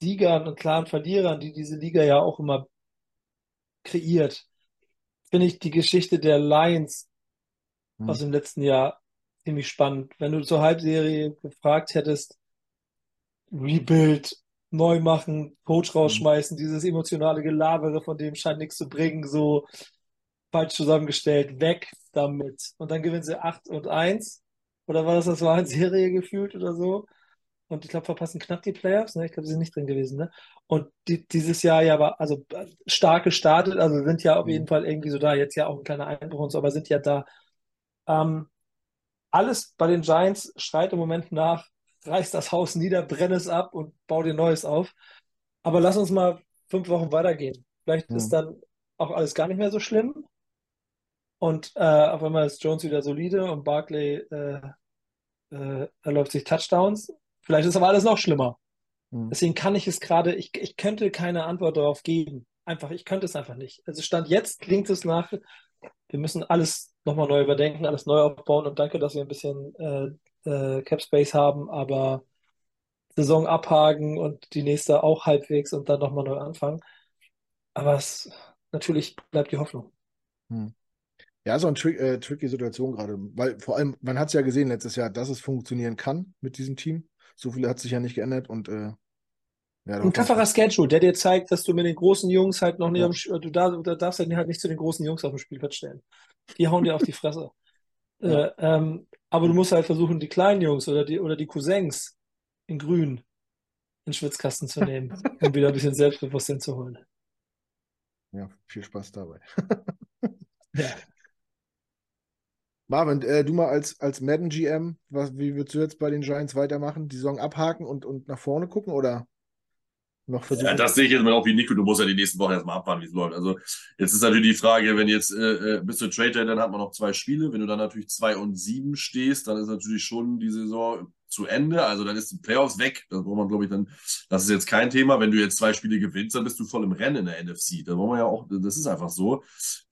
Siegern und klaren Verlierern, die diese Liga ja auch immer kreiert, finde ich die Geschichte der Lions hm. aus dem letzten Jahr ziemlich spannend. Wenn du zur Halbserie gefragt hättest, Rebuild, neu machen, Coach mhm. rausschmeißen, mhm. dieses emotionale Gelabere, von dem scheint nichts zu bringen, so falsch zusammengestellt, weg damit. Und dann gewinnen sie 8 und 1. Oder war das, das war eine Serie gefühlt oder so? Und ich glaube, verpassen knapp die Playoffs. Ne? Ich glaube, sie sind nicht drin gewesen. Ne? Und die, dieses Jahr ja war also stark gestartet. Also sind ja auf mhm. jeden Fall irgendwie so da. Jetzt ja auch ein kleiner Einbruch und so, aber sind ja da. Ähm, alles bei den Giants schreit im Moment nach, reiß das Haus nieder, brenne es ab und bau dir Neues auf. Aber lass uns mal fünf Wochen weitergehen. Vielleicht mhm. ist dann auch alles gar nicht mehr so schlimm. Und äh, auf einmal ist Jones wieder solide und Barkley äh, äh, erläuft sich Touchdowns. Vielleicht ist aber alles noch schlimmer. Mhm. Deswegen kann ich es gerade, ich, ich könnte keine Antwort darauf geben. Einfach, ich könnte es einfach nicht. Also Stand jetzt klingt es nach, wir müssen alles nochmal neu überdenken, alles neu aufbauen und danke, dass wir ein bisschen äh, äh, Cap Space haben, aber Saison abhaken und die nächste auch halbwegs und dann nochmal neu anfangen. Aber es natürlich bleibt die Hoffnung. Hm. Ja, so eine tri äh, tricky Situation gerade, weil vor allem, man hat es ja gesehen letztes Jahr, dass es funktionieren kann mit diesem Team. So viel hat sich ja nicht geändert und äh, ja, ein tougherer Schedule, der dir zeigt, dass du mit den großen Jungs halt noch nicht, ja. am, du, darfst, du darfst halt nicht zu den großen Jungs auf dem Spielplatz stellen. Die hauen dir auf die Fresse. Ja. Äh, ähm, aber du musst halt versuchen, die kleinen Jungs oder die, oder die Cousins in grün in den Schwitzkasten zu nehmen, um wieder ein bisschen Selbstbewusstsein zu holen. Ja, viel Spaß dabei. ja. Marvin, äh, du mal als, als Madden GM, was, wie würdest du jetzt bei den Giants weitermachen? Die Saison abhaken und, und nach vorne gucken oder noch versuchen. Ja, das sehe ich jetzt mal auch wie Nico. Du musst ja die nächsten Wochen erstmal abwarten, wie es läuft. Also jetzt ist natürlich die Frage, wenn jetzt äh, äh bist du Trader, dann hat man noch zwei Spiele. Wenn du dann natürlich zwei und sieben stehst, dann ist natürlich schon die Saison zu Ende. Also dann ist die Playoffs weg. Das braucht man, glaube ich, dann. Das ist jetzt kein Thema. Wenn du jetzt zwei Spiele gewinnst, dann bist du voll im Rennen in der NFC. Da wollen wir ja auch. Das ist einfach so.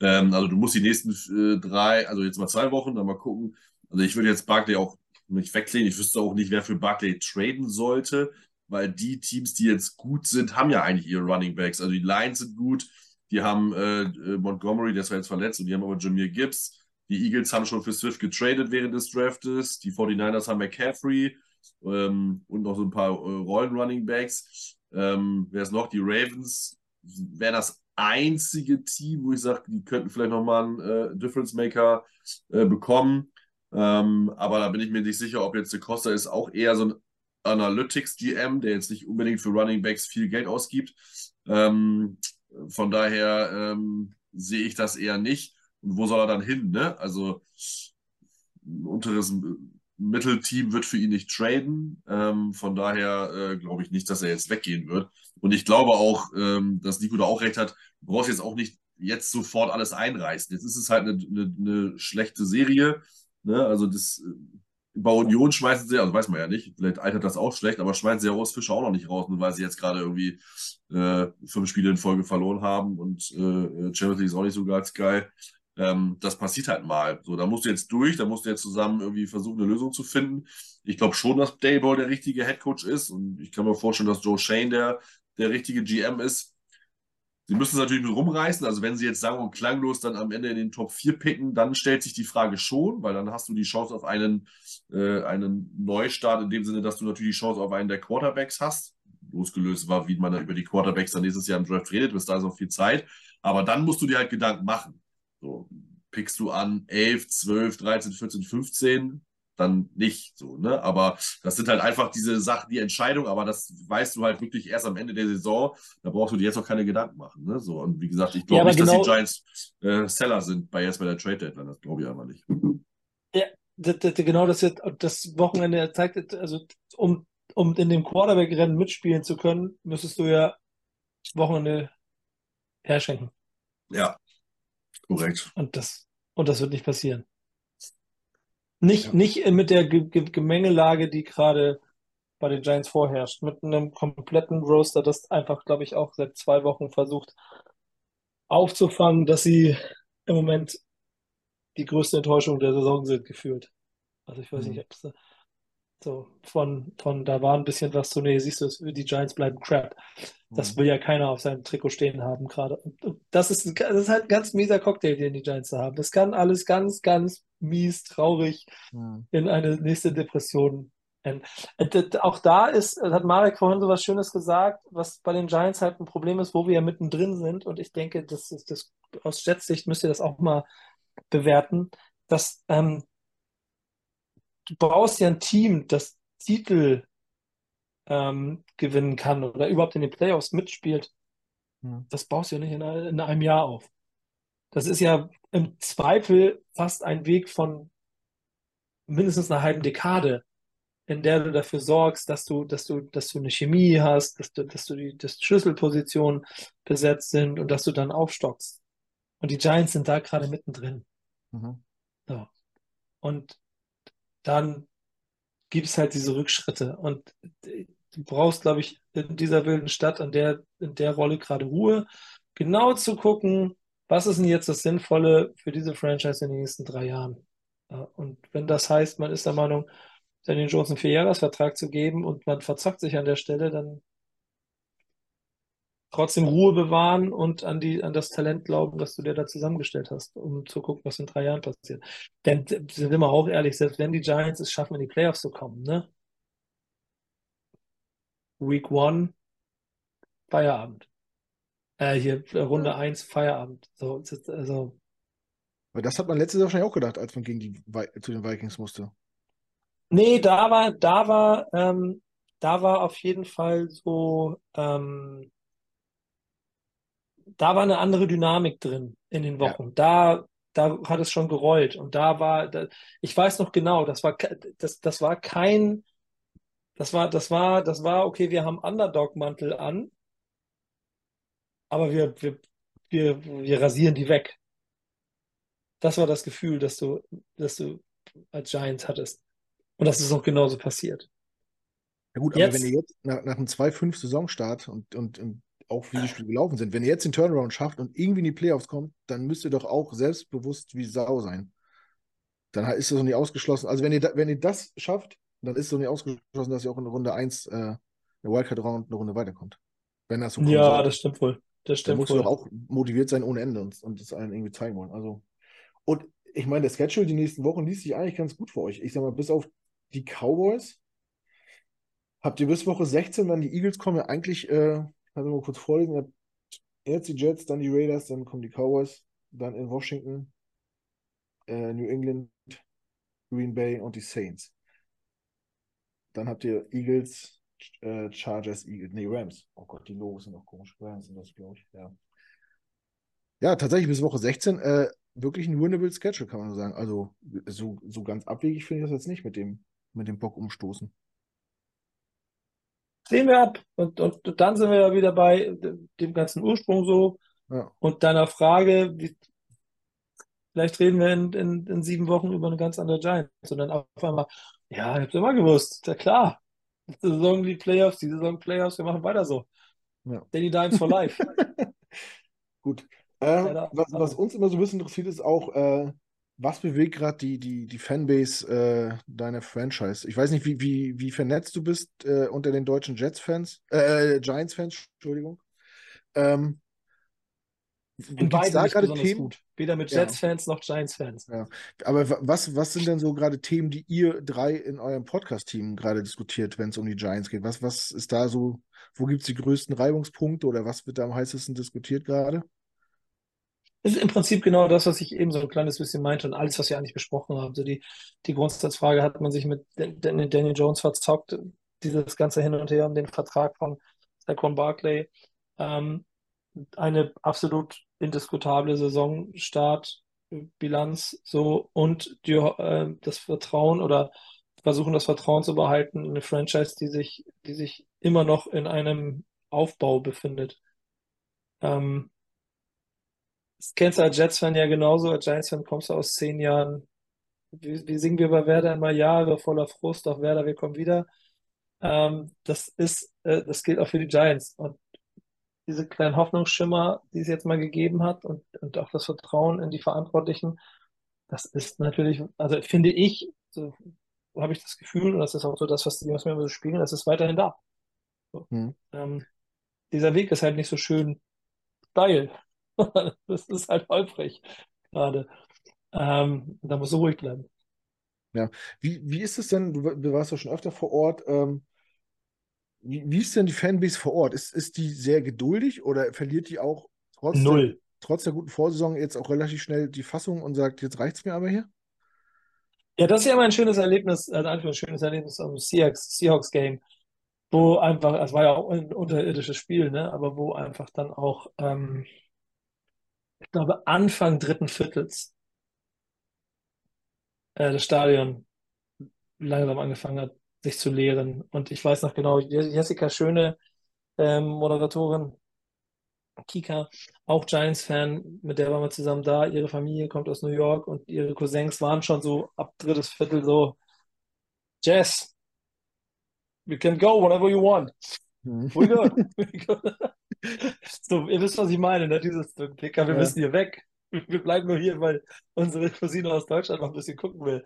Ähm, also du musst die nächsten äh, drei, also jetzt mal zwei Wochen, dann mal gucken. Also ich würde jetzt Barkley auch nicht weglegen. Ich wüsste auch nicht, wer für Barkley traden sollte weil die Teams, die jetzt gut sind, haben ja eigentlich ihre Running Backs. Also die Lions sind gut, die haben äh, äh Montgomery, der ist jetzt verletzt, und die haben aber Jameer Gibbs. Die Eagles haben schon für Swift getradet während des Draftes. Die 49ers haben McCaffrey ähm, und noch so ein paar äh, Rollen-Running Backs. Ähm, wer ist noch? Die Ravens wäre das einzige Team, wo ich sage, die könnten vielleicht nochmal einen äh, Difference Maker äh, bekommen. Ähm, aber da bin ich mir nicht sicher, ob jetzt der Costa ist auch eher so ein Analytics GM, der jetzt nicht unbedingt für Running Backs viel Geld ausgibt. Ähm, von daher ähm, sehe ich das eher nicht. Und wo soll er dann hin? Ne? Also ein unteres Mittelteam wird für ihn nicht traden. Ähm, von daher äh, glaube ich nicht, dass er jetzt weggehen wird. Und ich glaube auch, ähm, dass Nico da auch recht hat, du brauchst jetzt auch nicht jetzt sofort alles einreißen. Jetzt ist es halt eine, eine, eine schlechte Serie. Ne? Also das bei Union schmeißen sie, also weiß man ja nicht, vielleicht altert das auch schlecht, aber schmeißen sie ja Urs Fischer auch noch nicht raus, nur weil sie jetzt gerade irgendwie äh, fünf Spiele in Folge verloren haben und äh, Champions League ist auch nicht so ganz geil. Ähm, das passiert halt mal. So, da musst du jetzt durch, da musst du jetzt zusammen irgendwie versuchen, eine Lösung zu finden. Ich glaube schon, dass Dayball der richtige Headcoach ist und ich kann mir vorstellen, dass Joe Shane der, der richtige GM ist. Sie müssen es natürlich mit rumreißen. Also wenn sie jetzt sagen und klanglos dann am Ende in den Top 4 picken, dann stellt sich die Frage schon, weil dann hast du die Chance auf einen, äh, einen Neustart in dem Sinne, dass du natürlich die Chance auf einen der Quarterbacks hast. Losgelöst war, wie man da über die Quarterbacks dann nächstes Jahr im Draft redet, bis da ist noch viel Zeit. Aber dann musst du dir halt Gedanken machen. So, pickst du an 11, 12, 13, 14, 15, dann nicht so, ne? Aber das sind halt einfach diese Sachen, die Entscheidung, aber das weißt du halt wirklich erst am Ende der Saison. Da brauchst du dir jetzt auch keine Gedanken machen, ne? So, und wie gesagt, ich glaube ja, nicht, genau, dass die Giants äh, Seller sind bei jetzt bei der Trade Deadline. Das glaube ich einfach nicht. Ja, das, das, genau das jetzt, das Wochenende zeigt, also um, um in dem Quarterback-Rennen mitspielen zu können, müsstest du ja Wochenende herschenken. Ja, korrekt. Und das, und das wird nicht passieren. Nicht, ja. nicht mit der Ge Ge Gemengelage, die gerade bei den Giants vorherrscht. Mit einem kompletten Roster, das einfach, glaube ich, auch seit zwei Wochen versucht aufzufangen, dass sie im Moment die größte Enttäuschung der Saison sind, gefühlt. Also ich weiß mhm. nicht, ob es so von, von da war ein bisschen was zu, nee, siehst du, die Giants bleiben crap. Das mhm. will ja keiner auf seinem Trikot stehen haben gerade. Das, ist, das ist halt ein ganz mieser Cocktail, den die Giants da haben. Das kann alles ganz, ganz mies, traurig mhm. in eine nächste Depression enden. Auch da ist, hat Marek vorhin so was Schönes gesagt, was bei den Giants halt ein Problem ist, wo wir ja mittendrin sind. Und ich denke, das ist das, aus Jetsicht müsst ihr das auch mal bewerten, dass ähm, du brauchst ja ein Team, das Titel ähm, gewinnen kann oder überhaupt in den Playoffs mitspielt. Hm. Das baust du ja nicht in, in einem Jahr auf. Das ist ja im Zweifel fast ein Weg von mindestens einer halben Dekade, in der du dafür sorgst, dass du, dass du, dass du eine Chemie hast, dass du, dass du die dass Schlüsselpositionen besetzt sind und dass du dann aufstockst. Und die Giants sind da gerade mittendrin. Mhm. So. Und dann gibt es halt diese Rückschritte. Und du brauchst, glaube ich, in dieser wilden Stadt, an der, in der Rolle gerade Ruhe, genau zu gucken, was ist denn jetzt das Sinnvolle für diese Franchise in den nächsten drei Jahren? Und wenn das heißt, man ist der Meinung, Daniel Jones einen Vierjahresvertrag zu geben und man verzockt sich an der Stelle, dann trotzdem Ruhe bewahren und an, die, an das Talent glauben, das du dir da zusammengestellt hast, um zu gucken, was in drei Jahren passiert. Denn sind wir auch ehrlich, selbst wenn die Giants es schaffen, in die Playoffs zu kommen, ne? Week One, Feierabend. Äh, hier äh, Runde 1, Feierabend. So, also. Aber das hat man letztes Jahr wahrscheinlich auch gedacht, als man gegen die zu den Vikings musste. Nee, da war, da war, ähm, da war auf jeden Fall so, ähm, da war eine andere Dynamik drin in den Wochen. Ja. Da, da hat es schon gerollt und da war, da, ich weiß noch genau, das war, das, das war kein, das war, das war, das war, okay, wir haben Underdog-Mantel an aber wir, wir, wir, wir rasieren die weg. Das war das Gefühl, das du, das du als Giants hattest. Und das ist auch genauso passiert. Ja gut, jetzt, aber wenn ihr jetzt nach, nach einem 2-5-Saisonstart und, und, und auch wie die Spiele gelaufen sind, wenn ihr jetzt den Turnaround schafft und irgendwie in die Playoffs kommt, dann müsst ihr doch auch selbstbewusst wie Sau sein. Dann ist das doch nicht ausgeschlossen. Also wenn ihr, da, wenn ihr das schafft, dann ist es doch nicht ausgeschlossen, dass ihr auch in Runde 1 äh, eine Wildcard-Round eine Runde weiterkommt. Wenn das so kommt. Ja, soll. das stimmt wohl. Das stimmt dann musst wohl. du doch auch motiviert sein ohne Ende und, und das allen irgendwie zeigen wollen. Also, und ich meine, der Schedule die nächsten Wochen liest sich eigentlich ganz gut für euch. Ich sag mal, bis auf die Cowboys habt ihr bis Woche 16, wenn die Eagles kommen, eigentlich, äh, also mal kurz vorlesen, erst die Jets, dann die Raiders, dann kommen die Cowboys, dann in Washington, äh, New England, Green Bay und die Saints. Dann habt ihr Eagles, äh, Chargers, Eagles, nee, Rams. Oh Gott, die Logos sind noch komisch. Rams sind das, glaube ich, ja. Ja, tatsächlich bis Woche 16 äh, wirklich ein winnable Schedule, kann man sagen. Also so, so ganz abwegig finde ich das jetzt nicht mit dem, mit dem Bock umstoßen. Sehen wir ab. Und, und dann sind wir ja wieder bei dem ganzen Ursprung so. Ja. Und deiner Frage, wie, vielleicht reden wir in, in, in, sieben Wochen über eine ganz andere Giants. Und dann auf einmal, ja, ich hab's immer gewusst, ja klar. Die Saison die Playoffs, die Saison Playoffs, wir machen weiter so. Ja. Danny Dimes for life. Gut. Äh, was, was, uns immer so ein bisschen interessiert, ist auch, äh, was bewegt gerade die, die, die Fanbase äh, deiner Franchise? Ich weiß nicht, wie, wie, wie vernetzt du bist äh, unter den deutschen Jets-Fans, äh, Giants-Fans, Entschuldigung. Ähm, in beiden da gerade Themen? Gut. Weder mit Jets-Fans ja. noch Giants-Fans. Ja. Aber was, was sind denn so gerade Themen, die ihr drei in eurem Podcast-Team gerade diskutiert, wenn es um die Giants geht? Was, was ist da so, wo gibt es die größten Reibungspunkte oder was wird da am heißesten diskutiert gerade? Ist im Prinzip genau das, was ich eben so ein kleines bisschen meinte und alles, was wir eigentlich besprochen haben. Also die, die Grundsatzfrage, hat man sich mit Daniel Jones verzockt, dieses ganze Hin und Her um den Vertrag von Saquon Barkley. Ähm, eine absolut indiskutable Saisonstart, Bilanz so und die, äh, das Vertrauen oder versuchen das Vertrauen zu behalten in eine Franchise, die sich, die sich immer noch in einem Aufbau befindet. Ähm, das kennst du als Jets-Fan ja genauso. Als Giants-Fan kommst du aus zehn Jahren. Wie, wie, singen wir bei Werder immer Jahre voller Frust auf Werder, wir kommen wieder. Ähm, das ist, äh, das gilt auch für die Giants. Und diese kleinen Hoffnungsschimmer, die es jetzt mal gegeben hat und, und auch das Vertrauen in die Verantwortlichen, das ist natürlich, also finde ich, so habe ich das Gefühl, und das ist auch so das, was die Jungs mir immer so spielen, das ist weiterhin da. So. Hm. Ähm, dieser Weg ist halt nicht so schön steil. das ist halt holprig gerade. Ähm, da musst du ruhig bleiben. Ja, wie, wie ist es denn? Du, warst ja schon öfter vor Ort. Ähm, wie, wie, ist denn die Fanbase vor Ort? Ist, ist die sehr geduldig oder verliert die auch trotz, Null. Der, trotz der guten Vorsaison jetzt auch relativ schnell die Fassung und sagt, jetzt reicht es mir aber hier? Ja, das ist ja immer ein schönes Erlebnis, also ein schönes Erlebnis am Seahawks, Seahawks Game, wo einfach, es war ja auch ein unterirdisches Spiel, ne, aber wo einfach dann auch ähm, ich glaube, Anfang dritten Viertels äh, das Stadion langsam angefangen hat, sich zu leeren. Und ich weiß noch genau, Jessica Schöne, ähm, Moderatorin, Kika, auch Giants-Fan, mit der waren wir zusammen da. Ihre Familie kommt aus New York und ihre Cousins waren schon so ab drittes Viertel so, Jess, you can go whenever you want. Mhm. We good. We good. So, ihr wisst, was ich meine, ne? Dieses Dicker, wir ja. müssen hier weg. Wir bleiben nur hier, weil unsere Cousine aus Deutschland noch ein bisschen gucken will.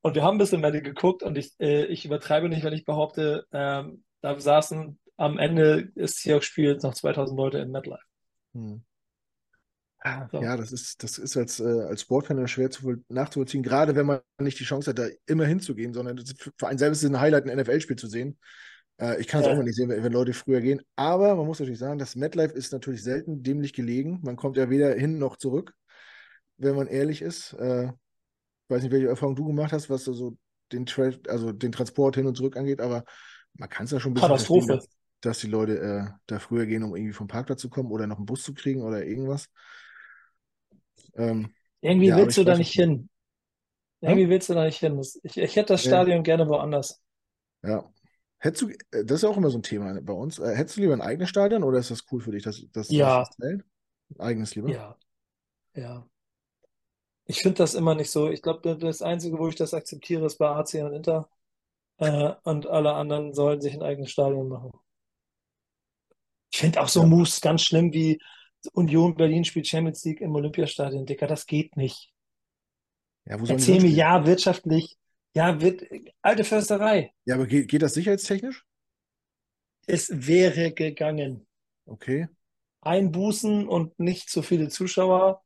Und wir haben ein bisschen mehr geguckt und ich, äh, ich übertreibe nicht, wenn ich behaupte, ähm, da saßen am Ende des Seahawks-Spiels noch 2000 Leute in MetLife. Hm. So. Ja, das ist, das ist als, äh, als Sportfan schwer zu, nachzuvollziehen, gerade wenn man nicht die Chance hat, da immer hinzugehen, sondern für einen selbst ist ein Highlight, ein NFL-Spiel zu sehen. Äh, ich kann es ja. auch mal nicht sehen, wenn, wenn, Leute früher gehen. Aber man muss natürlich sagen, das MetLife ist natürlich selten dämlich gelegen. Man kommt ja weder hin noch zurück, wenn man ehrlich ist. Äh, ich weiß nicht, welche Erfahrung du gemacht hast, was so den, Tra also den Transport hin und zurück angeht, aber man kann es ja schon ein bisschen Katastrophe. Dass, dass die Leute äh, da früher gehen, um irgendwie vom Parkplatz zu kommen oder noch einen Bus zu kriegen oder irgendwas. Ähm, irgendwie ja, willst du da nicht hin. Irgendwie ja? willst du da nicht hin. Ich, ich hätte das Stadion ja. gerne woanders. Ja, Hättest du, äh, das ist auch immer so ein Thema bei uns. Äh, hättest du lieber ein eigenes Stadion oder ist das cool für dich, dass, dass ja. das Ein eigenes lieber? Ja. Ja. Ich finde das immer nicht so. Ich glaube, das Einzige, wo ich das akzeptiere, ist bei AC und Inter. Äh, und alle anderen sollen sich ein eigenes Stadion machen. Ich finde auch so ja. Moves ganz schlimm wie Union Berlin spielt Champions League im Olympiastadion. Dicker, das geht nicht. Ja, wo Erzähl mir, ja, wirtschaftlich, ja, wird, alte Försterei. Ja, aber geht, geht das sicherheitstechnisch? Es wäre gegangen. Okay. Einbußen und nicht so viele Zuschauer.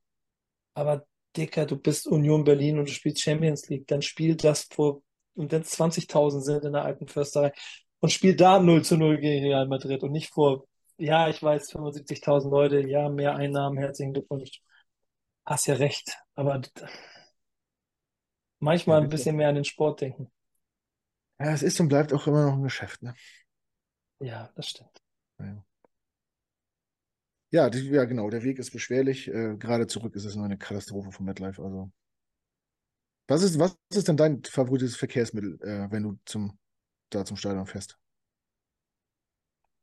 Aber Dicker, du bist Union Berlin und du spielst Champions League. Dann spiel das vor, und wenn es 20.000 sind in der alten Försterei und spiel da 0 zu 0 gegen Real Madrid und nicht vor, ja, ich weiß, 75.000 Leute, ja, mehr Einnahmen, herzlichen Glückwunsch. Hast ja recht. Aber Manchmal ein bisschen mehr an den Sport denken. Ja, es ist und bleibt auch immer noch ein Geschäft, ne? Ja, das stimmt. Ja, ja, die, ja genau, der Weg ist beschwerlich. Äh, gerade zurück ist es nur eine Katastrophe von MetLife. Also. Was ist, was ist denn dein favorites Verkehrsmittel, äh, wenn du zum, da zum Stadion fährst?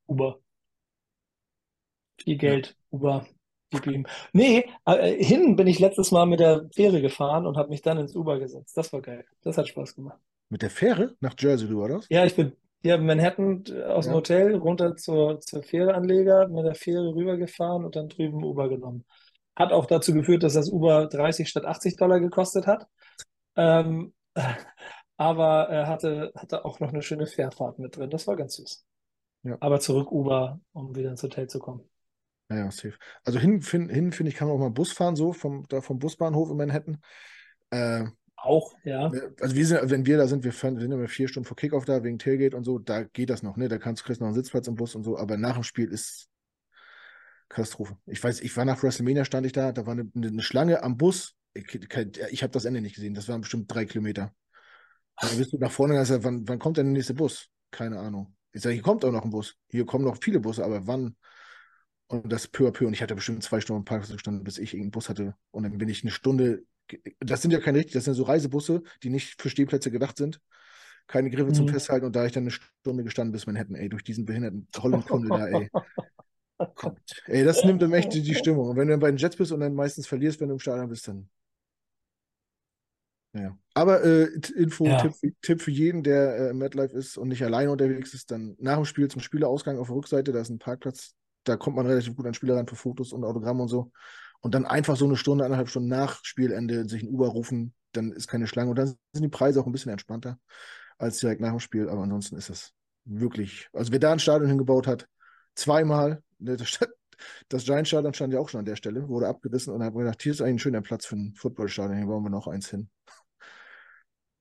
Uber. Viel Geld, ja. Uber geblieben. Nee, äh, hin bin ich letztes Mal mit der Fähre gefahren und habe mich dann ins Uber gesetzt. Das war geil. Das hat Spaß gemacht. Mit der Fähre nach Jersey, du oder? Ja, ich bin hier in Manhattan äh, aus ja. dem Hotel runter zur, zur Fähreanleger, mit der Fähre rübergefahren und dann drüben Uber genommen. Hat auch dazu geführt, dass das Uber 30 statt 80 Dollar gekostet hat. Ähm, aber er hatte, hatte auch noch eine schöne Fährfahrt mit drin. Das war ganz süß. Ja. Aber zurück Uber, um wieder ins Hotel zu kommen. Ja, ja, safe. Also hin, hin, hin finde ich, kann man auch mal Bus fahren, so vom, da vom Busbahnhof in Manhattan. Äh, auch, ja. Also wir sind, wenn wir da sind, wir sind immer vier Stunden vor Kickoff da, wegen Tailgate und so, da geht das noch, ne? Da kannst du kriegst noch einen Sitzplatz im Bus und so, aber nach dem Spiel ist Katastrophe. Ich weiß, ich war nach WrestleMania, stand ich da, da war eine, eine Schlange am Bus. Ich, ich habe das Ende nicht gesehen, das waren bestimmt drei Kilometer. Da bist du nach vorne gesagt, wann, wann kommt denn der nächste Bus? Keine Ahnung. Ich sage, hier kommt auch noch ein Bus. Hier kommen noch viele Busse, aber wann? Und das peu à peu. Und ich hatte bestimmt zwei Stunden im Park gestanden, bis ich irgendeinen Bus hatte. Und dann bin ich eine Stunde. Das sind ja keine richtig, das sind so Reisebusse, die nicht für Stehplätze gedacht sind. Keine Griffe mhm. zum Festhalten. Und da ich dann eine Stunde gestanden bis Manhattan, ey, durch diesen behinderten Hollandtunnel da, ey. Kommt. Ey, das nimmt dann echt die Stimmung. Und wenn du dann bei den Jets bist und dann meistens verlierst, wenn du im Stadion bist, dann. Ja. Aber äh, Info, ja. Tipp, Tipp, für jeden, der äh, im MetLife ist und nicht alleine unterwegs ist, dann nach dem Spiel zum Spielerausgang auf der Rückseite, da ist ein Parkplatz, da kommt man relativ gut an Spieler ran für Fotos und Autogramme und so. Und dann einfach so eine Stunde, eineinhalb Stunden nach Spielende sich ein Uber rufen, dann ist keine Schlange. Und dann sind die Preise auch ein bisschen entspannter als direkt nach dem Spiel. Aber ansonsten ist das wirklich, also wer da ein Stadion hingebaut hat, zweimal, ne, das, Giant-Stadion stand ja auch schon an der Stelle, wurde abgerissen und dann haben wir gedacht, hier ist eigentlich ein schöner Platz für ein Footballstadion, hier bauen wir noch eins hin.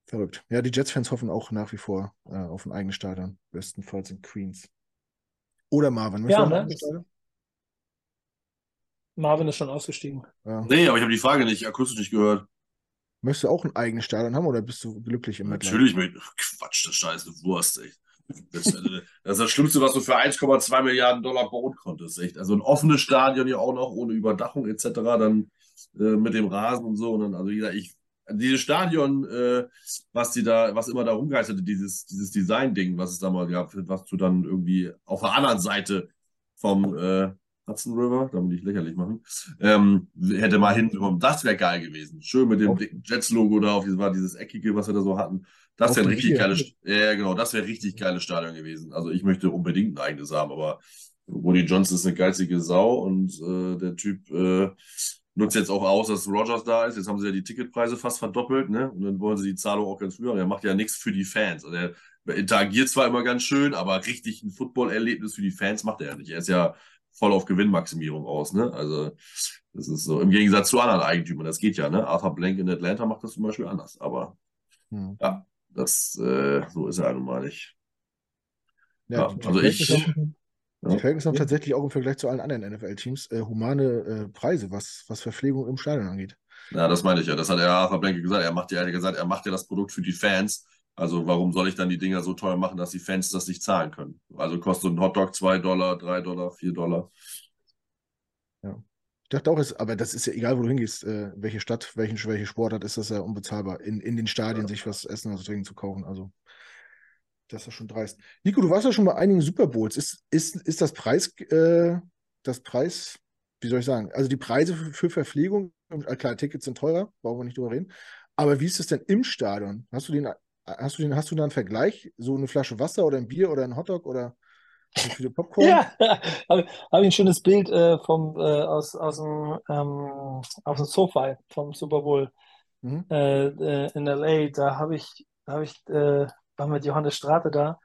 Verrückt. Ja, die Jets-Fans hoffen auch nach wie vor äh, auf ein eigenes Stadion, bestenfalls in Queens. Oder Marvin. Ja, ne? Marvin ist schon ausgestiegen. Ja. Nee, aber ich habe die Frage nicht akustisch nicht gehört. Möchtest du auch ein eigenes Stadion haben oder bist du glücklich im Natürlich, mit, Quatsch, das scheiße Wurst, echt. Das, das, ist das Schlimmste, was du für 1,2 Milliarden Dollar bauen konntest, echt. Also ein offenes Stadion ja auch noch, ohne Überdachung etc., dann äh, mit dem Rasen und so. Und dann, also wie gesagt, ich dieses Stadion, äh, was die da, was immer da rumgeisterte, dieses, dieses Design-Ding, was es da mal gab, was du dann irgendwie auf der anderen Seite vom äh, Hudson River, da muss ich lächerlich machen, ähm, hätte mal hinbekommen. Das wäre geil gewesen. Schön mit dem okay. Jets-Logo da auf, war dieses eckige, was wir da so hatten. Das wäre richtig geiles, ja genau, das wäre richtig geiles Stadion gewesen. Also ich möchte unbedingt ein eigenes haben, aber Woody Johnson ist eine geizige Sau und äh, der Typ äh, nutzt jetzt auch aus, dass Rogers da ist. Jetzt haben sie ja die Ticketpreise fast verdoppelt, ne? Und dann wollen sie die Zahlung auch ganz früher. Und er macht ja nichts für die Fans. Also er interagiert zwar immer ganz schön, aber richtig ein Football-Erlebnis für die Fans macht er ja nicht. Er ist ja voll auf Gewinnmaximierung aus, ne? Also das ist so im Gegensatz zu anderen Eigentümern. Das geht ja, ne? Arthur Blank in Atlanta macht das zum Beispiel anders. Aber hm. ja, das äh, so ist er nun mal nicht. Ja, ja also ich. Die Falcons haben tatsächlich auch im Vergleich zu allen anderen NFL-Teams äh, humane äh, Preise, was, was Verpflegung im Stadion angeht. Ja, das meine ich ja. Das hat er Blanke gesagt. Er macht ja er gesagt, er macht ja das Produkt für die Fans. Also warum soll ich dann die Dinger so teuer machen, dass die Fans das nicht zahlen können? Also kostet ein Hotdog 2 Dollar, 3 Dollar, 4 Dollar. Ja. Ich dachte auch, aber das ist ja egal, wo du hingehst, äh, welche Stadt, welchen, welche Sportart ist das ja unbezahlbar, in, in den Stadien ja. sich was essen, was trinken zu kaufen. Also Das ist schon dreist. Nico, du warst ja schon bei einigen Super Bowls. Ist, ist, ist das Preis, äh, das Preis, wie soll ich sagen, also die Preise für, für Verpflegung, äh, klar, Tickets sind teurer, brauchen wir nicht drüber reden. Aber wie ist es denn im Stadion? Hast du den, hast du den, hast du da einen Vergleich? So eine Flasche Wasser oder ein Bier oder ein Hotdog oder wie viele Popcorn? Ja, habe hab ich ein schönes Bild äh, vom, äh, aus, aus, dem, ähm, aus dem Sofa vom Super Bowl mhm. äh, äh in LA. Da habe ich, hab ich war mit Johannes Strate da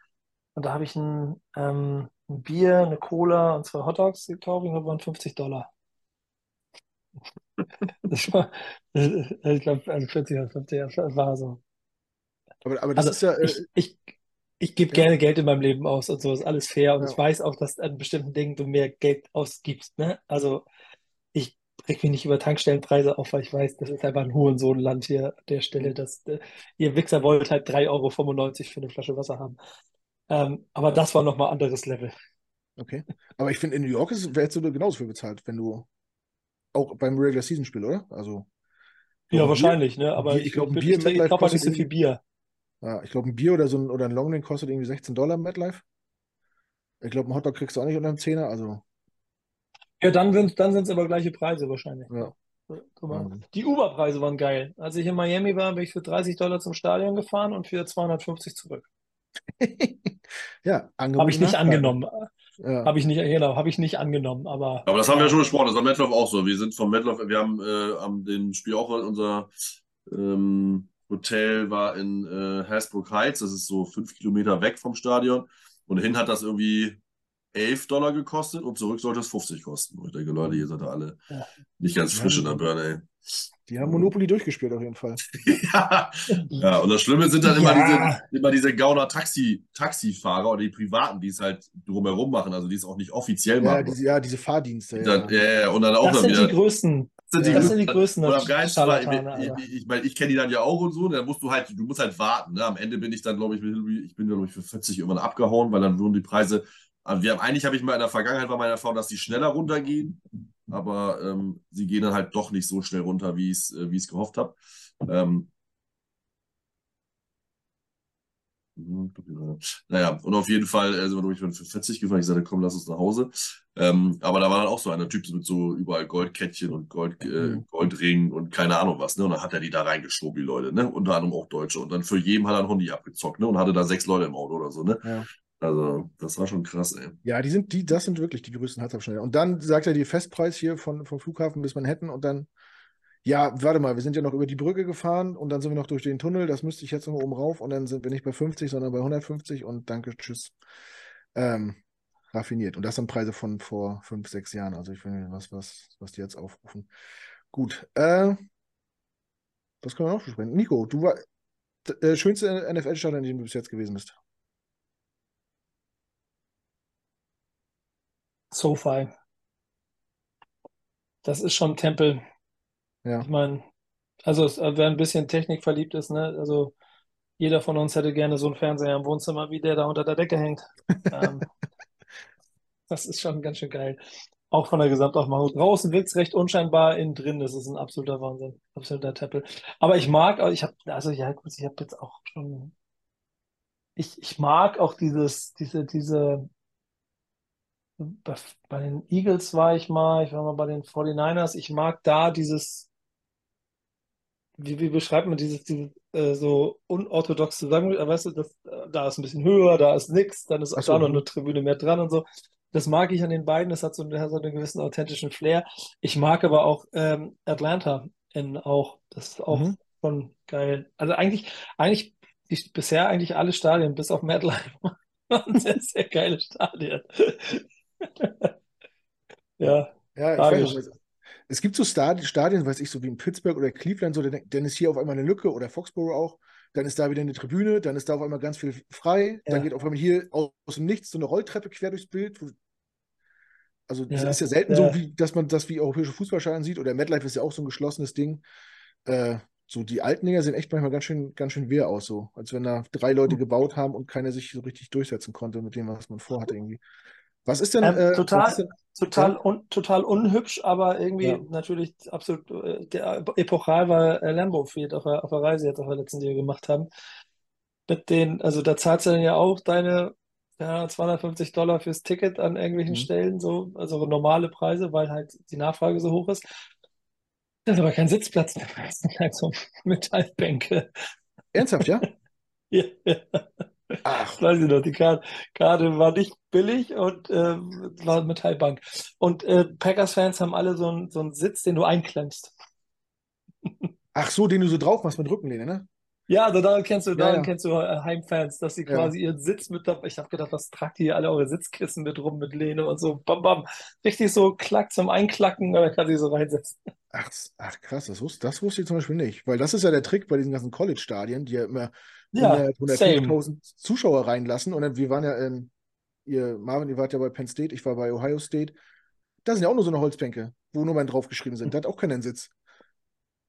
und da habe ich ein, ähm, ein, Bier, eine Cola und zwei Hotdogs gekauft und das waren 50 Dollar. Das war, ich glaube, also 40 oder 50, das war so. Aber, aber das also ist ja. Äh, ich, ich, ich gebe ja. gerne Geld in meinem Leben aus und so ist alles fair und ja. ich weiß auch, dass an bestimmten Dingen du mehr Geld ausgibst. Ne? Also reg mich nicht über Tankstellenpreise auf, weil ich weiß, das ist einfach ein Hurensohnland hier an der Stelle. Dass, äh, ihr Wichser wollt halt 3,95 Euro für eine Flasche Wasser haben. Ähm, aber das war nochmal anderes Level. Okay. Aber ich finde, in New York hättest du genauso viel bezahlt, wenn du auch beim Regular Season Spiel, oder? Also. Ja, wahrscheinlich, Bier, ne? Aber Bier, ich, glaube, ein Bier ich, ich glaube nicht so viel Bier. Ja, ich glaube, ein Bier oder so ein, oder ein Longdrink kostet irgendwie 16 Dollar im MetLife. Ich glaube, ein Hotdog kriegst du auch nicht unter einem Zehner, also. Ja, dann sind dann es aber gleiche Preise wahrscheinlich. Ja. Die Uber-Preise waren geil. Als ich in Miami war, bin ich für 30 Dollar zum Stadion gefahren und für 250 zurück. ja, angenommen. Habe ich nicht angenommen. Ja. Habe ich nicht, genau, habe ich nicht angenommen, aber. Aber das haben wir ja schon besprochen, das ist am Metloff auch so. Wir sind vom Metloff, wir haben äh, am dem Spiel auch unser ähm, Hotel war in äh, Hasbrook Heights, das ist so fünf Kilometer weg vom Stadion. Und hin hat das irgendwie 11 Dollar gekostet und zurück sollte es 50 kosten. Und ich denke, Leute, ihr seid da alle ja. nicht ganz frisch in der Birne, ey. Die haben Monopoly durchgespielt auf jeden Fall. ja. ja, und das Schlimme sind dann immer diese, immer diese Gauner Taxi, Taxifahrer oder die Privaten, die es halt drumherum machen, also die es auch nicht offiziell machen. Ja, diese, ja, diese Fahrdienste. Dann, ja. ja, und dann auch das dann sind wieder, die größten. Das sind die, das sind die größten. Und am geilsten war, ich, ich, ich, mein, ich kenne die dann ja auch und so, dann musst du halt, du musst halt warten. Ne? Am Ende bin ich dann, glaube ich, ich bin, glaube ich, für 40 irgendwann abgehauen, weil dann wurden die Preise also wir haben, eigentlich habe ich mal in der Vergangenheit war meine Erfahrung, dass die schneller runtergehen, aber ähm, sie gehen dann halt doch nicht so schnell runter, wie ich es äh, gehofft habe. Ähm, mhm, naja, und auf jeden Fall äh, sind wir durch für 40 gefahren. Ich sagte, komm, lass uns nach Hause. Ähm, aber da war dann auch so einer Typ mit so überall Goldkettchen und Gold, äh, mhm. Goldringen und keine Ahnung was. Ne? Und dann hat er die da reingeschoben, die Leute. Ne? Unter anderem auch Deutsche. Und dann für jeden hat er ein Hundi abgezockt ne? und hatte da sechs Leute im Auto oder so. Ne? Ja. Also, das war schon krass, ey. Ja, die sind, die, das sind wirklich die größten Heizabschneider. Und dann sagt er die Festpreis hier von, vom Flughafen bis Manhattan und dann, ja, warte mal, wir sind ja noch über die Brücke gefahren und dann sind wir noch durch den Tunnel, das müsste ich jetzt noch oben rauf und dann sind wir nicht bei 50, sondern bei 150 und danke, tschüss. Ähm, raffiniert. Und das sind Preise von vor fünf, sechs Jahren. Also ich finde, was, was, was die jetzt aufrufen. Gut. Äh, was können wir noch besprechen? Nico, du war äh, schönste NFL-Stadion, in dem du bis jetzt gewesen bist. SoFi. Das ist schon Tempel. Ja. Ich meine, also wer ein bisschen Technik verliebt ist, ne, also jeder von uns hätte gerne so einen Fernseher im Wohnzimmer, wie der da unter der Decke hängt. ähm, das ist schon ganz schön geil. Auch von der Gesamtaufmachung. Draußen wirkt es recht unscheinbar, innen drin das ist ein absoluter Wahnsinn. Absoluter Tempel. Aber ich mag, ich habe, also ja, ich habe jetzt auch schon, ich, ich mag auch dieses, diese, diese bei, bei den Eagles war ich mal, ich war mal bei den 49ers. Ich mag da dieses, wie, wie beschreibt man dieses, dieses äh, so unorthodox zusammen, weißt du, das, äh, da ist ein bisschen höher, da ist nichts, dann ist auch so, da noch eine Tribüne mehr dran und so. Das mag ich an den beiden, das hat so, hat so einen gewissen authentischen Flair. Ich mag aber auch ähm, Atlanta in auch, das ist auch mhm. schon geil. Also eigentlich, eigentlich, die, bisher eigentlich alle Stadien, bis auf MetLife, waren sehr, sehr geile Stadien. ja. Ja, ich weiß, es gibt so Stadien, weiß ich, so wie in Pittsburgh oder Cleveland, so, dann ist hier auf einmal eine Lücke oder Foxborough auch, dann ist da wieder eine Tribüne, dann ist da auf einmal ganz viel frei, ja. dann geht auf einmal hier aus, dem Nichts so eine Rolltreppe quer durchs Bild. also es ja. ist ja selten ja. so, wie, dass man das wie europäische Fußballstadien sieht oder MetLife ist ja auch so ein geschlossenes Ding. Äh, so die alten Dinger sehen echt manchmal ganz schön, ganz schön wehr aus, so als wenn da drei Leute hm. gebaut haben und keiner sich so richtig durchsetzen konnte mit dem, was man vorhatte irgendwie. Was ist denn. Ähm, äh, total, denn, total, un, total unhübsch, aber irgendwie ja. natürlich absolut äh, der, epochal, weil äh, Lambo Field auf der, auf der Reise jetzt auf der letzten, die wir gemacht haben. mit den, also da zahlst du dann ja auch deine ja, 250 Dollar fürs Ticket an irgendwelchen mhm. Stellen, so, also normale Preise, weil halt die Nachfrage so hoch ist. Das ist aber kein Sitzplatz, das sind halt so Metallbänke. Ernsthaft, ja? ja. Ach. Das weiß ich noch, die Karte, Karte war nicht billig und äh, war Metallbank. Und äh, Packers-Fans haben alle so einen so Sitz, den du einklemmst. Ach so, den du so drauf machst mit Rückenlehne, ne? Ja, also daran kennst du, daran ja, ja. kennst du äh, Heimfans, dass sie quasi ja. ihren Sitz mit dabei. Ich habe gedacht, was tragt ihr alle eure Sitzkissen mit rum mit Lehne und so, bam, bam. Richtig so klack zum Einklacken, dann kann sie so reinsetzen. Ach, ach krass, das wusste, das wusste ich zum Beispiel nicht. Weil das ist ja der Trick bei diesen ganzen College-Stadien, die ja immer ja, 105.000 Zuschauer reinlassen. Und dann, wir waren ja, ähm, ihr, Marvin, ihr wart ja bei Penn State, ich war bei Ohio State. Da sind ja auch nur so eine Holzbänke, wo Nummern draufgeschrieben sind. Da hat auch keinen Sitz.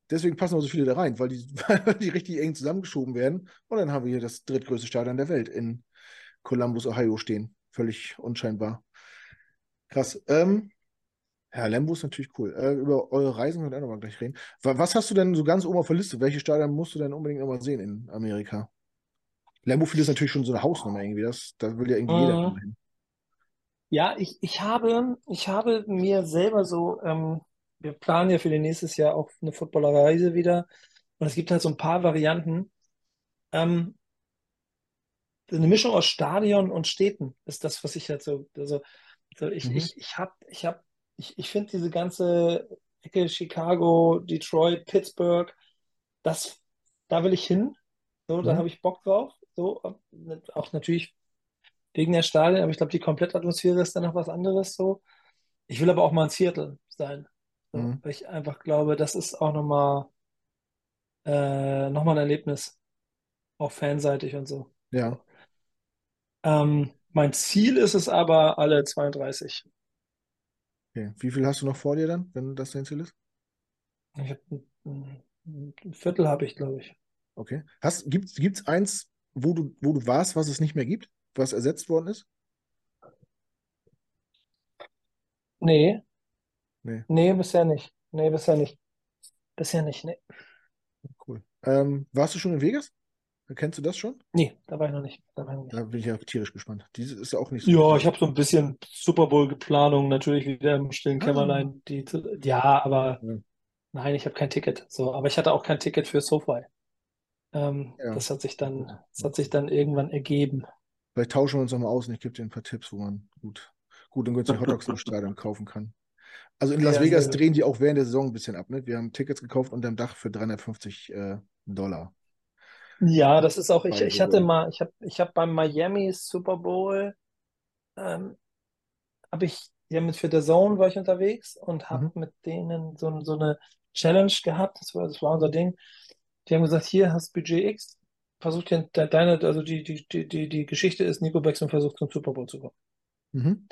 Deswegen passen auch so viele da rein, weil die, weil die richtig eng zusammengeschoben werden. Und dann haben wir hier das drittgrößte Stadion der Welt in Columbus, Ohio stehen. Völlig unscheinbar. Krass. Ähm, ja, Lambo ist natürlich cool. Äh, über eure Reisen können wir auch nochmal gleich reden. Was hast du denn so ganz oben auf der Liste? Welche Stadion musst du denn unbedingt nochmal sehen in Amerika? Lambo Field ist natürlich schon so eine Hausnummer irgendwie. Das, da will ja irgendwie mhm. jeder hin. Ja, ich, ich, habe, ich habe mir selber so ähm, wir planen ja für den nächstes Jahr auch eine Footballerreise wieder. Und es gibt halt so ein paar Varianten. Ähm, eine Mischung aus Stadion und Städten ist das, was ich halt so, also, also ich, mhm. ich, ich habe, ich habe, ich, ich finde diese ganze Ecke Chicago, Detroit, Pittsburgh, das, da will ich hin. So, mhm. da habe ich Bock drauf. So, auch natürlich wegen der Stadien, aber ich glaube, die Komplettatmosphäre ist dann noch was anderes. So. Ich will aber auch mal in Seattle sein. So, mhm. Weil ich einfach glaube, das ist auch nochmal äh, noch ein Erlebnis. Auch fanseitig und so. Ja. Ähm, mein Ziel ist es aber alle 32. Okay. Wie viel hast du noch vor dir dann, wenn das dein Ziel ist? Ich hab, ein, ein Viertel habe ich, glaube ich. Okay. Gibt es eins, wo du, wo du warst, was es nicht mehr gibt, was ersetzt worden ist? Nee, Nee. Nee, bisher nicht. Nee, bisher nicht. Bisher nicht, nee. Cool. Ähm, warst du schon in Vegas? Kennst du das schon? Nee, da war ich noch nicht. Da, ich noch nicht. da bin ich ja tierisch gespannt. Diese ist auch nicht so. Ja, ich habe so ein bisschen Super Bowl-Planung natürlich wieder im stillen ah. Kämmerlein. Die, ja, aber ja. nein, ich habe kein Ticket. So, aber ich hatte auch kein Ticket für SoFi. Ähm, ja. Das hat sich dann, das hat sich dann irgendwann ergeben. Vielleicht tauschen wir uns nochmal aus und ich gebe dir ein paar Tipps, wo man gut, gut und günstig Hotdogs im Stadion kaufen kann. Also in Las ja, Vegas drehen die auch während der Saison ein bisschen ab. Ne? Wir haben Tickets gekauft unter dem Dach für 350 äh, Dollar. Ja, das ist auch, ich, ich hatte mal, ich habe ich hab beim Miami Super Bowl, ähm, habe ich, ja mit für der Zone war ich unterwegs und habe mhm. mit denen so, so eine Challenge gehabt, das war, das war unser Ding. Die haben gesagt, hier hast Budget X, versucht dir deine, also die, die, die, die Geschichte ist, Nico Beckson versucht zum Super Bowl zu kommen. Mhm.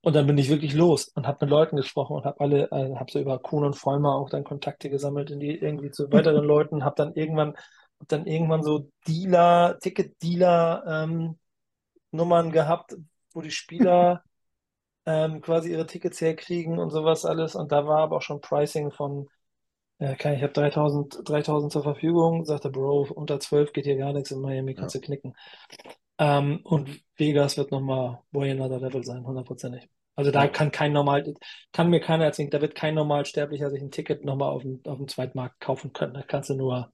Und dann bin ich wirklich los und habe mit Leuten gesprochen und habe alle, äh, habe so über Kuhn und Vollmer auch dann Kontakte gesammelt in die irgendwie zu weiteren Leuten, habe dann irgendwann, hab dann irgendwann so Dealer, Ticket-Dealer ähm, Nummern gehabt, wo die Spieler ähm, quasi ihre Tickets herkriegen und sowas alles. Und da war aber auch schon Pricing von, äh, kann, ich habe 3000, 3000 zur Verfügung, sagte Bro, unter 12 geht hier gar nichts in Miami, kannst ja. du knicken. Ähm, und Vegas wird nochmal way another level sein, hundertprozentig. Also da kann kein normal, kann mir keiner erzählen, da wird kein Normalsterblicher sich ein Ticket nochmal auf dem, auf dem Zweitmarkt kaufen können. Da kannst du nur,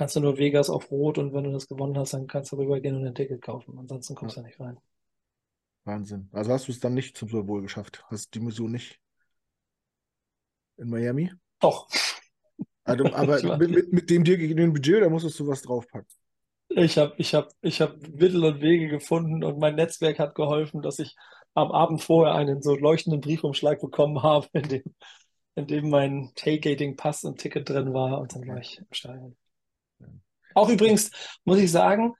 kannst du nur Vegas auf Rot und wenn du das gewonnen hast, dann kannst du rübergehen und ein Ticket kaufen. Ansonsten kommst ja. du nicht rein. Wahnsinn. Also hast du es dann nicht zum Super Bowl geschafft? Hast die Mission nicht in Miami? Doch. Also, aber mit, mit, mit, dem dir gegebenen Budget, da musstest du was draufpacken. Ich habe ich hab, ich hab Mittel und Wege gefunden und mein Netzwerk hat geholfen, dass ich am Abend vorher einen so leuchtenden Briefumschlag bekommen habe, in dem, in dem mein Tailgating-Pass und Ticket drin war und dann war ich im Stadion. Auch übrigens, muss ich sagen,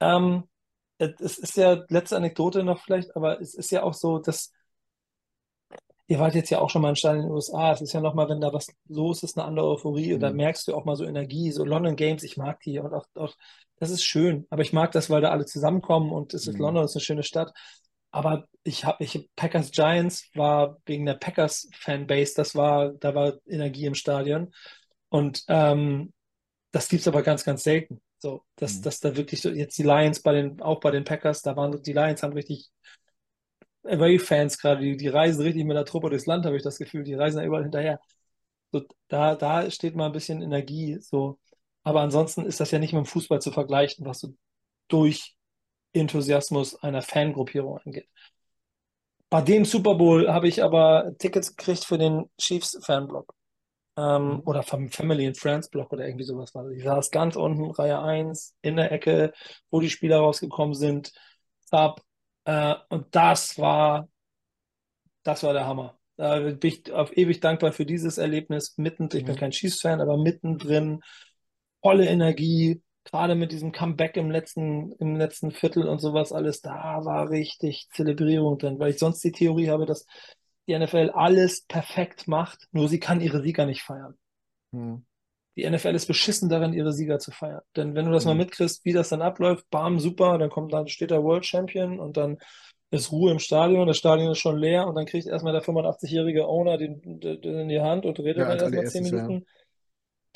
ähm, es ist ja letzte Anekdote noch vielleicht, aber es ist ja auch so, dass Ihr wart jetzt ja auch schon mal in Stadien in den USA. Es ist ja nochmal, wenn da was los ist, eine andere Euphorie. Und da mhm. merkst du auch mal so Energie. So London Games, ich mag die. Und auch, auch, das ist schön. Aber ich mag das, weil da alle zusammenkommen und es ist mhm. London, es ist eine schöne Stadt. Aber ich habe, ich Packers Giants war wegen der Packers Fanbase, das war, da war Energie im Stadion. Und ähm, das gibt es aber ganz, ganz selten. So, dass, mhm. dass da wirklich so jetzt die Lions bei den, auch bei den Packers, da waren die Lions haben richtig Away-Fans gerade, die, die reisen richtig mit der Truppe durchs Land, habe ich das Gefühl, die reisen da überall hinterher. So, da, da steht mal ein bisschen Energie. So. Aber ansonsten ist das ja nicht mit dem Fußball zu vergleichen, was so durch Enthusiasmus einer Fangruppierung angeht. Bei dem Super Bowl habe ich aber Tickets gekriegt für den Chiefs Fanblock. Ähm, mhm. Oder vom Family and Friends Block oder irgendwie sowas war. Ich saß ganz unten, Reihe 1, in der Ecke, wo die Spieler rausgekommen sind. Sub. Äh, und das war, das war der Hammer. Da bin ich auf ewig dankbar für dieses Erlebnis. Mitten, ich bin mhm. kein Chiefs-Fan, aber mittendrin, volle Energie, gerade mit diesem Comeback im letzten, im letzten Viertel und sowas alles, da war richtig Zelebrierung drin, weil ich sonst die Theorie habe, dass die NFL alles perfekt macht, nur sie kann ihre Sieger nicht feiern. Hm. Die NFL ist beschissen darin, ihre Sieger zu feiern. Denn wenn du das hm. mal mitkriegst, wie das dann abläuft, bam, super, dann kommt dann steht der World Champion und dann ist Ruhe im Stadion, das Stadion ist schon leer und dann kriegt erstmal der 85-jährige Owner den, den, in die Hand und redet ja, dann erstmal 10 Minuten. Ja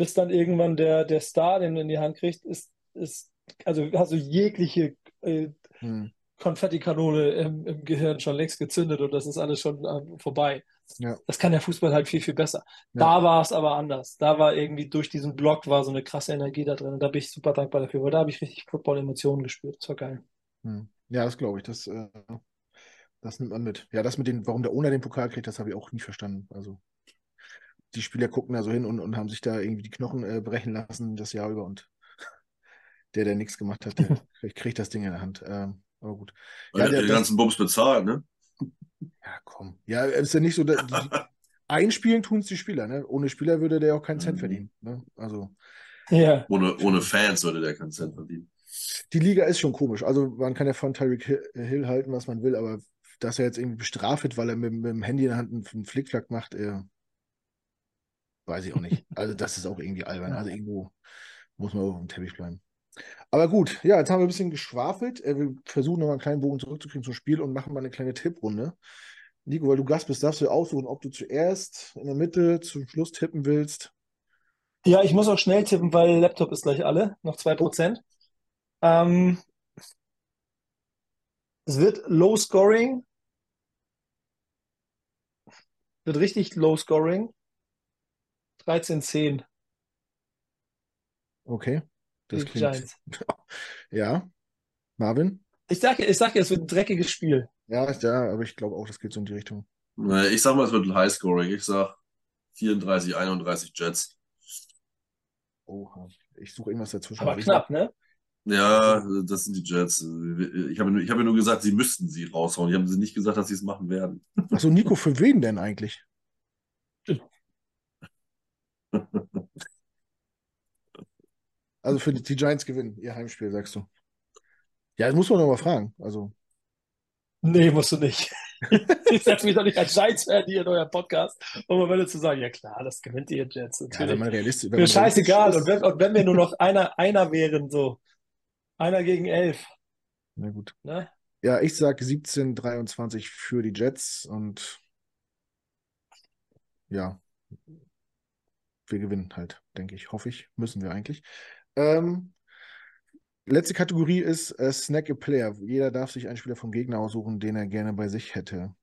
bis dann irgendwann der, der Star den in die Hand kriegt, ist, ist also hast du jegliche äh, hm. Konfettikanone im, im, Gehirn schon längst gezündet und das ist alles schon äh, vorbei. Ja. Das kann der Fußball halt viel, viel besser. Ja. Da war es aber anders. Da war irgendwie durch diesen Block war so eine krasse Energie da drin und da bin ich super dankbar dafür, weil da habe ich richtig Football-Emotionen gespürt. Das war geil. Hm. Ja, das glaube ich. Das, äh, das nimmt man mit. Ja, das mit den, warum der Owner den Pokal kriegt, das habe ich auch nie verstanden. Also die Spieler gucken da so hin und, und haben sich da irgendwie die Knochen äh, brechen lassen das Jahr über und der, der nichts gemacht hat, der kriegt das Ding in der Hand. Ähm, aber gut. Weil ja, der, den ganzen Bums bezahlt, ne? Ja, komm. Ja, ist ja nicht so, die, einspielen tun es die Spieler, ne? Ohne Spieler würde der auch keinen Cent mhm. verdienen. Ne? Also. Ja. Ohne, ohne Fans würde der keinen Cent verdienen. Die Liga ist schon komisch. Also man kann ja von Tyreek Hill halten, was man will, aber dass er jetzt irgendwie bestraft wird, weil er mit, mit dem Handy in der Hand einen Flickflack macht, äh, Weiß ich auch nicht. Also das ist auch irgendwie albern. Also irgendwo muss man auf dem Teppich bleiben. Aber gut, ja, jetzt haben wir ein bisschen geschwafelt. Äh, wir versuchen nochmal einen kleinen Bogen zurückzukriegen zum Spiel und machen mal eine kleine Tipprunde. Nico, weil du Gast bist, darfst du aussuchen, ob du zuerst in der Mitte zum Schluss tippen willst. Ja, ich muss auch schnell tippen, weil Laptop ist gleich alle, noch 2%. Oh. Ähm, es wird Low Scoring. Wird richtig Low Scoring. 13-10. Okay. Das die klingt. Giants. ja. Marvin? Ich sage, ich sage, es wird ein dreckiges Spiel. Ja, ja, aber ich glaube auch, das geht so in die Richtung. Ich sag mal, es wird ein Highscoring. Ich sag 34, 31 Jets. Oha. Ich suche irgendwas dazwischen. Aber knapp, ne? Ja, das sind die Jets. Ich habe, ich habe nur gesagt, sie müssten sie raushauen. Ich habe sie nicht gesagt, dass sie es machen werden. Achso, Nico, für wen denn eigentlich? Also für die, die, Giants gewinnen ihr Heimspiel, sagst du. Ja, das muss man noch mal fragen. Also. Nee, musst du nicht. ich setze mich doch nicht als Giants-Fan hier in eurem Podcast, um am Ende zu sagen, ja klar, das gewinnt ihr Jets. Natürlich. Ja, wenn realistisch, wenn Mir scheißegal. Und wenn, und wenn wir nur noch einer, einer wären, so. Einer gegen elf. Na gut. Ne? Ja, ich sage 17, 23 für die Jets und ja, wir gewinnen halt, denke ich. Hoffe ich. Müssen wir eigentlich. Ähm, letzte Kategorie ist äh, Snack a Player. Jeder darf sich einen Spieler vom Gegner aussuchen, den er gerne bei sich hätte.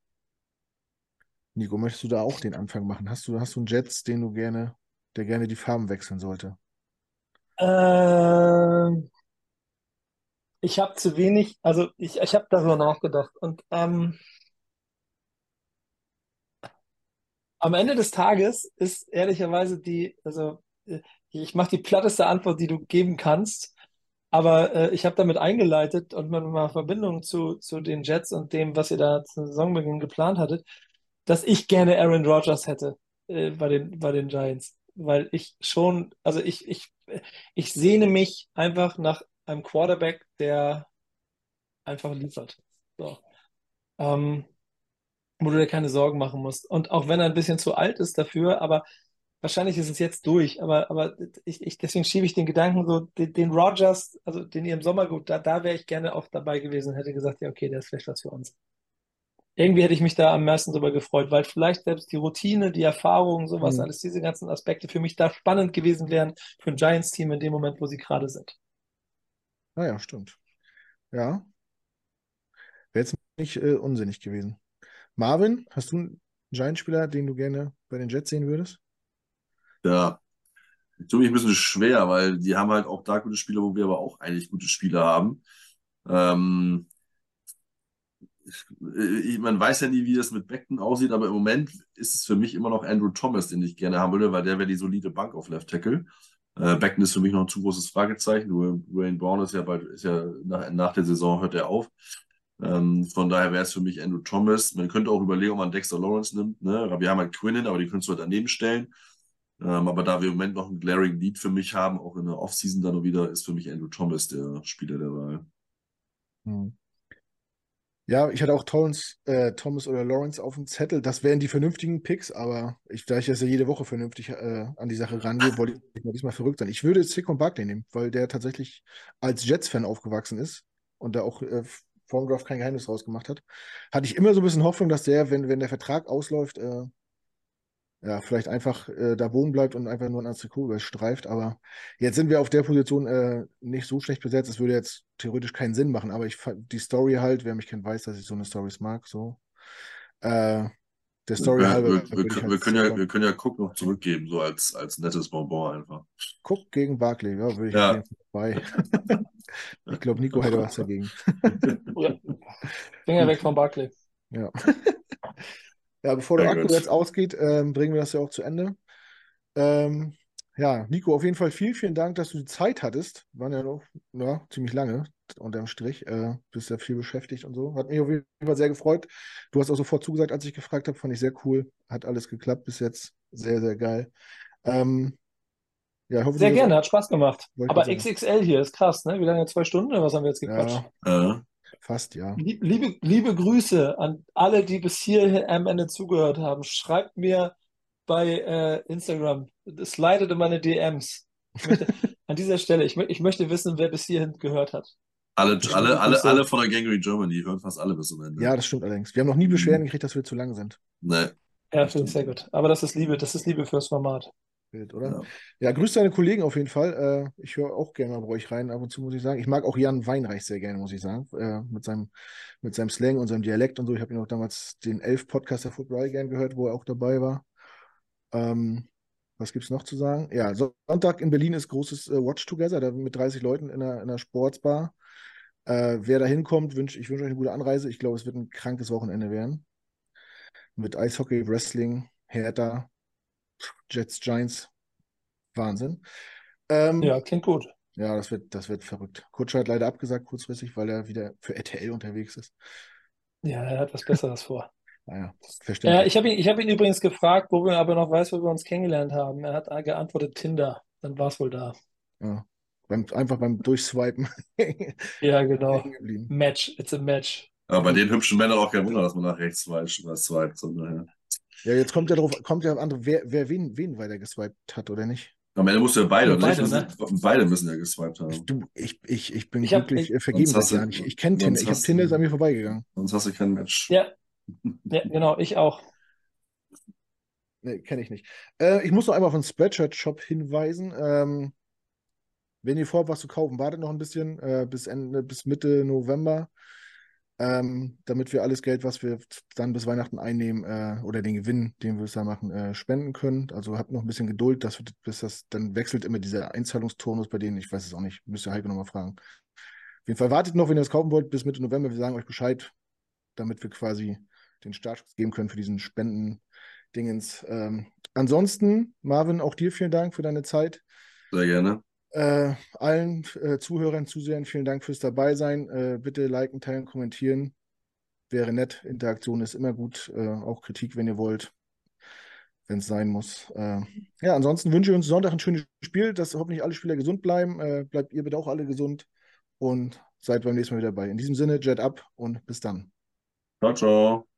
Nico, möchtest du da auch den Anfang machen? Hast du, hast du einen Jets, den du gerne, der gerne die Farben wechseln sollte? Ähm, ich habe zu wenig, also ich, ich habe darüber nachgedacht und ähm, am Ende des Tages ist ehrlicherweise die, also äh, ich mache die platteste Antwort, die du geben kannst, aber äh, ich habe damit eingeleitet und mit einer Verbindung zu, zu den Jets und dem, was ihr da zum Saisonbeginn geplant hattet, dass ich gerne Aaron Rodgers hätte äh, bei, den, bei den Giants. Weil ich schon, also ich, ich, ich sehne mich einfach nach einem Quarterback, der einfach liefert. So. Ähm, wo du dir keine Sorgen machen musst. Und auch wenn er ein bisschen zu alt ist dafür, aber wahrscheinlich ist es jetzt durch. Aber, aber ich, ich, deswegen schiebe ich den Gedanken so, den, den Rogers, also den ihr im Sommer gut, da, da wäre ich gerne auch dabei gewesen und hätte gesagt, ja, okay, der ist vielleicht was für uns. Irgendwie hätte ich mich da am meisten darüber gefreut, weil vielleicht selbst die Routine, die Erfahrung, sowas, mhm. alles diese ganzen Aspekte für mich da spannend gewesen wären für ein Giants-Team in dem Moment, wo sie gerade sind. Naja, ah stimmt. Ja. Wäre jetzt nicht äh, unsinnig gewesen. Marvin, hast du einen Giant-Spieler, den du gerne bei den Jets sehen würdest? Ja, tue mich ein bisschen schwer, weil die haben halt auch da gute Spieler, wo wir aber auch eigentlich gute Spieler haben. Ähm, ich, man weiß ja nie, wie das mit Beckton aussieht, aber im Moment ist es für mich immer noch Andrew Thomas, den ich gerne haben würde, weil der wäre die solide Bank auf Left Tackle. Äh, Beckton ist für mich noch ein zu großes Fragezeichen. Wayne Brown ist ja bald, ist ja nach, nach der Saison hört er auf. Ähm, von daher wäre es für mich Andrew Thomas. Man könnte auch überlegen, ob man Dexter Lawrence nimmt. Ne? Wir haben halt Quinnen, aber die könntest du halt daneben stellen. Ähm, aber da wir im Moment noch einen glaring Lead für mich haben, auch in der Offseason dann noch wieder, ist für mich Andrew Thomas der Spieler der Wahl. Hm. Ja, ich hatte auch Thomas, äh, Thomas oder Lawrence auf dem Zettel. Das wären die vernünftigen Picks, aber ich, da ich jetzt ja jede Woche vernünftig äh, an die Sache rangehe, wollte ich mal diesmal verrückt sein. Ich würde Saquon Barkley nehmen, weil der tatsächlich als Jets-Fan aufgewachsen ist und da auch äh, Draft kein Geheimnis rausgemacht hat. Hatte ich immer so ein bisschen Hoffnung, dass der, wenn, wenn der Vertrag ausläuft, äh, ja, vielleicht einfach äh, da wohnen bleibt und einfach nur ein Trikot überstreift. Aber jetzt sind wir auf der Position äh, nicht so schlecht besetzt. Es würde jetzt theoretisch keinen Sinn machen. Aber ich die Story halt, wer mich kennt, weiß, dass ich so eine Stories mag. So. Äh, der Story wir, halber. Wir, wir, wir, halt können ja, wir können ja Cook noch zurückgeben, so als, als nettes Bonbon einfach. Cook gegen Barkley, ja, würde ich ja. bei. ich glaube, Nico hätte was dagegen. Finger weg von Barkley. Ja. Ja, bevor der Akku jetzt ausgeht, ähm, bringen wir das ja auch zu Ende. Ähm, ja, Nico, auf jeden Fall vielen, vielen Dank, dass du die Zeit hattest. Waren ja noch ja, ziemlich lange unterm Strich. Äh, bist ja viel beschäftigt und so. Hat mich auf jeden Fall sehr gefreut. Du hast auch sofort zugesagt, als ich gefragt habe. Fand ich sehr cool. Hat alles geklappt bis jetzt. Sehr, sehr geil. Ähm, ja, hoffe, sehr gerne, hat Spaß gemacht. Aber XXL hier ist krass, ne? Wie lange? Zwei Stunden oder was haben wir jetzt gequatscht? Ja. Fast, ja. Liebe, liebe Grüße an alle, die bis hier am Ende zugehört haben. Schreibt mir bei äh, Instagram, slidet in meine DMs. Möchte, an dieser Stelle, ich, ich, möchte wissen, wer bis hierhin gehört hat. Alle, alle, alle, alle von der Gangrene Germany hören fast alle bis zum Ende. Ja, das stimmt allerdings. Wir haben noch nie Beschwerden gekriegt, dass wir zu lang sind. Nee. Ja, finde ich sehr gut. Aber das ist Liebe, das ist Liebe fürs Format. Bild, oder? Ja. ja, grüß deine Kollegen auf jeden Fall. Äh, ich höre auch gerne mal bei euch rein, ab und zu muss ich sagen. Ich mag auch Jan Weinreich sehr gerne, muss ich sagen. Äh, mit, seinem, mit seinem Slang und seinem Dialekt und so. Ich habe ihn auch damals den Elf-Podcast der Football gern gehört, wo er auch dabei war. Ähm, was gibt es noch zu sagen? Ja, Sonntag in Berlin ist großes äh, Watch Together, da mit 30 Leuten in einer, in einer Sportsbar. Äh, wer da hinkommt, wünsch, ich wünsche euch eine gute Anreise. Ich glaube, es wird ein krankes Wochenende werden. Mit Eishockey, Wrestling, Hertha, Jets, Giants. Wahnsinn. Ähm, ja, klingt gut. Ja, das wird, das wird verrückt. Kutscher hat leider abgesagt kurzfristig, weil er wieder für RTL unterwegs ist. Ja, er hat was Besseres vor. Naja, verständlich. Äh, ich habe ihn, hab ihn übrigens gefragt, wo wir aber noch weiß, wo wir uns kennengelernt haben. Er hat geantwortet Tinder. Dann war es wohl da. Ja, beim, einfach beim Durchswipen. ja, genau. Match, it's a match. Aber bei den hübschen Männern auch kein Wunder, dass man nach rechts swiped. Ja, jetzt kommt ja drauf, kommt ja andere, wer, wer wen, wen weiter geswiped hat oder nicht. Am Ende musst du ja beide, beide, ne? beide müssen ja geswiped haben. Du, ich, ich, ich bin ich glücklich hab, vergeben das Jahr nicht. Ich kenne Tinder. Ich habe Tinder ist an mir vorbeigegangen. Sonst hast du kein Match. Ja. ja, genau, ich auch. Nee, kenne ich nicht. Äh, ich muss noch einmal auf den Spreadshirt-Shop hinweisen. Ähm, wenn ihr vorhabt, was zu kaufen, wartet noch ein bisschen äh, bis, Ende, bis Mitte November ähm, damit wir alles Geld, was wir dann bis Weihnachten einnehmen äh, oder den Gewinn, den wir es da machen, äh, spenden können. Also habt noch ein bisschen Geduld, dass wir, bis das dann wechselt immer dieser Einzahlungstonus bei denen. Ich weiß es auch nicht, müsst ihr Heike nochmal fragen. Auf jeden Fall wartet noch, wenn ihr das kaufen wollt, bis Mitte November. Wir sagen euch Bescheid, damit wir quasi den Startschuss geben können für diesen Spenden-Dingens. Ähm, ansonsten, Marvin, auch dir vielen Dank für deine Zeit. Sehr gerne. Äh, allen äh, Zuhörern, Zusehern, vielen Dank fürs Dabeisein. Äh, bitte liken, teilen, kommentieren. Wäre nett. Interaktion ist immer gut. Äh, auch Kritik, wenn ihr wollt, wenn es sein muss. Äh, ja, ansonsten wünsche ich uns Sonntag ein schönes Spiel, dass hoffentlich alle Spieler gesund bleiben. Äh, bleibt ihr bitte auch alle gesund und seid beim nächsten Mal wieder dabei. In diesem Sinne, Jet ab und bis dann. Ciao, ciao.